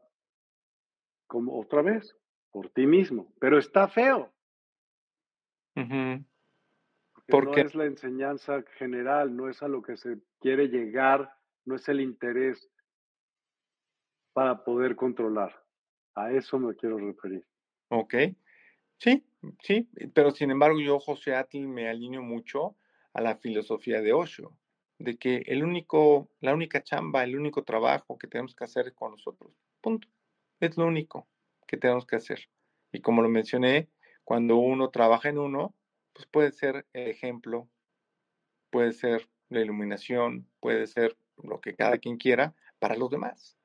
como otra vez por ti mismo, pero está feo. Porque no es la enseñanza general, no es a lo que se quiere llegar, no es el interés para poder controlar. A eso me quiero referir. Ok, sí, sí, pero sin embargo yo, José Atl, me alineo mucho a la filosofía de Osho de que el único, la única chamba, el único trabajo que tenemos que hacer es con nosotros. Punto. Es lo único que tenemos que hacer. Y como lo mencioné, cuando uno trabaja en uno, pues puede ser el ejemplo, puede ser la iluminación, puede ser lo que cada quien quiera para los demás.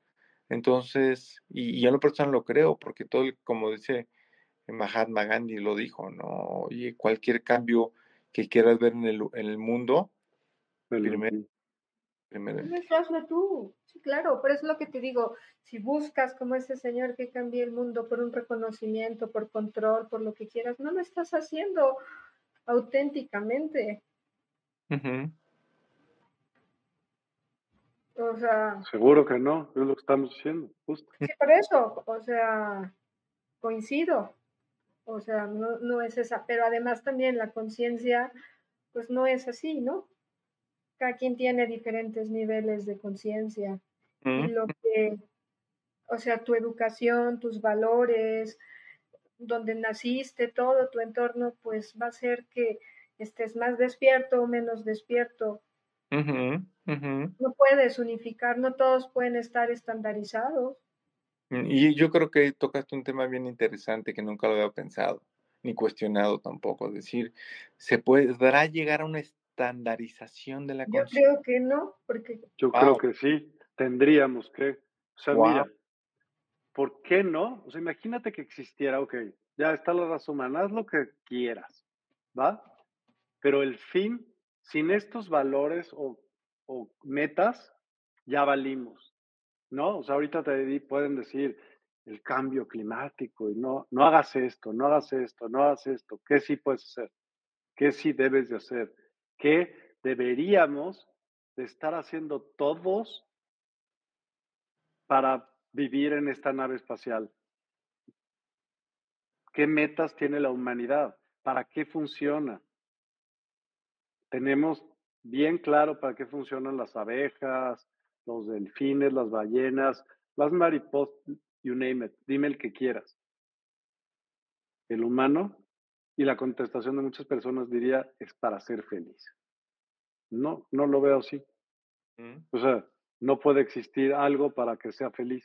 Entonces, y, yo en lo personal lo creo, porque todo, como dice Mahatma Gandhi lo dijo, ¿no? Oye, cualquier cambio que quieras ver en el, en el mundo, Primero, hazlo tú. Sí, claro, pero es lo que te digo. Si buscas como ese señor que cambie el mundo por un reconocimiento, por control, por lo que quieras, no lo estás haciendo auténticamente. O sea. Seguro que no, es lo que estamos haciendo, justo. Sí, por eso, o sea, coincido. O sea, no, no es esa, pero además también la conciencia, pues no es así, ¿no? Cada quien tiene diferentes niveles de conciencia. Y lo que, o sea, tu educación, tus valores, donde naciste, todo tu entorno, pues va a ser que estés más despierto o menos despierto. No puedes unificar, no todos pueden estar estandarizados. Mm, y yo creo que tocaste un tema bien interesante que nunca lo había pensado, ni cuestionado tampoco. Es decir, ¿se podrá llegar a un estandarización de la Yo creo que no, porque... Yo creo que sí, tendríamos que... O sea, mira, ¿por qué no? O sea, imagínate que existiera, ok, ya está la raza humana, haz lo que quieras, ¿va? Pero el fin, sin estos valores o, o metas, ya valimos, ¿no? O sea, ahorita te pueden decir el cambio climático y no, no hagas esto, no hagas esto, no hagas esto, ¿qué sí puedes hacer? ¿Qué sí debes de hacer? ¿Qué deberíamos de estar haciendo todos para vivir en esta nave espacial? ¿Qué metas tiene la humanidad? ¿Para qué funciona? Tenemos bien claro para qué funcionan las abejas, los delfines, las ballenas, las mariposas, you name it, dime el que quieras. El humano, y la contestación de muchas personas diría, es para ser feliz. No, no lo veo así. Mm. O sea, no puede existir algo para que sea feliz.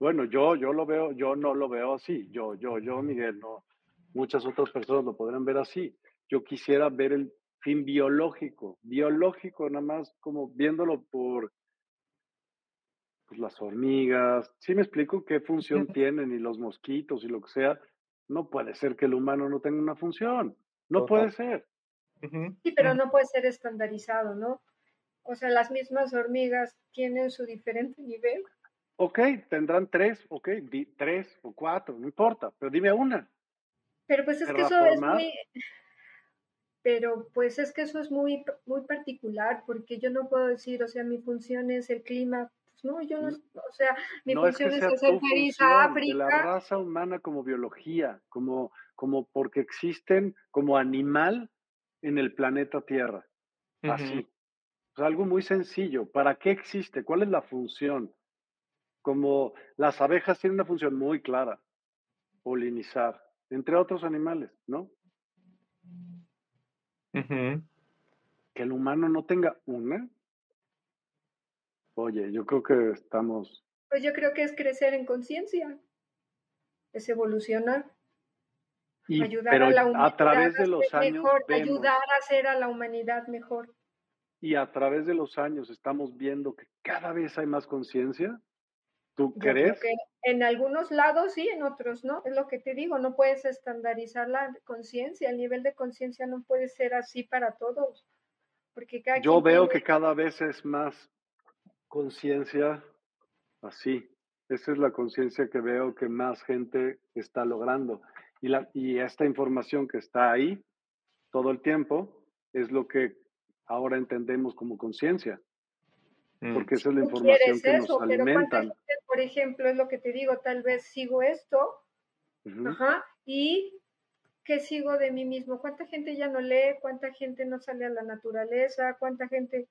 Bueno, yo, yo lo veo, yo no lo veo así. Yo, yo, yo, Miguel, no. Muchas otras personas lo podrán ver así. Yo quisiera ver el fin biológico, biológico, nada más como viéndolo por pues, las hormigas. ¿Sí me explico qué función tienen y los mosquitos y lo que sea? No puede ser que el humano no tenga una función. No puede ser. Sí, pero no puede ser estandarizado, ¿no? O sea, las mismas hormigas tienen su diferente nivel. Ok, tendrán tres, ok, tres o cuatro, no importa, pero dime una. Pero pues es que eso es muy, pero pues es que eso es muy, muy particular, porque yo no puedo decir, o sea, mi función es el clima, no, yo no, o sea, mi función es, hacer feliz a África. De la raza humana como biología, como, como porque existen como animal en el planeta Tierra, así. Es algo muy sencillo. ¿Para qué existe? ¿Cuál es la función? Como las abejas tienen una función muy clara, polinizar, entre otros animales, ¿no? Que el humano no tenga una. Oye, yo creo que estamos. Pues yo creo que es crecer en conciencia, es evolucionar. ayudar a la humanidad a través de los años mejor, ayudar a hacer a la humanidad mejor. Y a través de los años estamos viendo que cada vez hay más conciencia. ¿Tú crees? en algunos lados sí, en otros no. Es lo que te digo, no puedes estandarizar la conciencia. El nivel de conciencia no puede ser así para todos. Porque Yo veo que cada vez es más conciencia así. Esa es la conciencia que veo que más gente está logrando. Y, la, y esta información que está ahí todo el tiempo es lo que ahora entendemos como conciencia. Mm. Porque esa es la información que nos alimentan. por ejemplo, es lo que te digo, tal vez sigo esto, ajá, y ¿qué sigo de mí mismo? ¿Cuánta gente ya no lee? ¿Cuánta gente no sale a la naturaleza? ¿Cuánta gente...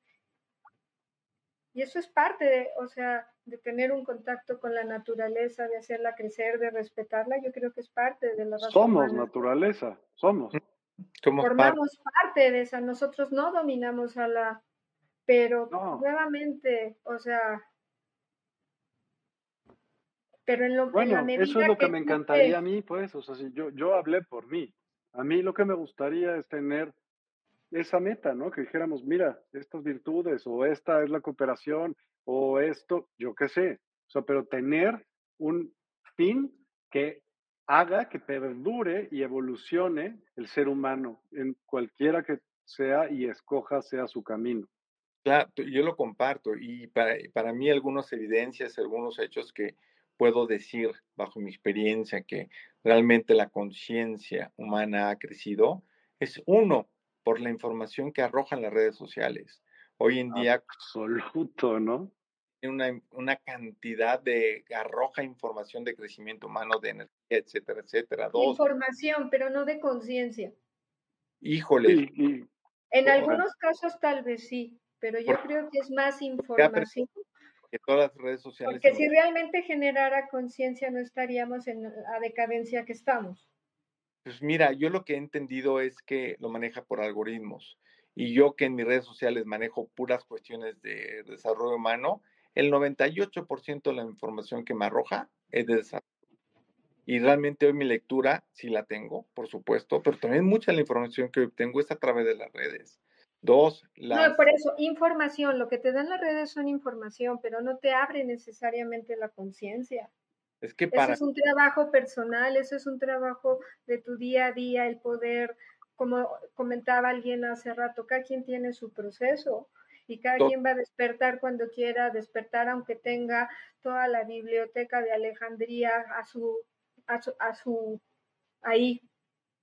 Y eso es parte de, o sea, de tener un contacto con la naturaleza, de hacerla crecer, de respetarla, yo creo que es parte de la Somos naturaleza, somos. Formamos parte. de esa, nosotros no dominamos a la pero nuevamente, o sea, pero en lo bueno, eso es lo que, me encantaría a mí, pues, o sea, si yo, yo hablé por mí, a mí lo que me gustaría es tener esa meta, ¿no? Que dijéramos, mira, estas virtudes o esta es la cooperación o esto, yo qué sé, o sea, pero tener un fin que haga que perdure y evolucione el ser humano en cualquiera que sea y escoja sea su camino. Claro, yo lo comparto y para, para mí algunas evidencias, algunos hechos que puedo decir bajo mi experiencia que realmente la conciencia humana ha crecido, es uno, por la información que arrojan las redes sociales. Hoy en día... Absoluto, ¿no? Una, una cantidad de arroja información de crecimiento humano, de energía, etcétera, etcétera. Dos, información, pero no de conciencia. Híjole. en algunos casos tal vez sí, pero yo creo que es más información. Que todas las redes sociales. Porque si realmente generara conciencia no estaríamos en la decadencia que estamos. Pues mira, yo lo que he entendido es que lo maneja por algoritmos. Y yo que en mis redes sociales manejo puras cuestiones de desarrollo humano, el 98% de la información que me arroja es de desarrollo. Y realmente hoy mi lectura sí la tengo, por supuesto, pero también mucha de la información que obtengo es a través de las redes. Dos, No, por eso, información, lo que te dan las redes son información, pero no te abre necesariamente la conciencia. Es que para... Eso es un trabajo personal, eso es un trabajo de tu día a día, el poder, como comentaba alguien hace rato, cada quien tiene su proceso y cada quien va a despertar cuando quiera despertar, aunque tenga toda la biblioteca de Alejandría a su, a su, a su ahí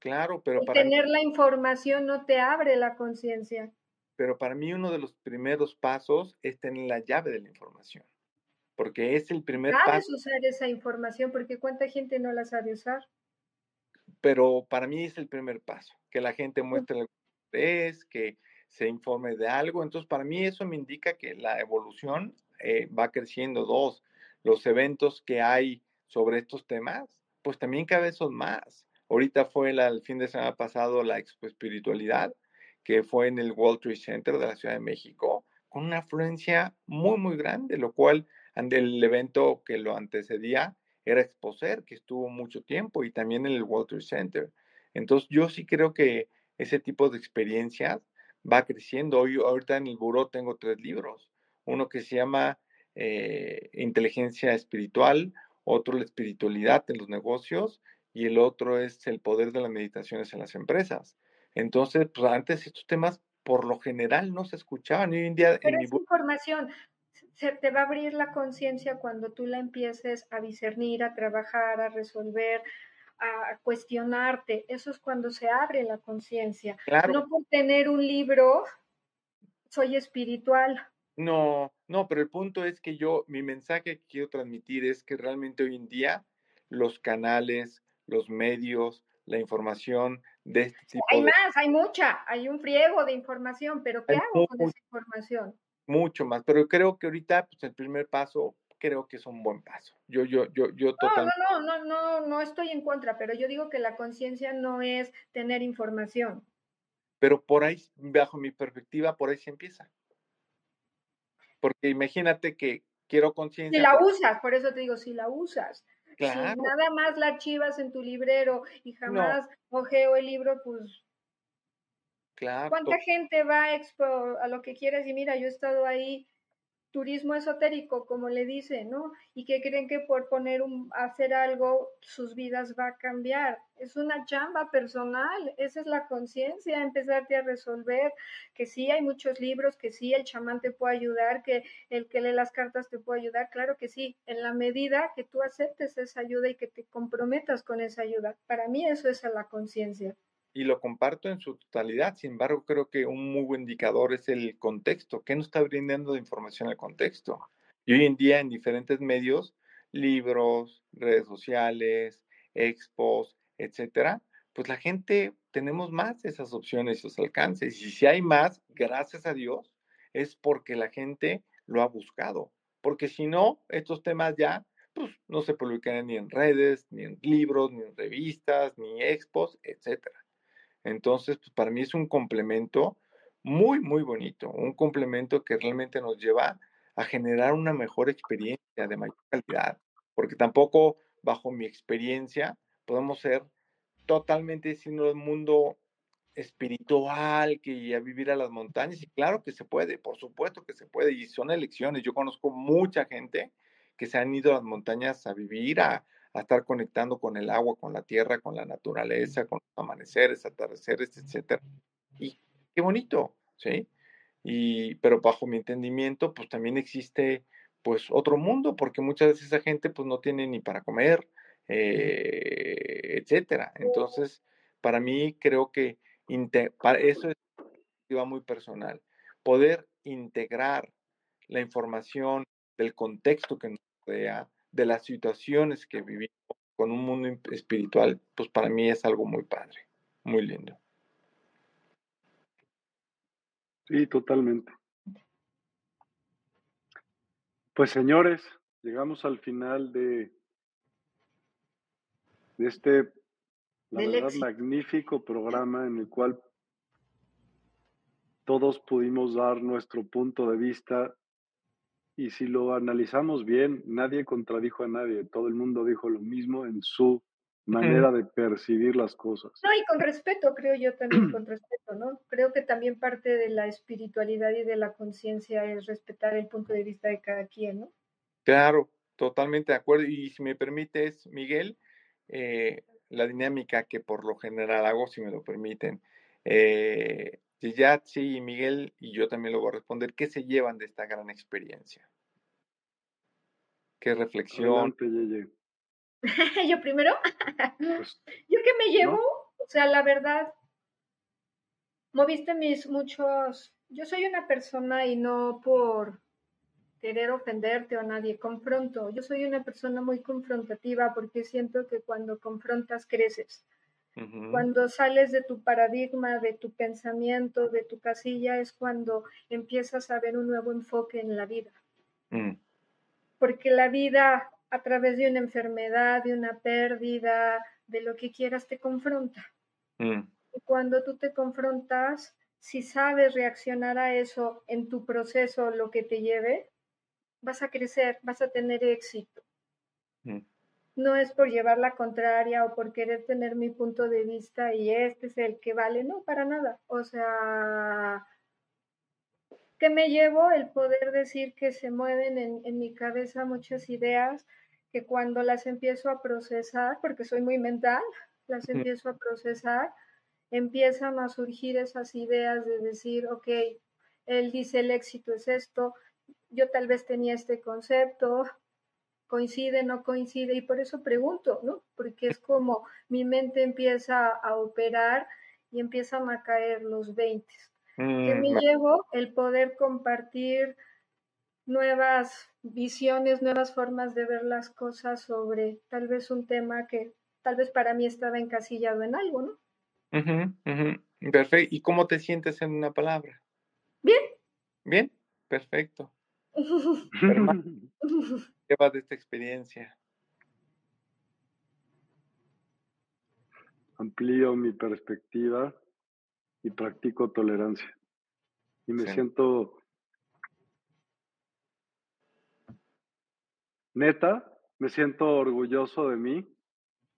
Claro, pero para tener la información no te abre la conciencia. Pero para mí uno de los primeros pasos es tener la llave de la información, porque es el primer paso. Sabes usar esa información, porque cuánta gente no la sabe usar. Pero para mí es el primer paso, que la gente muestre lo que es, que se informe de algo. Entonces, para mí eso me indica que la evolución eh, va creciendo. Dos, los eventos que hay sobre estos temas, pues también cada vez son más. Ahorita fue el fin de semana pasado la Expo Espiritualidad, que fue en el World Trade Center de la Ciudad de México, con una afluencia muy, muy grande, lo cual el evento que lo antecedía era Exposer, que estuvo mucho tiempo, y también en el Trade Center. Entonces, yo sí creo que ese tipo de experiencias va creciendo. Hoy, ahorita en el buró tengo tres libros. Uno que se llama eh, Inteligencia Espiritual, otro la espiritualidad en los negocios y el otro es el poder de las meditaciones en las empresas. Entonces, pues antes estos temas por lo general no se escuchaban. Hoy en día, Pero información. Se te va a abrir la conciencia cuando tú la empieces a discernir, a trabajar, a resolver, a cuestionarte. Eso es cuando se abre la conciencia. No por tener un libro, soy espiritual. No, no, pero el punto es que yo, mi mensaje que quiero transmitir es que realmente hoy en día los canales, los medios, la información de este tipo. Hay más, hay mucha, hay un friego de información, pero ¿qué hago con esa información? Mucho más, pero creo que ahorita pues, el primer paso creo que es un buen paso. Yo, yo, yo, yo totalmente. No, no, no, no, no, no estoy en contra, pero yo digo que la conciencia no es tener información. Pero por ahí, bajo mi perspectiva, por ahí se empieza. Porque imagínate que quiero conciencia. Si la usas, por eso te digo, si la usas. Si nada más la archivas en tu librero y jamás ojeo el libro, pues. ¿Cuánta gente va a, expo a lo que quieres? Y mira, yo he estado ahí turismo esotérico, como le dicen, ¿no? Y que creen que por poner un, hacer algo, sus vidas va a cambiar. Es una chamba personal, esa es la conciencia, empezarte a resolver que sí hay muchos libros, que sí el chamán te puede ayudar, que el que lee las cartas te puede ayudar, claro que sí, en la medida que tú aceptes esa ayuda y que te comprometas con esa ayuda. Para mí eso es la conciencia y lo comparto en su totalidad. Sin embargo, creo que un muy buen indicador es el contexto. ¿Qué nos está brindando de información el contexto? Y hoy en día en diferentes medios, libros, redes sociales, expos, etcétera, pues la gente tenemos más esas opciones, esos alcances. Y si hay más, gracias a Dios, es porque la gente lo ha buscado. Porque si no, estos temas ya pues, no se publican ni en redes, ni en libros, ni en revistas, ni expos, etcétera. Entonces, pues para mí es un complemento muy, muy bonito, un complemento que realmente nos lleva a generar una mejor experiencia de mayor calidad, porque tampoco bajo mi experiencia podemos ser totalmente sino el mundo espiritual, que a vivir a las montañas, y claro que se puede, por supuesto que se puede, y son elecciones. Yo conozco mucha gente que se han ido a las montañas a vivir, a, a estar conectando con el agua, con la tierra, con la naturaleza, con los amaneceres, atardeceres, etcétera. Y qué bonito, ¿sí? Y, pero bajo mi entendimiento, pues también existe pues otro mundo, porque muchas veces esa gente pues no tiene ni para comer, eh, etcétera. Entonces, para mí creo que para eso es muy personal. Poder integrar la información del contexto que nos rodea, de las situaciones que vivimos con un mundo espiritual, pues para mí es algo muy padre, muy lindo. Sí, totalmente. Pues señores, llegamos al final de, de este, la verdad, magnífico programa en el cual todos pudimos dar nuestro punto de vista y si lo analizamos bien, nadie contradijo a nadie, todo el mundo dijo lo mismo en su manera de percibir las cosas. No, y con respeto, creo yo también, con respeto, ¿no? Creo que también parte de la espiritualidad y de la conciencia es respetar el punto de vista de cada quien, ¿no? Claro, totalmente de acuerdo. Y si me permites, Miguel, eh, la dinámica que por lo general hago, si me lo permiten, eh, sí, Miguel y yo también lo voy a responder. ¿Qué se llevan de esta gran experiencia? ¿Qué reflexión? ¿Yo primero? Pues, ¿Yo qué me llevo? O sea, la verdad, moviste mis muchos... Yo soy una persona y no por querer ofenderte o a nadie, confronto. Yo soy una persona muy confrontativa porque siento que cuando confrontas creces. Cuando sales de tu paradigma, de tu pensamiento, de tu casilla, es cuando empiezas a ver un nuevo enfoque en la vida. Mm. Porque la vida, a través de una enfermedad, de una pérdida, de lo que quieras, te confronta. Mm. Y cuando tú te confrontas, si sabes reaccionar a eso en tu proceso, lo que te lleve, vas a crecer, vas a tener éxito. Mm no es por llevar la contraria o por querer tener mi punto de vista y este es el que vale, no, para nada. O sea, que me llevo el poder decir que se mueven en, mi cabeza muchas ideas que cuando las empiezo a procesar, porque soy muy mental, las empiezo a procesar, empiezan a surgir esas ideas de decir, ok, él dice el éxito es esto, yo tal vez tenía este concepto, coincide, no coincide, y por eso pregunto, ¿no? Porque es como mi mente empieza a operar y empiezan a caer los 20. que mm, me llevo el poder compartir nuevas visiones, nuevas formas de ver las cosas sobre tal vez un tema que tal vez para mí estaba encasillado en algo, ¿no? Perfecto. ¿Y cómo te sientes en una palabra? Bien. Bien, perfecto. ¿Qué va de esta experiencia? Amplío mi perspectiva y practico tolerancia. Y me siento neta, me siento orgulloso de mí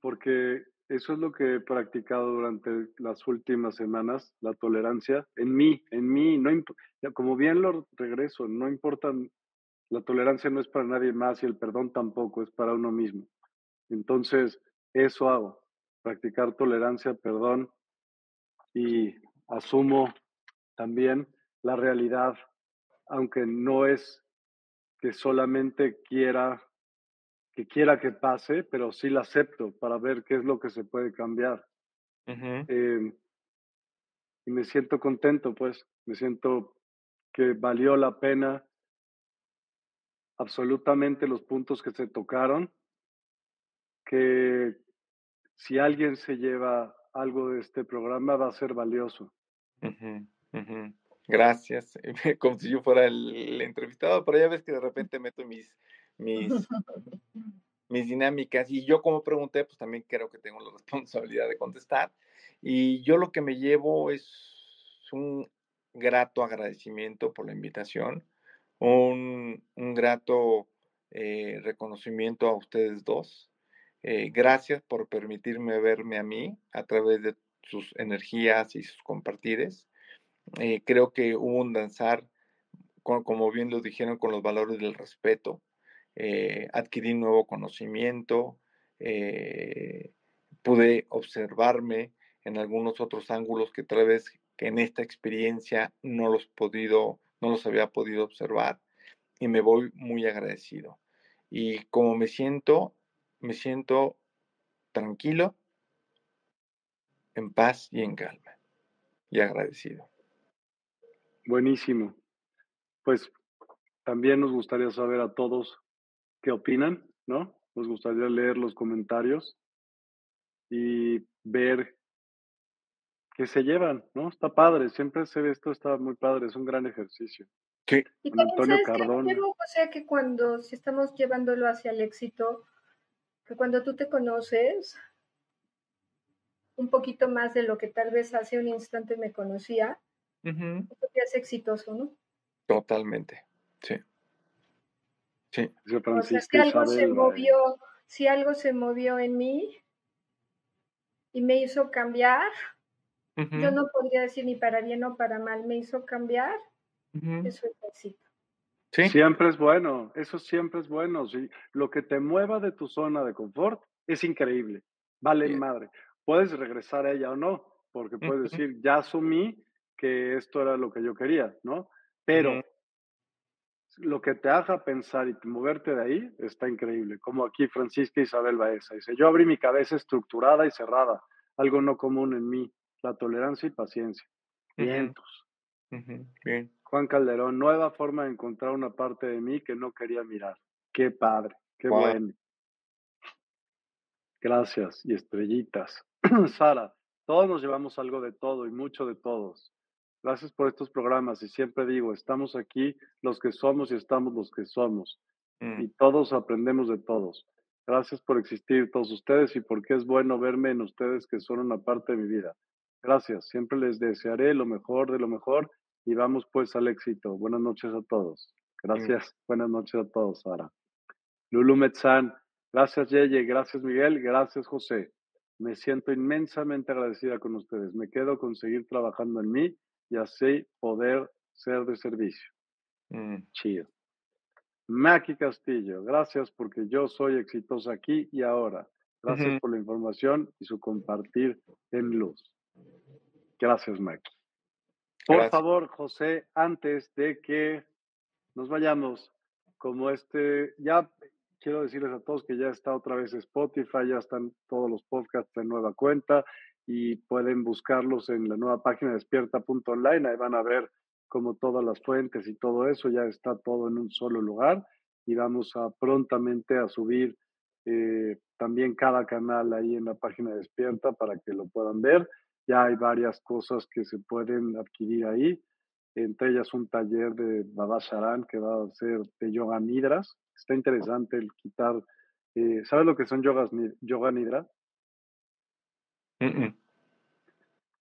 porque eso es lo que he practicado durante las últimas semanas, la tolerancia en mí, en mí, no como bien lo regreso, no importa la tolerancia no es para nadie más y el perdón tampoco, es para uno mismo. Entonces, eso hago, practicar tolerancia, perdón y asumo también la realidad, aunque no es que solamente quiera que quiera que pase, pero sí la acepto para ver qué es lo que se puede cambiar. Em, y me siento contento, pues, me siento que valió la pena absolutamente los puntos que se tocaron, que si alguien se lleva algo de este programa va a ser valioso. Gracias. Como si yo fuera el, entrevistado, pero ya ves que de repente meto mis, mis, mis dinámicas y yo como pregunté, pues también creo que tengo la responsabilidad de contestar. Y yo lo que me llevo es un grato agradecimiento por la invitación un, grato eh, reconocimiento a ustedes dos. Eh, gracias por permitirme verme a mí a través de sus energías y sus compartires. Eh, creo que hubo un danzar, como bien lo dijeron, con los valores del respeto. Adquirí nuevo conocimiento, pude observarme en algunos otros ángulos que tal vez que en esta experiencia no los podido no los había podido observar y me voy muy agradecido. Y como me siento, me siento tranquilo, en paz y en calma y agradecido. Buenísimo. Pues también nos gustaría saber a todos qué opinan, ¿no? Nos gustaría leer los comentarios y ver que se llevan, ¿no? Está padre, siempre se ve esto, está muy padre, es un gran ejercicio. Sí. Y Antonio Cardón. o sea, que cuando, si estamos llevándolo hacia el éxito, que cuando tú te conoces un poquito más de lo que tal vez hace un instante me conocía, eso te hace exitoso, ¿no? Totalmente, sí. Sí. O sea, si algo se movió, si algo se movió en mí y me hizo cambiar, yo no podría decir ni para bien o para mal, me hizo cambiar, eso es éxito. ¿Sí? Siempre es bueno, eso siempre es bueno. ¿sí? Lo que te mueva de tu zona de confort es increíble, vale madre. Puedes regresar a ella o no, porque puedes decir, ya asumí que esto era lo que yo quería, ¿no? Pero lo que te haga pensar y moverte de ahí está increíble. Como aquí Francisca Isabel Baeza dice, yo abrí mi cabeza estructurada y cerrada algo no común en mí, la tolerancia y paciencia. Vientos. Bien. Juan Calderón, nueva forma de encontrar una parte de mí que no quería mirar. Qué padre, qué bueno. Gracias y estrellitas. Sara, todos nos llevamos algo de todo y mucho de todos. Gracias por estos programas y siempre digo, estamos aquí los que somos y estamos los que somos. Mm. Y todos aprendemos de todos. Gracias por existir todos ustedes y porque es bueno verme en ustedes que son una parte de mi vida. Gracias, siempre les desearé lo mejor de lo mejor y vamos pues al éxito. Buenas noches a todos. Gracias, buenas noches a todos, Sara. Lulu Metzán, gracias Yeye, gracias Miguel, gracias José. Me siento inmensamente agradecida con ustedes. Me quedo con seguir trabajando en mí y así poder ser de servicio. Mm. Chido. Maki Castillo, gracias porque yo soy exitosa aquí y ahora. Gracias por la información y su compartir en luz. Gracias, Maki. Por favor, José, antes de que nos vayamos, como este, ya quiero decirles a todos que ya está otra vez Spotify, ya están todos los podcasts en nueva cuenta y pueden buscarlos en la nueva página despierta.online. Ahí van a ver como todas las fuentes y todo eso, ya está todo en un solo lugar y vamos a prontamente a subir eh, también cada canal ahí en la página Despierta para que lo puedan ver. Ya hay varias cosas que se pueden adquirir ahí, entre ellas un taller de Baba Sharan que va a ser de yoga nidras. Está interesante el quitar, eh, ¿sabes lo que son yogas, yoga nidra?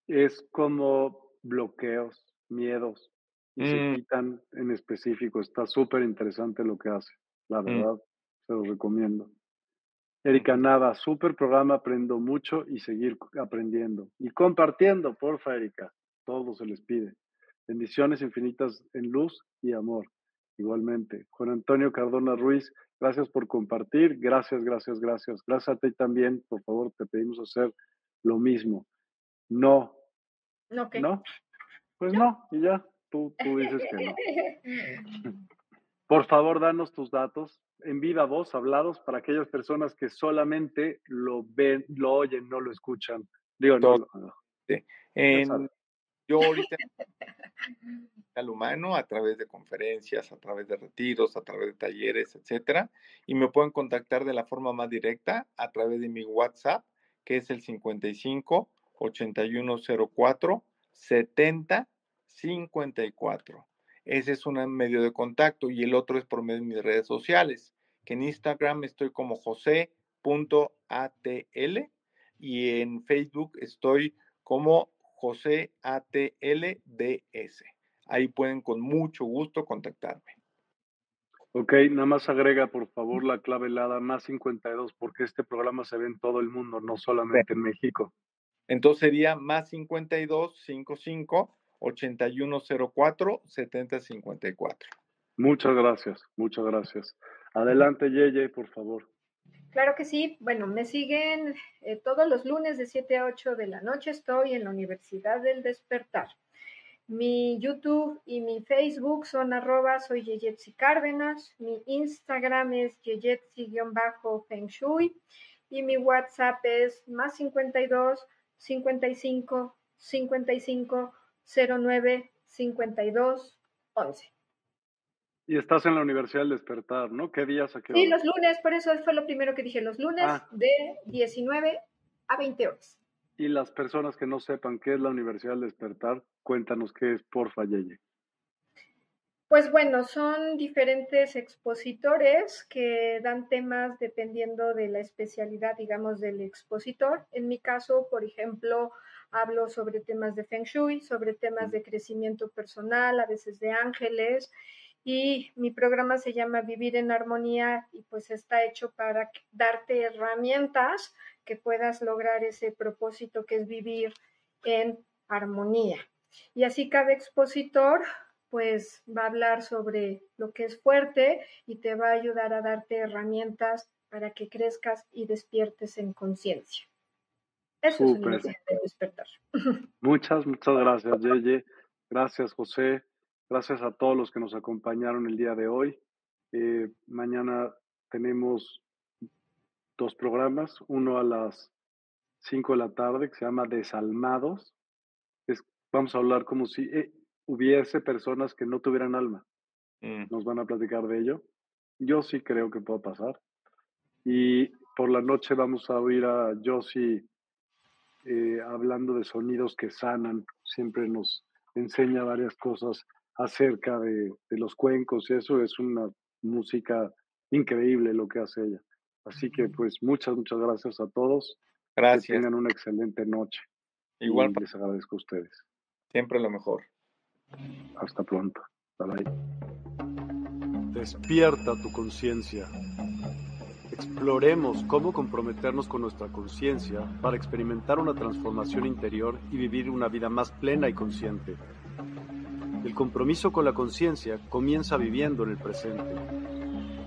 Es como bloqueos, miedos, y se mm. quitan en específico. Está súper interesante lo que hace, la mm. verdad, se lo recomiendo. Erika Nava, súper programa, aprendo mucho y seguir aprendiendo. Y compartiendo, porfa, Erika, todo se les pide. Bendiciones infinitas en luz y amor. Igualmente. Juan Antonio Cardona Ruiz, gracias por compartir. Gracias, gracias, gracias. Gracias a ti también. Por favor, te pedimos hacer lo mismo. No. No, ¿No? Pues no, y ya. Tú, dices que no. Por favor, danos tus datos en viva voz, hablados, para aquellas personas que solamente lo ven, lo oyen, no lo escuchan. Digo, no. yo ahorita al humano a través de conferencias, a través de retiros, a través de talleres, etcétera, y me pueden contactar de la forma más directa a través de mi WhatsApp, que es el 55 8104 70 54. Ese es un medio de contacto y el otro es por medio de mis redes sociales, que en Instagram estoy como jose.atl y en Facebook estoy como joseatlds. Ahí pueden con mucho gusto contactarme. Ok, nada más agrega por favor la clave helada más 52 porque este programa se ve en todo el mundo, no solamente en México. Entonces sería más 52 55 8104 7054. Muchas gracias, muchas gracias. Adelante, Yeye, por favor. Claro que sí. Bueno, me siguen eh, todos los lunes de 7 a 8 de la noche. Estoy en la Universidad del Despertar. Mi YouTube y mi Facebook son arroba soy Yeyetsi Cárdenas. Mi Instagram es Yeyetsi-Feng Shui. Y mi WhatsApp es más 52 55 55 09 52 11. Y estás en la Universidad del Despertar, ¿no? ¿Qué días a qué Sí, los lunes, por eso fue lo primero que dije, los lunes ah. de 19 a 20 horas. Y las personas que no sepan qué es la Universidad del Despertar, cuéntanos qué es, por Yeye. Pues bueno, son diferentes expositores que dan temas dependiendo de la especialidad, digamos, del expositor. En mi caso, por ejemplo, hablo sobre temas de Feng Shui, sobre temas de crecimiento personal, a veces de ángeles. Y mi programa se llama Vivir en Armonía y pues está hecho para darte herramientas que puedas lograr ese propósito que es vivir en armonía. Y así cada expositor pues va a hablar sobre lo que es fuerte y te va a ayudar a darte herramientas para que crezcas y despiertes en conciencia. Eso es el despertar. Muchas, muchas gracias, Yeye. Gracias, José. Gracias a todos los que nos acompañaron el día de hoy. Eh, mañana tenemos dos programas, uno a las 5 de la tarde que se llama Desalmados. Es, vamos a hablar como si eh, hubiese personas que no tuvieran alma. Mm. Nos van a platicar de ello. Yo sí creo que puede pasar. Y por la noche vamos a oír a Josie eh, hablando de sonidos que sanan. Siempre nos enseña varias cosas acerca de, de los cuencos y eso es una música increíble lo que hace ella. Así que pues muchas, muchas gracias a todos. Gracias. Que tengan una excelente noche. Igual. Y les agradezco a ustedes. Siempre lo mejor. Hasta pronto. Bye bye. Despierta tu conciencia. Exploremos cómo comprometernos con nuestra conciencia para experimentar una transformación interior y vivir una vida más plena y consciente. El compromiso con la conciencia comienza viviendo en el presente.